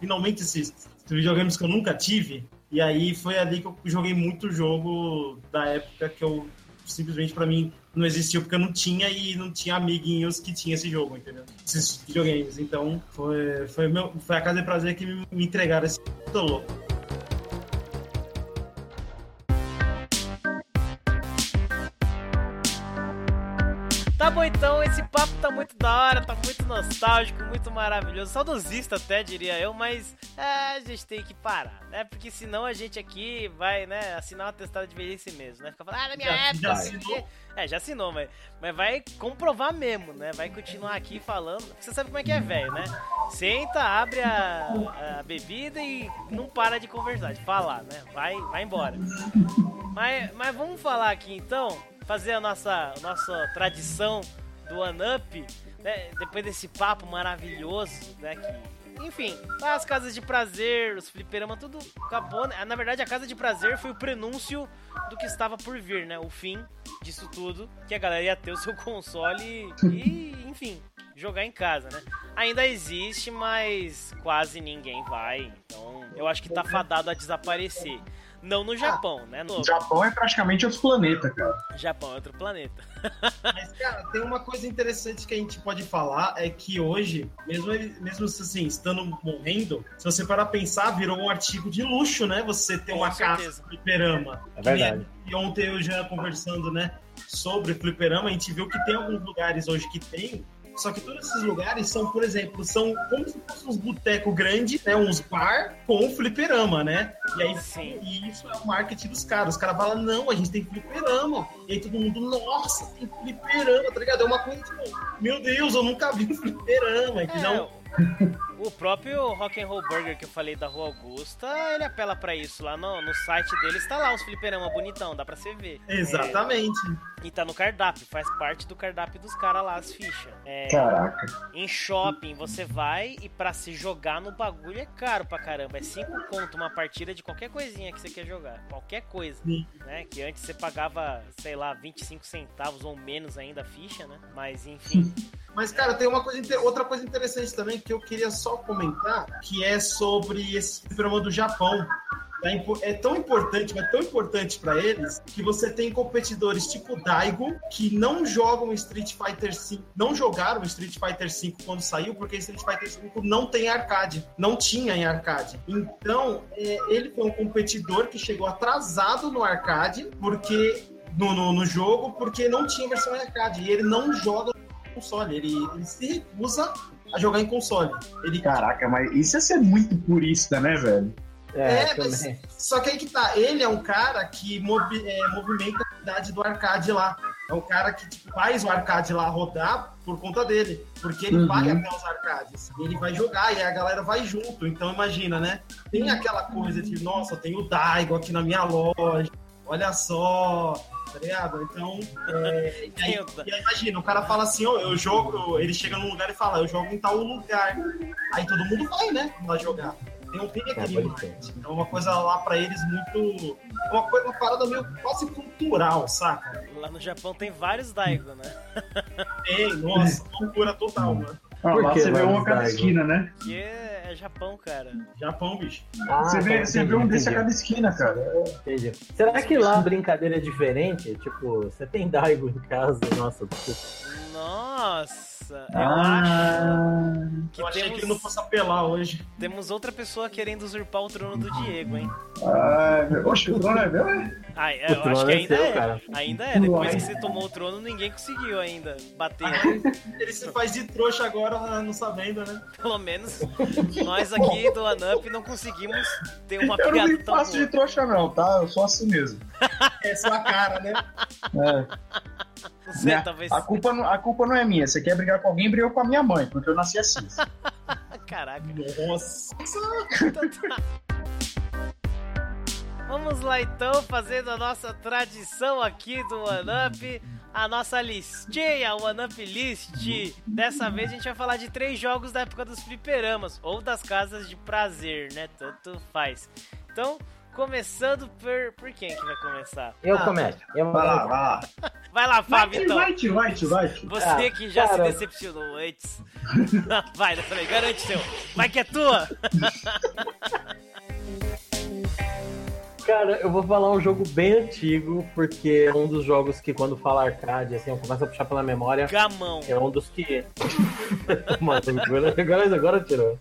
Finalmente esses videogames que eu nunca tive. E aí foi ali que eu joguei muito jogo da época que eu simplesmente pra mim não existiu porque eu não tinha e não tinha amiguinhos que tinha esse jogo, entendeu? Esses videogames. Então foi, foi, meu, foi a casa de prazer que me, me entregaram esse tô louco. Tá bom então, esse papo tá muito da hora, tá muito nostálgico, muito maravilhoso, saudosista até diria eu, mas é, a gente tem que parar, né? Porque senão a gente aqui vai, né, assinar uma testada de velhice mesmo, né? Fica falando, ah, na minha Já- época, já assinou? É, já assinou, mas, mas vai comprovar mesmo, né? Vai continuar aqui falando. Você sabe como é que é velho, né? Senta, abre a, a bebida e não para de conversar, de falar, né? Vai, vai embora. Mas, mas vamos falar aqui então, fazer a nossa, a nossa tradição do One Up, né? Depois desse papo maravilhoso, né? Que, enfim, as casas de prazer, os fliperama, tudo acabou. Né? Na verdade, a casa de prazer foi o prenúncio do que estava por vir, né? O fim disso tudo, que a galera ia ter o seu [laughs] console e, enfim, jogar em casa, né? Ainda existe, mas quase ninguém vai. Então, eu acho que tá fadado a desaparecer. Não no Japão, né? No O Japão é praticamente outro planeta, cara. Japão é outro planeta. [laughs] Mas, cara, tem uma coisa interessante que a gente pode falar, é que hoje, mesmo, mesmo assim, estando morrendo, se você parar pra pensar, virou um artigo de luxo, né? Você ter Com uma certeza. casa de fliperama. É verdade. E ontem eu já conversando, né, sobre fliperama, a gente viu que tem alguns lugares hoje que tem, só que todos esses lugares são, por exemplo, são como se fossem uns botecos grandes, né, uns bar com fliperama, né? E aí Sim. e isso é o marketing dos caras. Os caras falam, não, a gente tem fliperama. E aí todo mundo, nossa, tem fliperama, tá ligado? É uma coisa tipo, meu Deus, eu nunca vi um fliperama, entendeu? É, [laughs] o próprio Rock and Roll Burger que eu falei da Rua Augusta, ele apela pra isso. Lá no, no site dele está lá os fliperama bonitão, dá pra você ver. Exatamente. E tá no cardápio, faz parte do cardápio dos caras lá, as fichas. É, Caraca. em shopping você vai e pra se jogar no bagulho é caro pra caramba. É 5 conto uma partida de qualquer coisinha que você quer jogar. Qualquer coisa. Sim. Né? Que antes você pagava, sei lá, 25 centavos ou menos ainda a ficha, né? Mas enfim. [laughs] Mas, cara, tem uma coisa, outra coisa interessante também que eu queria só comentar, que é sobre esse fliperama do Japão. É É tão importante, mas tão importante pra eles, que você tem competidores tipo Daigo, que não jogam Street Fighter V, não jogaram Street Fighter V quando saiu, porque Street Fighter V não tem arcade, não tinha em arcade. Então, é, ele foi um competidor que chegou atrasado no arcade, porque no, no, no jogo, porque não tinha versão arcade, e ele não joga console. Ele, ele se recusa a jogar em console. Ele, Caraca, mas isso é ser muito purista, né, velho? É, É, mas- só que aí que tá, ele é um cara que movi- é, movimenta a cidade do arcade lá. É um cara que tipo, faz o arcade lá rodar por conta dele. Porque ele Uhum. vai até os arcades. E ele vai jogar e a galera vai junto. Então imagina, né? Tem aquela coisa de, nossa, tem o Daigo aqui na minha loja. Olha só, tá ligado? Então, é, e aí, e aí imagina, o cara fala assim, ó, eu jogo, ele chega num lugar e fala, eu jogo em tal lugar. Aí todo mundo vai, né, lá jogar. Tem um tem aquele É, pode marketing. Então, uma coisa lá pra eles muito. Uma coisa, uma parada meio quase cultural, saca? Lá no Japão tem vários Daigo, né? Tem, nossa, loucura total, mano. Ah, Por lá que você vê um a cada esquina, né? Que é, é Japão, cara. Japão, bicho. Ah, Você vê, tá, você vê um desse a cada esquina, cara. Entendi. Será que lá a brincadeira é diferente? Tipo, você tem Daigo em casa? Nossa, Nossa, eu Ah. acho que eu achei temos, que ele não fosse apelar hoje. temos outra pessoa querendo usurpar o trono do Diego, hein? Ah, meu- Oxe, o trono é meu, é? Ah, é, O eu trono acho que é ainda seu, é. cara. Ainda é. Depois que você tomou o trono, ninguém conseguiu ainda bater. Ele se faz de trouxa agora, não sabendo, né? Pelo menos nós aqui do Anup não conseguimos ter uma Eu não pegada me tão faço de trouxa, não, tá? Eu sou assim mesmo. [laughs] É sua cara, né? É. Não sei, Né? talvez. A, culpa não, a culpa não é minha. Você quer brigar com alguém, briga com a minha mãe, porque eu nasci assim. [laughs] Caraca. Nossa. [laughs] Vamos lá então, fazendo a nossa tradição aqui do OneUp, a nossa listinha, o OneUp List. Dessa vez a gente vai falar de três jogos da época dos fliperamas, ou das casas de prazer, né? Tanto faz. Então, começando por, por quem que vai começar? eu Ah, começo. Eu Vai lá, vai lá. Vai lá, Vai, Fábio, então. vai, vai, vai. Você Ah, que já cara. se decepcionou antes. [laughs] Vai, eu falei, garante seu. Vai que é tua. [laughs] Cara, eu vou falar um jogo bem antigo, porque é um dos jogos que quando fala arcade, assim, eu começo a puxar pela memória. Gamão. É um dos que. [laughs] Mano, agora, agora, agora tirou.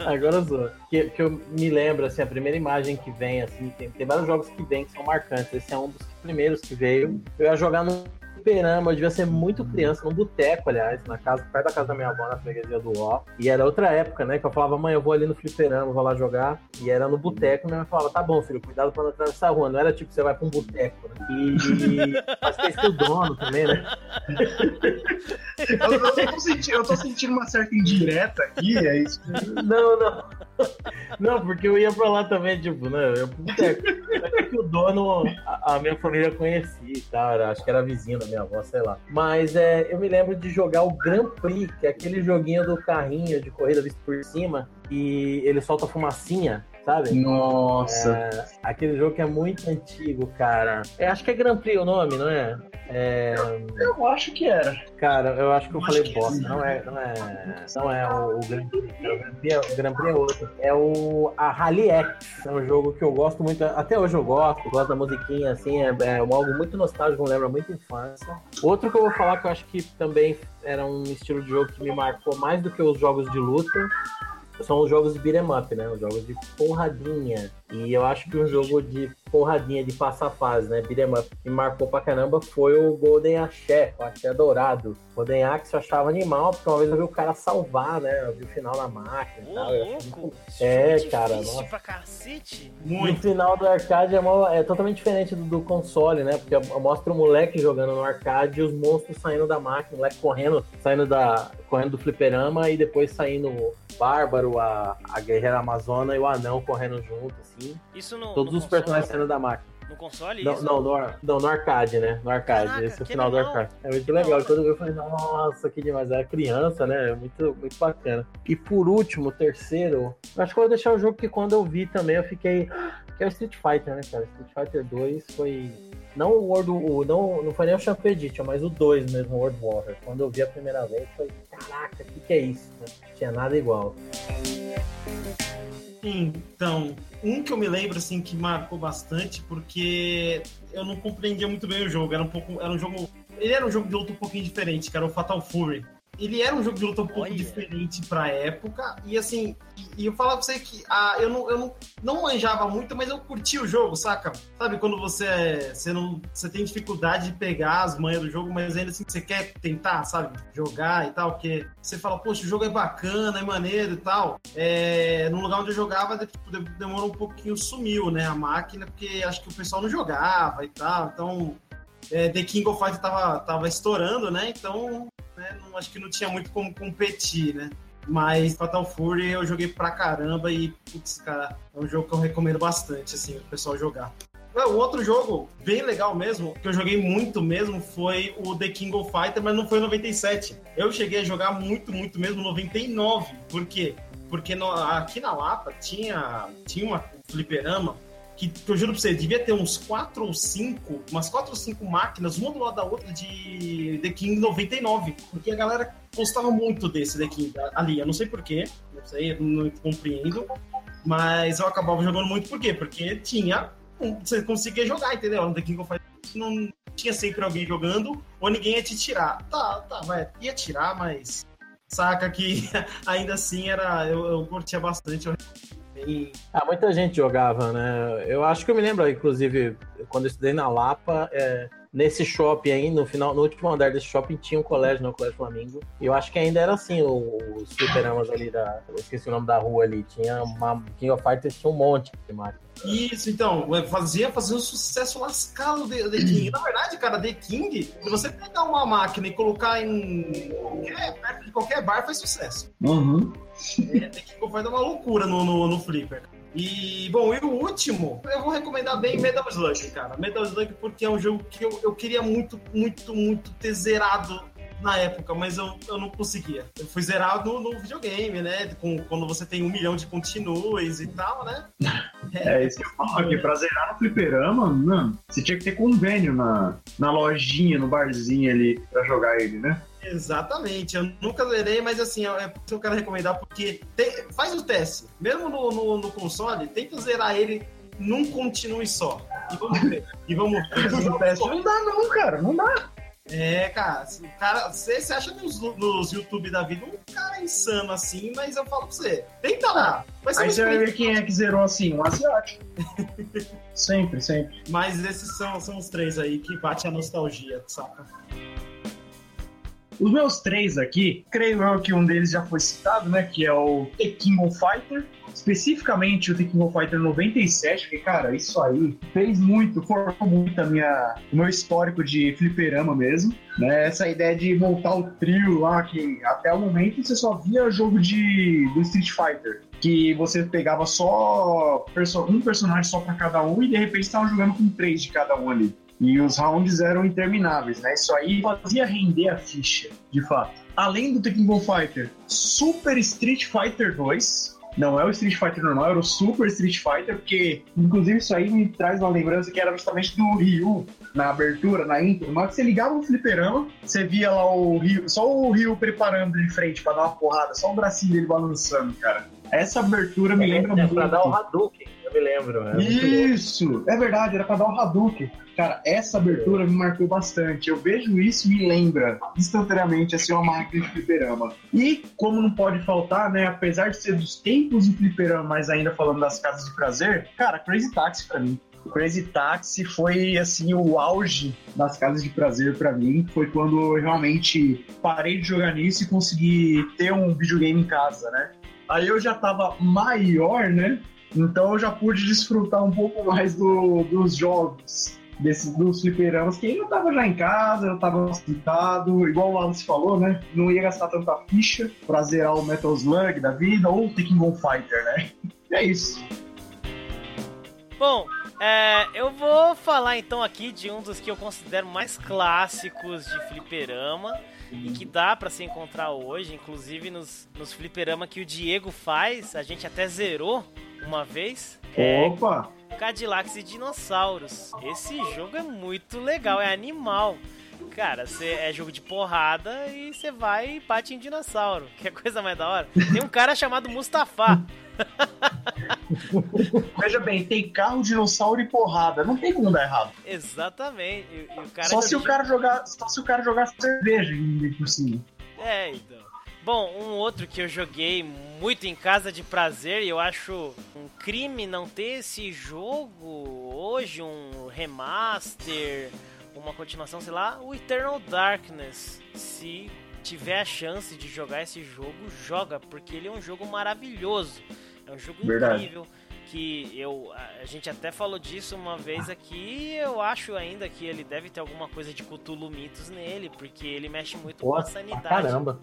Agora zoou. Que, que eu me lembro, assim, a primeira imagem que vem, assim, tem, tem vários jogos que vêm que são marcantes. Esse é um dos primeiros que veio. Eu ia jogar no fliperama, eu devia ser muito criança, num boteco, aliás, na casa, perto da casa da minha avó, na freguesia do Ó. E era outra época, né? Que eu falava, mãe, eu vou ali no fliperama, vou lá jogar. E era no boteco, minha mãe falava, tá bom, filho, cuidado pra não atravessar a rua. Não era tipo, você vai pra um boteco, né? E. [laughs] Mas tem que o dono também, né? Eu, eu tô sentindo, eu tô sentindo uma certa indireta aqui, é isso. Não, não. Não, porque eu ia pra lá também, tipo, né? Eu ia pro boteco. Até que o dono, a, a minha família conhecia e tal, era- acho que era vizinho da minha avó, sei lá. Mas é, eu me lembro de jogar o Grand Prix, que é aquele joguinho do carrinho de corrida visto por cima, e ele solta fumacinha, sabe? Nossa. Aquele jogo que é muito antigo, cara. É, acho que é Grand Prix o nome, não é? É, Eu acho que era. Cara, eu acho que eu Eu falei que bosta. Não é, não é, não é o, o Grand Prix. cara. O Grand Prix, é, o Grand Prix é outro. É o a Rally X. É um jogo que eu gosto muito. Até hoje eu gosto. Gosto da musiquinha, assim. É, é algo muito nostálgico, me lembra muito infância. Outro que eu vou falar que eu acho que também era um estilo de jogo que me marcou mais do que os jogos de luta. São os jogos de beat'em up, né? Os jogos de porradinha. E eu acho que um jogo de porradinha, de passar fase, né? Up, que me marcou pra caramba foi o Golden Axé, o Axé Dourado. Golden Axe eu achava animal, porque uma vez eu vi o cara salvar, né? Eu vi o final da máquina e tal. louco. muito- É, cara, nossa. pra cacete. O Muito. final do arcade é, mó- é totalmente diferente do, do console, né? Porque mostra o moleque jogando no arcade e os monstros saindo da máquina, o moleque correndo, saindo da, correndo do fliperama e depois saindo o Bárbaro, a, a Guerreira Amazona e o Anão correndo junto, assim. Isso no, Todos no os console, personagens saindo da máquina. No console, Não, isso? não, no, ar- não, no arcade, né? No arcade. Caraca, Esse é o final do legal. arcade. É muito Que legal. Quando eu vi, eu falei, nossa, que demais. Era criança, né? Muito, muito bacana. E por último, o terceiro, eu acho que eu vou deixar o jogo que quando eu vi também eu fiquei. Que é o Street Fighter, né, cara? Street Fighter 2 foi. Não o World. O, não, não foi nem o Champion Edition, mas o 2 mesmo, o World Warrior. Quando eu vi a primeira vez, foi. Caraca, o que, que é isso? Não tinha nada igual. Então, um que eu me lembro assim que marcou bastante porque eu não compreendia muito bem o jogo, era um pouco, era um jogo, ele era um jogo de luta um pouquinho diferente, que era o Fatal Fury. Ele era um jogo de luta um pouco Olha. diferente pra época e assim, e, e eu falava pra você que ah, eu, não, eu não, não manjava muito, mas eu curti o jogo, saca? Sabe quando você você não você tem dificuldade de pegar as manhas do jogo, mas ainda assim você quer tentar, sabe, jogar e tal, porque você fala, poxa, o jogo é bacana, é maneiro e tal. É, no lugar onde eu jogava, tipo, de- demorou um pouquinho, sumiu, né, a máquina, porque acho que o pessoal não jogava e tal. Então, é, The King of Fighters tava, tava estourando, né? Então, né, não, acho que não tinha muito como competir, né? Mas Fatal Fury eu joguei pra caramba e, putz, cara, é um jogo que eu recomendo bastante, assim, o pessoal jogar. O outro jogo bem legal mesmo, que eu joguei muito mesmo, foi o The King of Fighter, mas não foi em 97. Eu cheguei a jogar muito, muito mesmo em 99. Por quê? Porque no- aqui na Lapa tinha, tinha uma fliperama que, eu juro pra você, devia ter uns 4 ou 5, umas 4 ou 5 máquinas, uma do lado da outra, de The King 99. Porque a galera gostava muito desse The King ali. Eu não sei porquê, não sei, não compreendo. Mas eu acabava jogando muito por quê? Porque tinha. Você conseguia jogar, entendeu? No The King of Fighters não tinha sempre alguém jogando, ou ninguém ia te tirar. Tá, tá, vai, ia tirar, mas. Saca que [laughs] ainda assim era. Eu, eu curtia bastante. Eu... bem- Ah, muita gente jogava, né? Eu acho que eu me lembro, inclusive, quando eu estudei na Lapa, é, nesse shopping aí, no final, no último andar desse shopping tinha um colégio, no Colégio Flamingo. E eu acho que ainda era assim, o- os fliperamas ali da. Eu esqueci o nome da rua ali. Tinha uma. King of Fighters tinha um monte de máquina. Isso, então, fazia, fazia um sucesso lascado The, The King. Na verdade, cara, The King, se você pegar uma máquina e colocar em qualquer, perto de qualquer bar, faz sucesso. Uhum. É, The King vai dar uma loucura no, no, no Flipper. E, bom, e o último, eu vou recomendar bem Metal Slug, cara. Metal Slug porque é um jogo que eu, eu queria muito, muito, muito ter zerado na época, mas eu, eu não conseguia. Eu fui zerado no, no videogame, né? Com, quando você tem um milhão de continues e tal, né? [laughs] É isso que eu falo aqui. Pra zerar no fliperama, mano, você tinha que ter convênio na, na lojinha, no barzinho ali, pra jogar ele, né? Exatamente, eu nunca zerei, mas assim, é por isso que eu quero recomendar, porque tem- faz o teste, mesmo no, no, no console, tenta zerar ele num continue só. E vamos ver. E vamos ver. Não dá não, cara, não dá. É, cara, cara, você, você acha nos, nos YouTube da vida um cara insano assim, mas eu falo pra você, tenta lá. Ser Aí você vai ver quem é que zerou assim, um asiático. [laughs] sempre, sempre. Mas esses são, são os três aí que bate a nostalgia, saca? Os meus três aqui, creio eu que um deles já foi citado, né? Que é o The King of Fighter. Especificamente o The King of Fighter 97, porque, cara, isso aí fez muito, formou muito a minha, o meu histórico de fliperama mesmo. Né? Essa ideia de montar o trio lá, que até o momento você só via jogo de, do Street Fighter. Que você pegava só um personagem só pra cada um e de repente estava jogando com três de cada um ali. E os rounds eram intermináveis, né? Isso aí fazia render a ficha, de fato. Além do Tekken Ball Fighter, Super Street Fighter 2. Não é o Street Fighter normal, era o Super Street Fighter, porque, inclusive, isso aí me traz uma lembrança que era justamente do Ryu, na abertura, na intro. Mas você ligava o fliperama, você via lá o Ryu, só o Ryu preparando de frente pra dar uma porrada, só o bracinho dele balançando, cara. Essa abertura me lembra é, muito. pra dar o Hadouken, eu me lembro. é. Isso! É verdade, era pra dar o Hadouken. Cara, essa abertura me marcou bastante. Eu vejo isso e me lembra instantaneamente assim uma máquina de fliperama. E como não pode faltar, né? Apesar de ser dos tempos do fliperama, mas ainda falando das casas de prazer, cara, Crazy Taxi pra mim. Crazy Taxi foi assim o auge das casas de prazer pra mim. Foi quando eu realmente parei de jogar nisso e consegui ter um videogame em casa, né? Aí eu já tava maior, né? Então eu já pude desfrutar um pouco mais do- dos jogos, desses, dos fliperamas, que ainda tava já em casa, eu tava sentado, igual o Wallace falou, né? Não ia gastar tanta ficha pra zerar o Metal Slug da vida ou o Tekken Ball Fighter, né? E é isso. Bom, é, eu vou falar então aqui de um dos que eu considero mais clássicos de fliperama e que dá pra se encontrar hoje, inclusive nos, nos fliperama que o Diego faz, a gente até zerou uma vez. É Opa! Cadillacs e Dinossauros. Esse jogo é muito legal, é animal. Cara, cê, é jogo de porrada e você vai e bate em dinossauro. Que é coisa mais da hora. Tem um cara chamado Mustafa. [laughs] Veja bem, tem carro, dinossauro e porrada. Não tem como dar errado. Exatamente. E, e só, se o cara jogar, só se o cara jogar cerveja ainda por cima. É, então. Bom, um outro que eu joguei muito em casa de prazer e eu acho um crime não ter esse jogo hoje, um remaster, uma continuação, sei lá, o Eternal Darkness. Se tiver a chance de jogar esse jogo, joga, porque ele é um jogo maravilhoso. É um jogo Verdade. incrível. que eu a gente até falou disso uma vez aqui, eu acho ainda que ele deve ter alguma coisa de Cthulhu Mitos nele, porque ele mexe muito com Pô, a pra sanidade. caramba.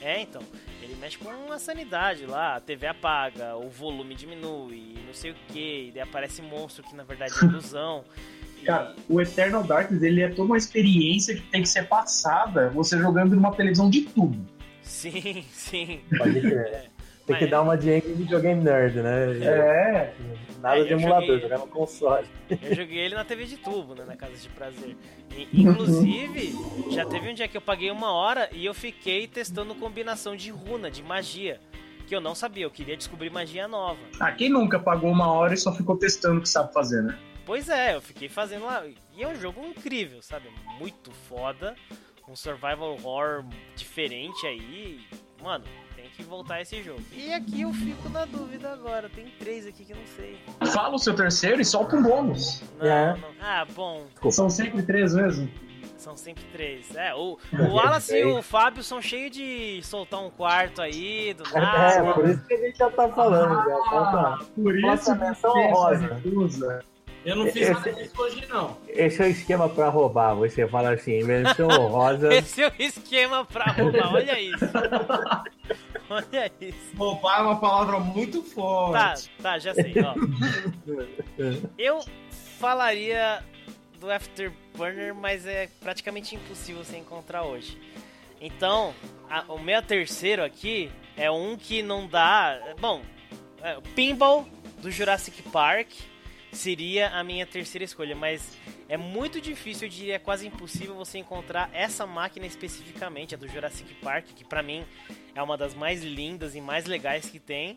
É, então. Ele mexe com a sanidade lá, a TV apaga, o volume diminui, não sei o que, e daí aparece monstro que na verdade é ilusão. [laughs] E- Cara, o Eternal Darkness, ele é toda uma experiência que tem que ser passada você jogando numa televisão de tubo. Sim, sim. Pode crer. [laughs] Tem que dar uma de videogame nerd, né? É. Nada É, de emulador, joguei- jogar no console. Eu joguei ele na TV de tubo, né, na casa de prazer. E, [laughs] inclusive, já teve um dia que eu paguei uma hora e eu fiquei testando combinação de runa, de magia. Que eu não sabia, eu queria descobrir magia nova. Ah, quem nunca pagou uma hora e só ficou testando o que sabe fazer, né? Pois é, eu fiquei fazendo lá. E é um jogo incrível, sabe? Muito foda. Um survival horror diferente aí. Mano, que voltar esse jogo. E aqui eu fico na dúvida agora. Tem três aqui que eu não sei. Fala o seu terceiro e solta um bônus. Não, É. não. Ah, bom. São sempre três mesmo. São sempre três. É, o, [laughs] o Wallace e o Fábio são cheios de soltar um quarto aí, do nada. é, por isso que a gente já tá falando. já. Então, tá. por Nossa, isso menção que honrosa. recusa. Eu não fiz nada disso hoje, não. Esse é o esquema pra roubar. Você fala assim, menção honrosa. [laughs] Esse é o esquema pra roubar, olha isso. Olha isso. Roubar é uma palavra muito Tá, forte. tá, já sei, ó. Eu falaria do Afterburner, mas é praticamente impossível você encontrar hoje. Então, a- o meu terceiro aqui é um que não dá. Bom, é, o Pinball do Jurassic Park seria a minha terceira escolha, mas é muito difícil, eu diria quase impossível você encontrar essa máquina especificamente, a do Jurassic Park, que pra mim é uma das mais lindas e mais legais que tem.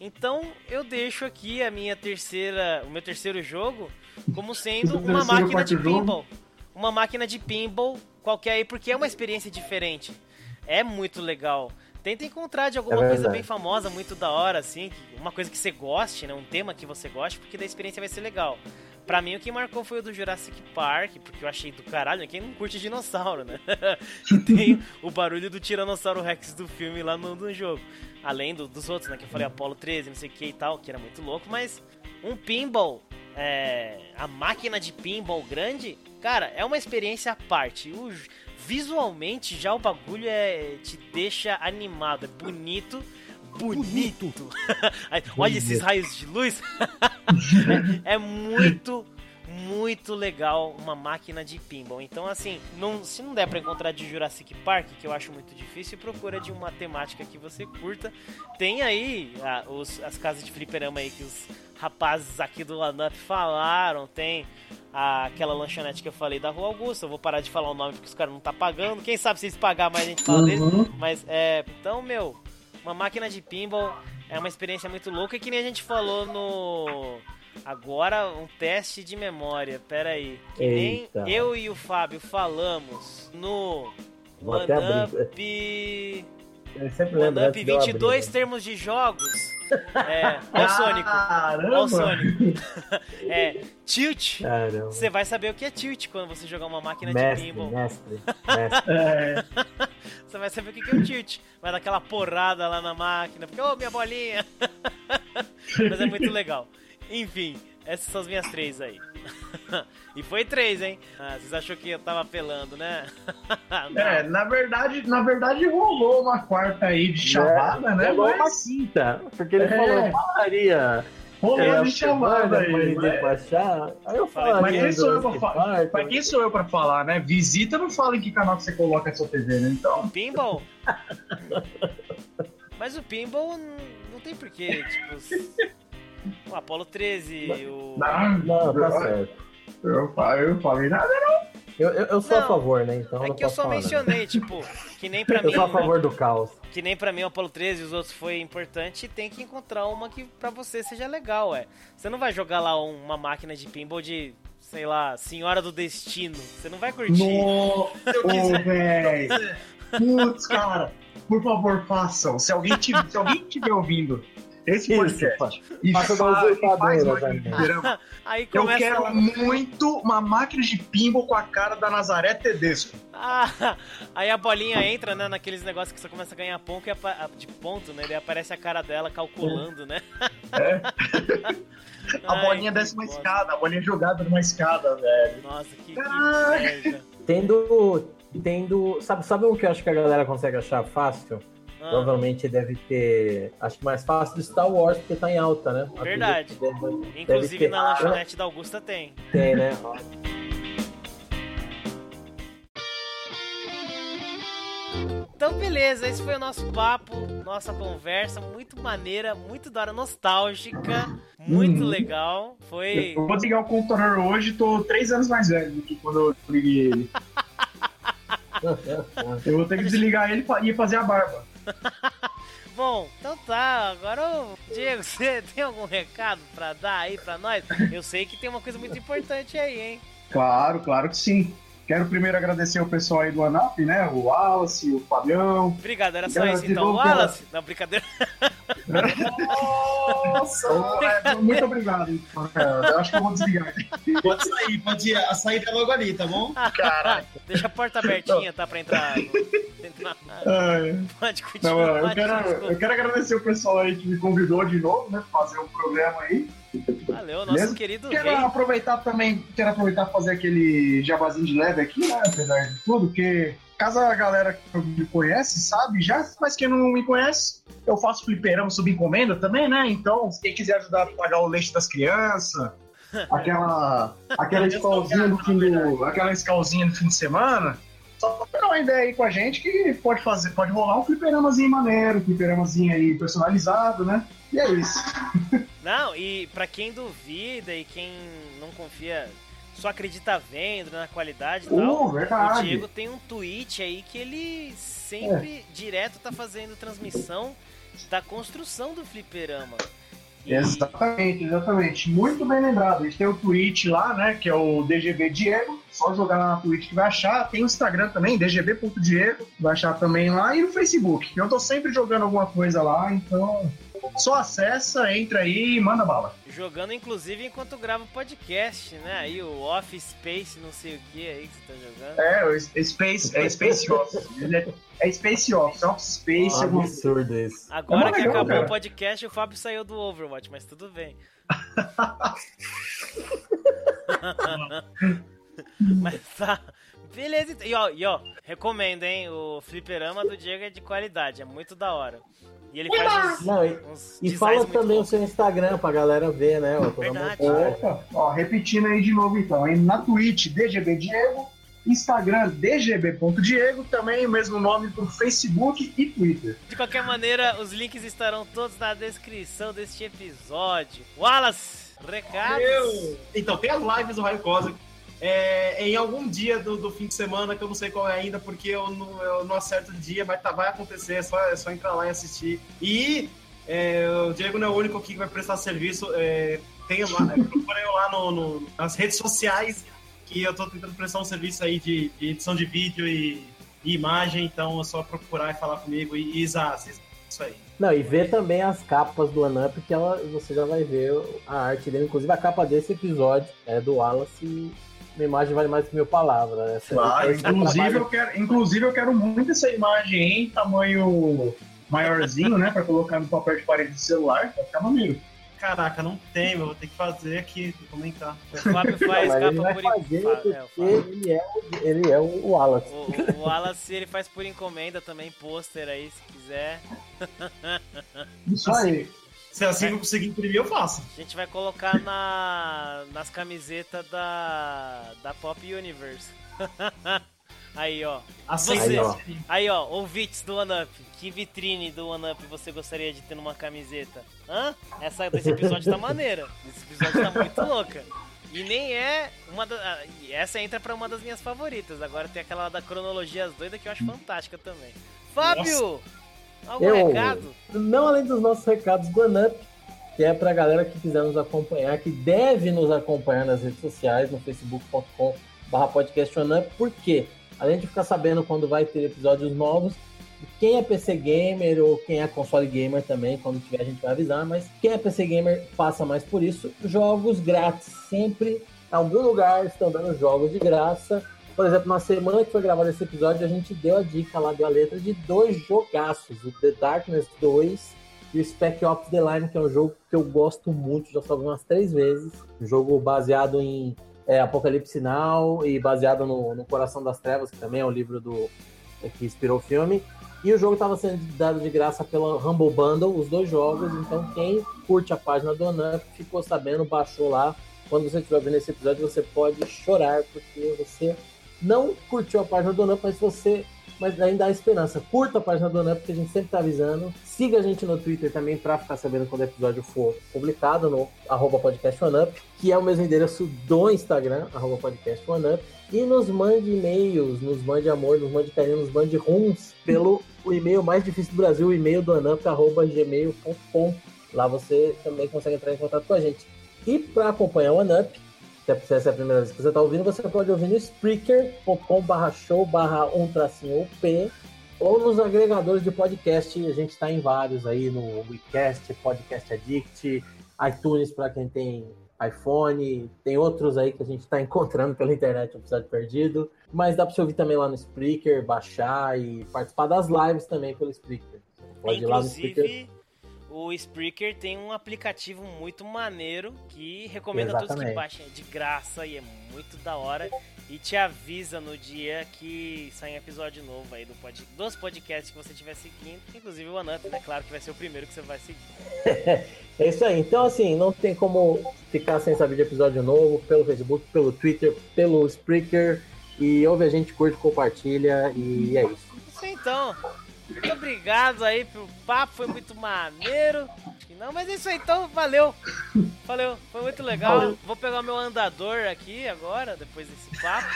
Então eu deixo aqui a minha terceira, o meu terceiro jogo como sendo uma máquina de pinball. Uma máquina de pinball qualquer aí, porque é uma experiência diferente. É muito legal. Tenta encontrar de alguma É coisa bem famosa, muito da hora, assim, uma coisa que você goste, né? Um tema que você goste, porque da experiência vai ser legal. Pra mim, o que marcou foi o do Jurassic Park, porque eu achei do caralho, né? Quem não curte dinossauro, né? que [laughs] tem o barulho do Tiranossauro Rex do filme lá no, no jogo. Além do- dos outros, né? Que eu falei Apollo 13, não sei o que e tal, que era muito louco, mas um pinball, é, a máquina de pinball grande, cara, é uma experiência à parte. O, visualmente já o bagulho é, te deixa animado, é bonito. Bonito. [laughs] Aí, Olha esses raios de luz. [laughs] é, muito, muito legal uma máquina de pinball. Então, assim, não, se não der pra encontrar de Jurassic Park, que eu acho muito difícil, procura de uma temática que você curta. Tem aí ah, os- as casas de fliperama aí que os rapazes aqui do Lanup falaram. Tem a- aquela lanchonete que eu falei da Rua Augusta. Eu vou parar de falar o nome porque os caras não tá pagando. Quem sabe se eles pagar mais a gente fala deles. Uhum. Mas é. Então, meu, uma máquina de pinball é uma experiência muito louca que nem a gente falou no. Agora um teste de memória. Pera aí. Que Eita. nem eu e o Fábio falamos no. Vou Eu abri, 22 né? termos de jogos. É. Ó o [laughs] Sônico. Ó o! Sônico. [laughs] É. Tilt. Você vai saber o que é tilt quando você jogar uma máquina de Mestre, pinball. mestre, [laughs] mestre. É, Você vai saber o que é o tilt. Vai dar aquela porrada lá na máquina, porque, ô, minha bolinha! Mas é muito legal. Enfim, essas são as minhas três aí. [laughs] e foi três, hein? Ah, vocês achou que eu tava apelando, né? [laughs] É, na verdade, na verdade rolou uma quarta aí de chamada, né? Rolou uma Mas quinta, porque ele É. falou, eu falaria. rolou é, de chamada aí. Mas né? Aí eu Falei, falaria. Mas quem sou eu pra falar? Quem sou eu pra falar, né? Visita não fala em que canal que você coloca a sua TV, né? Então. Pinball? [laughs] Mas o pinball não, não tem porquê, tipo... O Apollo 13, o... Não, Não, tá certo. Eu, eu falei nada. Eu, eu, eu sou Não, a favor, né? Então É não que eu só falar mencionei, tipo, que nem pra [laughs] Eu mim... sou a favor do caos. que nem pra mim o Apollo 13 e os outros foi importante, tem que encontrar uma que pra você seja legal, é. Você não vai jogar lá um- uma máquina de pinball de, sei lá, Senhora do Destino. Você não vai curtir. No... [laughs] Ô, véi. Putz, cara. Por favor, façam. Se alguém tiver, se alguém estiver ouvindo esse Isso, podcast. E Passa da fa- e usurpadora, faz velho. Aí Eu começa quero lá. muito uma máquina de pinball com a cara da Nazaré Tedesco. Ah, aí a bolinha entra, né, naqueles negócios que você começa a ganhar ponto e de ponto, né? Daí aparece a cara dela calculando, né? [laughs] A Ai, bolinha desce uma bosta. escada, a bolinha jogada numa escada, velho. Nossa, que, que. Tendo. Tendo. Sabe, sabe um que eu acho que a galera consegue achar fácil? Ah, Provavelmente deve ter. Acho que mais fácil do Star Wars, porque tá em alta, né? Verdade. Deve, inclusive deve na lanchonete da Augusta tem. Tem, né? [laughs] Então, beleza, esse foi o nosso papo, nossa conversa, muito maneira, muito da hora, nostálgica, muito Uhum. legal. Foi. Eu vou ligar o computador hoje, tô três anos mais velho do que quando eu liguei ele. [laughs] Eu vou ter que desligar ele e fazer a barba. [laughs] Bom, então tá, agora, Diego, [laughs] você tem algum recado pra dar aí pra nós? Eu sei que tem uma coisa muito importante aí, hein? Claro, claro que sim. Quero primeiro agradecer o pessoal aí do ANAP, né? O Wallace, o Fabião. Obrigado, era só isso então. Wallace? Não, brincadeira. Nossa! [laughs] É, muito obrigado. Eu acho que eu vou desligar. Pode sair, pode ir. A saída é logo ali, tá bom? Caralho. Deixa a porta abertinha, tá? Pra entrar. entrar-. Pode Não, continuar. eu, quero, eu quero agradecer o pessoal aí que me convidou de novo, né? Fazer o programa aí. Valeu, nosso Beleza? querido Quero rei. aproveitar também, quero aproveitar e fazer aquele jabazinho de leve aqui, né? Apesar de tudo, porque caso a galera que me conhece sabe já, mas quem não me conhece, eu faço fliperama sob encomenda também, né? Então, quem quiser ajudar a pagar o leite das crianças, [laughs] aquela, aquela escolzinha no fim do, aquela escolzinha no fim de semana, só trocar uma ideia aí com a gente que pode fazer, pode rolar um fliperamazinho maneiro, um fliperamazinho aí personalizado, né? E é isso. [laughs] Não, e pra quem duvida e quem não confia, só acredita vendo né, na qualidade e tal, Uh, o verdade. Diego tem um tweet aí que ele sempre direto tá fazendo transmissão da construção do fliperama. Exatamente, exatamente. Muito bem lembrado. A gente tem o Twitch lá, né? Que é o DGB Diego. Só jogar lá na Twitch que vai achar. Tem o Instagram também, dgb.diego. Vai achar também lá. E no Facebook. Eu tô sempre jogando alguma coisa lá, então. Só acessa, entra aí e manda bala. Jogando, inclusive, enquanto grava o podcast, né? Aí o Office Space, não sei o que aí que você tá jogando. É, o Space, é Space Office. É, é Space Office, Office Space. Um alguma- absurdo isso. Agora É que legal, acabou cara. o podcast, o Fábio saiu do Overwatch, mas tudo bem. [laughs] mas tá. Beleza, então. e ó, e ó, recomendo, hein? O fliperama do Diego é de qualidade, é muito da hora. E ele faz uns, Não, e, uns e fala também o loucos. seu Instagram pra galera ver, né? ó, Verdade. Opa, ó, repetindo aí de novo então, hein? na Twitch DGB Diego, Instagram dgb.diego, também o mesmo nome pro Facebook e Twitter. De qualquer maneira, os links estarão todos na descrição deste episódio. Wallace, recados? Eu... Então, tem as lives do Raio Cósmico. É, em algum dia do, do fim de semana, que eu não sei qual é ainda, porque eu não, eu não acerto o dia, mas tá, vai acontecer, é só, é só entrar lá e assistir. E é, o Diego não é o único aqui que vai prestar serviço. É, tem lá, é, procura eu lá no, no- nas redes sociais, que eu tô tentando prestar um serviço aí de, de edição de vídeo e, e imagem, então é só procurar e falar comigo. E, e isso aí. Não, e ver também as capas do Anup, que ela, você já vai ver a arte dele. Inclusive a capa desse episódio é do Wallace uma imagem vale mais que mil palavras. né? Claro, inclusive trabalho- eu, quero, inclusive eu quero muito essa imagem em tamanho maiorzinho, né? Pra colocar no papel de parede do celular, vai ficar maneiro. Caraca, não tem, eu vou ter que fazer aqui, comentar. [laughs] O Fábio Não, faz mas ele capa vai por encomenda. É, ele é, o, ele é o Wallace. O, o Wallace ele faz por encomenda também, pôster aí se quiser. [laughs] Isso aí. Se assim eu conseguir imprimir, eu faço. A gente vai colocar na, nas camisetas da, da Pop Universe. [laughs] aí, ó. Assim, Você. Aí, ó. Aí, ó, ouvintes do OneUp. Que vitrine do OneUp você gostaria de ter numa camiseta? Hã? Essa desse episódio tá maneira. Esse episódio tá muito louca. E nem é uma da, ah, Essa entra pra uma das minhas favoritas. Agora tem aquela da cronologias doida que eu acho fantástica também. Fábio! Algum Eu- recado? Não além dos nossos recados do Anup, que é pra galera que quiser nos acompanhar, que deve nos acompanhar nas redes sociais, no facebook.com barra podcast OneUp, por quê? Além de ficar sabendo quando vai ter episódios novos, quem é PC gamer ou quem é console gamer também, quando tiver a gente vai avisar, mas quem é PC gamer passa mais por isso. Jogos grátis, sempre em algum lugar estão dando jogos de graça. Por exemplo, na semana que foi gravado esse episódio, a gente deu a dica lá, deu a letra de dois jogaços, o The Darkness 2 e o Spec Ops The Line, que é um jogo que eu gosto muito, já salvei umas três vezes. Um jogo baseado em é, Apocalipse Now e baseado no, no Coração das Trevas, que também é um livro do que inspirou o filme. E o jogo estava sendo dado de graça pela Humble Bundle, os dois jogos. Então, quem curte a página do Onup ficou sabendo, baixou lá. Quando você estiver vendo esse episódio, você pode chorar, porque você não curtiu a página do Onup, mas você mas ainda há esperança. Curta a página do Onup, porque a gente sempre está avisando. Siga a gente no Twitter também para ficar sabendo quando o episódio for publicado, no arroba podcast OneUp, que é o mesmo endereço do Instagram, arroba podcast OneUp. E nos mande e-mails, nos mande amor, nos mande carinho, nos mande runs pelo o e-mail mais difícil do Brasil, o e-mail do anup, arroba gmail.com. Lá você também consegue entrar em contato com a gente. E para acompanhar o Anup, se essa é a primeira vez que você está ouvindo, você pode ouvir no spreaker.com barra show barra um tracinho P ou nos agregadores de podcast. A gente está em vários aí no WeCast, Podcast Addict, iTunes para quem tem iPhone, tem outros aí que a gente está encontrando pela internet, um episódio perdido. Mas dá para você ouvir também lá no Spreaker, baixar e participar das lives também pelo Spreaker. Pode ir lá no Spreaker o Spreaker tem um aplicativo muito maneiro que recomenda Exatamente. todos que baixem de graça e é muito da hora e te avisa no dia que sai um episódio novo aí do pod, dos podcasts que você estiver seguindo, inclusive o Ananta, né? Claro que vai ser o primeiro que você vai seguir. [laughs] é isso aí. Então, assim, não tem como ficar sem saber de episódio novo pelo Facebook, pelo Twitter, pelo Spreaker. E ouve a gente, curte, compartilha e é isso. Isso então. Muito obrigado aí pelo papo, foi muito maneiro. Não, mas é isso aí, então valeu. Valeu, foi muito legal. Valeu. Vou pegar meu andador aqui agora, depois desse papo.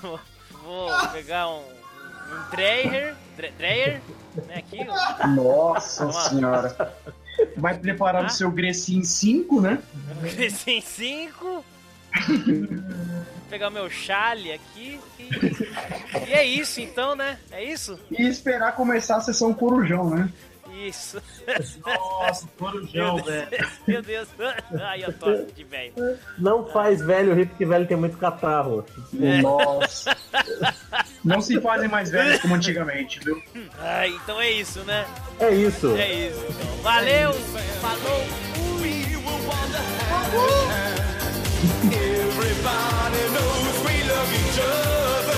[laughs] vou, pegar um, um Dreyer, Dreyer, né, aqui. Nossa senhora. Vai preparar ah? o seu Grecin 5, né? Grecin 5 [laughs] pegar meu chale aqui e... e é isso então, né? É isso? E esperar começar a sessão corujão, né? Isso. Nossa, corujão, velho. Meu Deus. [laughs] Ai, eu tô de velho. Não faz velho rir porque velho tem muito catarro. É. Nossa. Não se fazem mais velhos como antigamente, viu? Ai, então é isso, né? É isso. É isso. Então. Valeu, falou, fui. Everybody knows we love each other.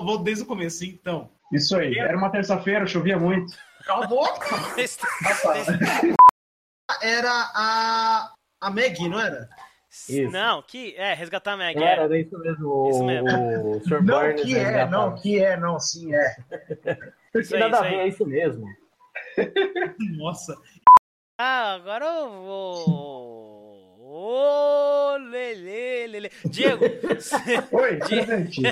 Vou, vou desde o começo, então. Isso aí. Era uma terça-feira, chovia muito. Cala a boca! Era a. A Maggie, não era? Isso. Não, que é resgatar a Meg. Era, É. era isso mesmo. Isso o- mesmo. O Sr. Não, que é, resgatava. não, que é, não, sim, é. [laughs] Isso aí, Nada isso a ver, aí. é isso mesmo. [laughs] Nossa. Ah, agora eu vou. Ô, lele, lele. Diego, Oi, [laughs] presente.